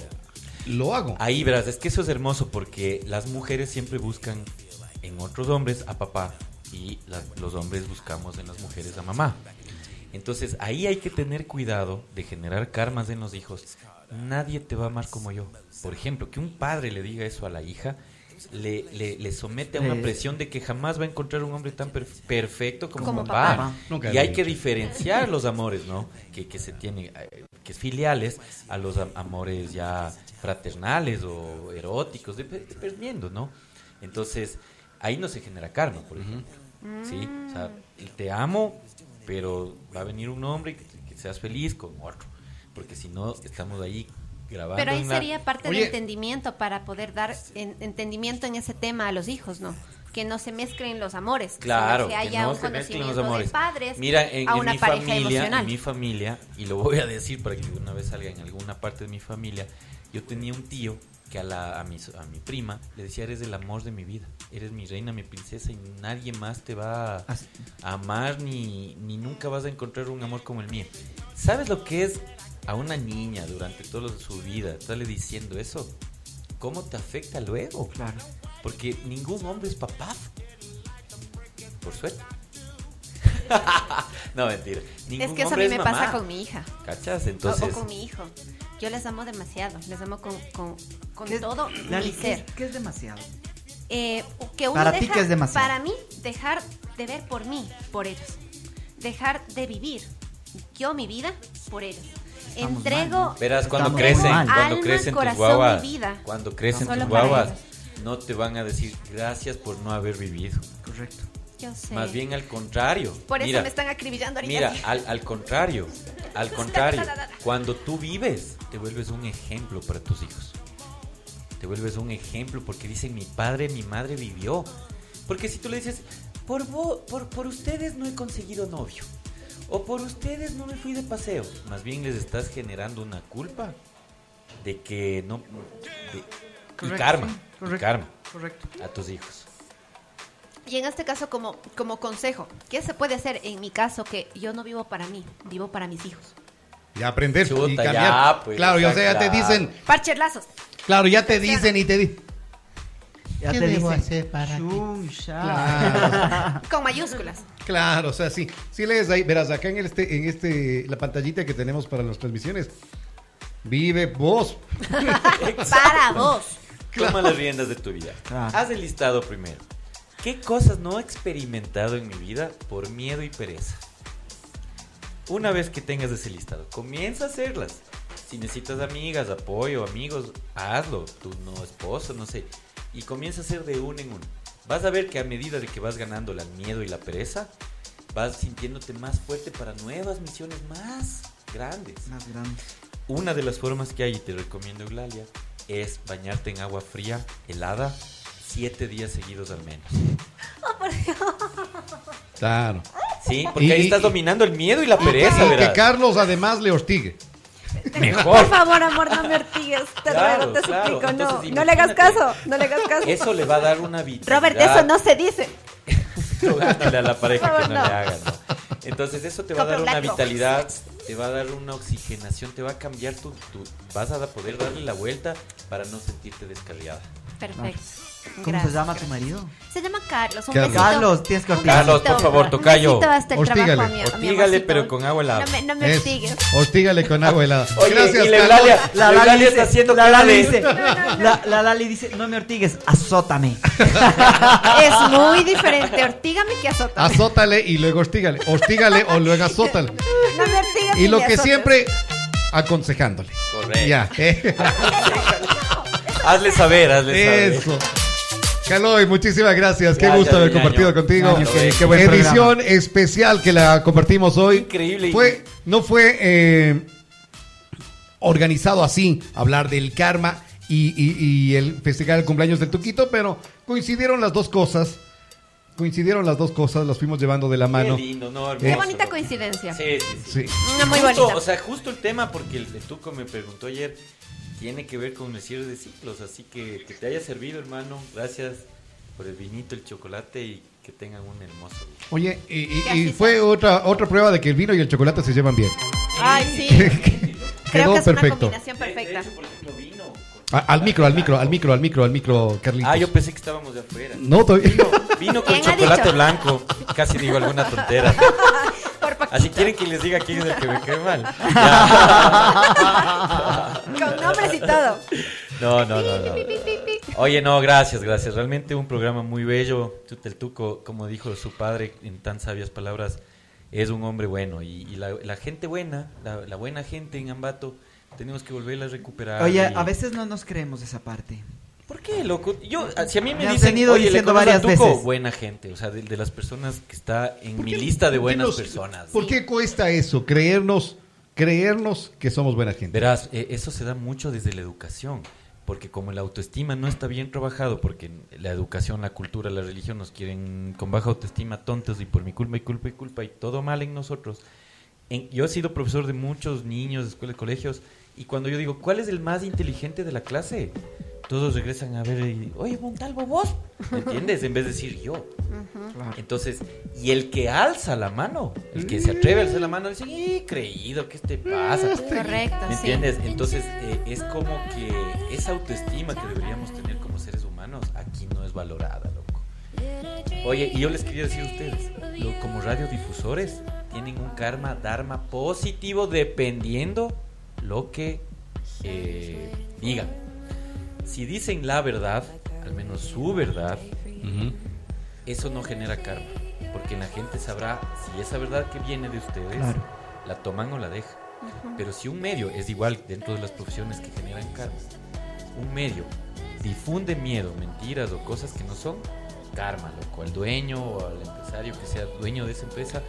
Lo hago. Ahí verás, es que eso es hermoso porque las mujeres siempre buscan en otros hombres a papá y los hombres buscamos en las mujeres a mamá. Entonces ahí hay que tener cuidado de generar karmas en los hijos. Nadie te va a amar como yo. Por ejemplo, que un padre le diga eso a la hija le, le, le somete a una presión de que jamás va a encontrar un hombre tan perf- perfecto como, Como papá. Y hay que diferenciar los amores, ¿no? Que, que se tienen, eh, que es filiales, a los am- amores ya fraternales o eróticos, dep- dependiendo, ¿no? Entonces, ahí no se genera karma, por ejemplo. ¿Sí? O sea, te amo, pero va a venir un hombre que, que seas feliz con otro. Porque si no, estamos ahí grabando. Pero ahí sería parte Oye. del entendimiento para poder dar en- entendimiento en ese tema a los hijos, ¿no? Que no se mezclen los amores, Claro, que que haya no un se mezclen los conocimiento amores. de padres Mira, en, a en una mi pareja familia, emocional. en mi familia, y lo voy a decir para que una vez salga en alguna parte de mi familia, yo tenía un tío que a, la, a, mi, a mi prima le decía, eres el amor de mi vida, eres mi reina, mi princesa, y nadie más te va a, Así. a amar, ni, ni nunca vas a encontrar un amor como el mío. ¿Sabes lo que es a una niña durante toda su vida estarle diciendo eso? ¿Cómo te afecta luego? Claro. Porque ningún hombre es papá. Por suerte. *laughs* no, mentira. Ningún Es que eso a mí me mamá. pasa con mi hija. ¿Cachas? O- Entonces, o, con mi hijo. Yo les amo demasiado, les amo con, con, con ¿Qué- todo mi ¿qué- ser. ¿Qué es demasiado? Eh, que uno Para ti, ¿qué es demasiado? Para mí, dejar de ver por mí, por ellos. Dejar de vivir yo mi vida por ellos. Estamos Entrego mal, ¿no? verás cuando Estamos crecen, mal. cuando Alma, crecen tus corazón guaguas, vida. cuando crecen Solo tus guaguas, no te van a decir gracias por no haber vivido. Correcto. Yo sé. Más bien al contrario. por eso Mira, me están acribillando ahorita. Mira, al, al contrario, *laughs* al contrario, cuando tú vives, te vuelves un ejemplo para tus hijos. Te vuelves un ejemplo porque dicen mi padre, mi madre vivió. Porque si tú le dices, por, vo- por, por ustedes no he conseguido novio, o por ustedes no me fui de paseo, más bien les estás generando una culpa de que no... de- y karma, sí, y karma correcto. a tus hijos. Y en este caso, como, como consejo, ¿qué se puede hacer en mi caso que yo no vivo para mí, vivo para mis hijos? Y aprender y Chuta, cambiar. ya, pues, claro, y o sea, ya te dicen, Parcherlazos. claro, ya te dicen y te dicen. Ya ¿Qué te debo dice, hacer para Chucha. Con mayúsculas. Claro, o sea, sí. Si lees ahí, verás, acá en este, en este, la pantallita que tenemos para las transmisiones, vive vos. *laughs* Para vos. Toma las riendas de tu vida. Claro. Haz el listado primero. ¿Qué cosas no he experimentado en mi vida por miedo y pereza? Una vez que tengas ese listado, comienza a hacerlas. Si necesitas amigas, apoyo, amigos, hazlo. Tu no esposo, no sé. Y comienza a hacer de uno en uno. Vas a ver que a medida de que vas ganando el miedo y la pereza, vas sintiéndote más fuerte para nuevas misiones más grandes. Más grande. Una de las formas que hay, y te recomiendo Eulalia, es bañarte en agua fría, helada, siete días seguidos al menos. Claro. Sí, porque Y- ahí y- estás dominando el miedo y la pereza, y que. Carlos además le hostigue. Por Mejor. favor, amor, no me ortigues. Te Claro, ruego, te claro. suplico. No, Entonces, no le hagas caso. No le hagas caso. Eso le va a dar una vitalidad. Robert, eso no se dice. *laughs* A la pareja Por que no le no. haga, ¿no? Entonces eso te va a dar una blanco. vitalidad, te va a dar una oxigenación, te va a cambiar tu, tu- vas a poder darle la vuelta para no sentirte descarriada. Perfecto. ¿Cómo Gracias, se llama tu marido? Se llama Carlos. Un Carlos. besito. Carlos, tienes que hostigar. Carlos, por favor, tocayo. Hostígale. Hostígale, pero con agua helada. No me, no me hostigues. hostígale con agua helada. *laughs* Oye, Gracias, y la Carlos. Eulalia, la Eulalia está haciendo la Lali dice, la, la Lali dice, no me ortigues, azótame. Es *laughs* muy diferente. Ortígame que azótame. Azótale y luego hostígale. Hostígale o luego azótale. No me ortigas Y lo que siempre aconsejándole. Correcto. Ya. eh. *laughs* Hazle saber, hazle saber. Eso. Caloy, muchísimas gracias. Qué Gracias, gusto haber compartido contigo. Qué- qué buen Edición especial que la compartimos hoy. Increíble. Fue, no fue eh, organizado así, hablar del karma y, y- y el festejar el cumpleaños del Tuquito, pero coincidieron las dos cosas. Coincidieron las dos cosas, las fuimos llevando de la mano. Qué lindo, ¿no? Qué Qué Hermoso, bonita loco. coincidencia. Sí, sí, sí. Sí. Una muy Justo, bonita. O sea, justo el tema, porque el de Tuco me preguntó ayer, tiene que ver con el cierre de ciclos. Así que que te haya servido, hermano. Gracias por el vinito, el chocolate y que tengan un hermoso día. Oye, y, fue otra otra prueba de que el vino y el chocolate se llevan bien. Ay, *laughs* sí. Quedó Creo que es una perfecto. combinación perfecta. por ejemplo, vino. A- al micro, al micro, al micro, al micro, al micro, Carlitos. Ah, yo pensé que estábamos de afuera. No, todavía. Vino con ¿Quién ha chocolate blanco. Casi digo alguna tontera. *laughs* Así quieren que les diga quién es el que me cae mal. *laughs* Con nombres y todo. No, no, no, no. Oye, no, gracias, gracias. Realmente un programa muy bello. El Tuco, como dijo su padre en tan sabias palabras, es un hombre bueno. Y, y la, la gente buena, la, la buena gente en Ambato, tenemos que volverla a recuperar. Oye, y- a veces no nos creemos esa parte. ¿Por qué, loco? Yo, si a mí me, dicen, venido oye, ¿le diciendo a varias Tuco? veces. Buena gente, o sea, de, de las personas que está en ¿Por mi lista de buenas nos- personas. ¿Por qué cuesta eso? Creernos, creernos que somos buena gente. Verás, eh, eso se da mucho desde la educación, porque como la autoestima no está bien trabajado, porque la educación, la cultura, la religión nos quieren con baja autoestima tontos y por mi culpa y culpa y culpa y todo mal en nosotros. En- yo he sido profesor de muchos niños de escuelas y colegios y cuando yo digo, ¿cuál es el más inteligente de la clase? Todos regresan a ver y, oye, Montalvo, vos, ¿me entiendes? En vez de decir yo. Entonces, y el que alza la mano, el que se atreve a alzar la mano, dice, ¡y creído! ¿Qué te pasa? Correcto, ¿Me sí. entiendes? Entonces, eh, es como que esa autoestima que deberíamos tener como seres humanos aquí no es valorada, loco. Oye, y yo les quería decir a ustedes, lo- como radiodifusores, tienen un karma, dharma positivo dependiendo lo que eh, digan. Si dicen la verdad, al menos su verdad, eso no genera karma. Porque la gente sabrá si esa verdad que viene de ustedes Claro. la toman o la dejan. Pero si un medio es igual dentro de las profesiones que generan karma, un medio difunde miedo, mentiras o cosas que no son, karma, loco. Al dueño o al empresario que sea dueño de esa empresa.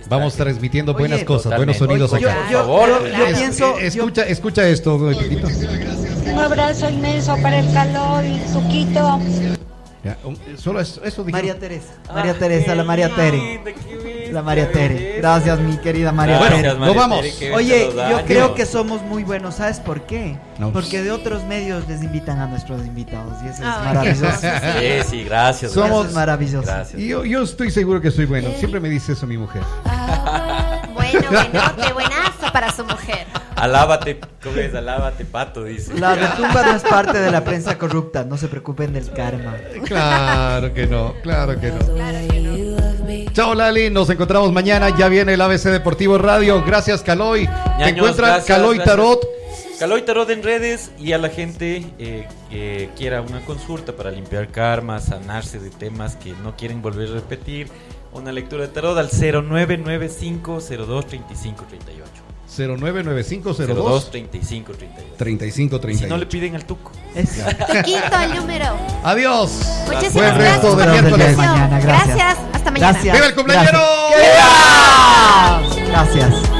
Está Vamos transmitiendo Oye, buenas cosas, totalmente. buenos sonidos Oye, acá. yo, yo- Por favor. yo- yo Es- pienso, yo- escucha, escucha esto. Un abrazo inmenso para el calor y Suquito. Ya, solo eso, eso dije. María Teresa, María Ah, Teresa, la qué María Tere. linda, qué bestia, La María Tere. Gracias, mi querida María Tere. Nos vamos. Tere, Oye, los yo años. creo que somos muy buenos, ¿sabes por qué? No. Porque de otros medios les invitan a nuestros invitados y eso es Ah, maravilloso. *laughs* Sí, sí, gracias. Somos- Eso es maravilloso. Gracias. Y yo, yo estoy seguro que soy bueno. Siempre me dice eso mi mujer. Bueno, buenote, buenazo. *laughs* Para su mujer. Alábate, ¿cómo es? Alábate, pato, dice. La retumba no es parte de la prensa corrupta, no se preocupen del karma. Claro que no, claro que no. Chao Lali, nos encontramos mañana. Ya viene el ABC Deportivo Radio. Gracias Caloy. Te Ñaños, encuentra gracias, Caloy gracias. Tarot. Caloy Tarot en redes y a la gente eh, que quiera una consulta para limpiar karma, sanarse de temas que no quieren volver a repetir, una lectura de tarot al 0995023538. 099502 3538. 3538. Si no le piden al tuco. Te quito el número. Adiós. Muchísimas Buen gracias resto de miércoles. gracias. Gracias. Hasta mañana. Gracias. ¡Viva el cumpleañero! Gracias. Gracias.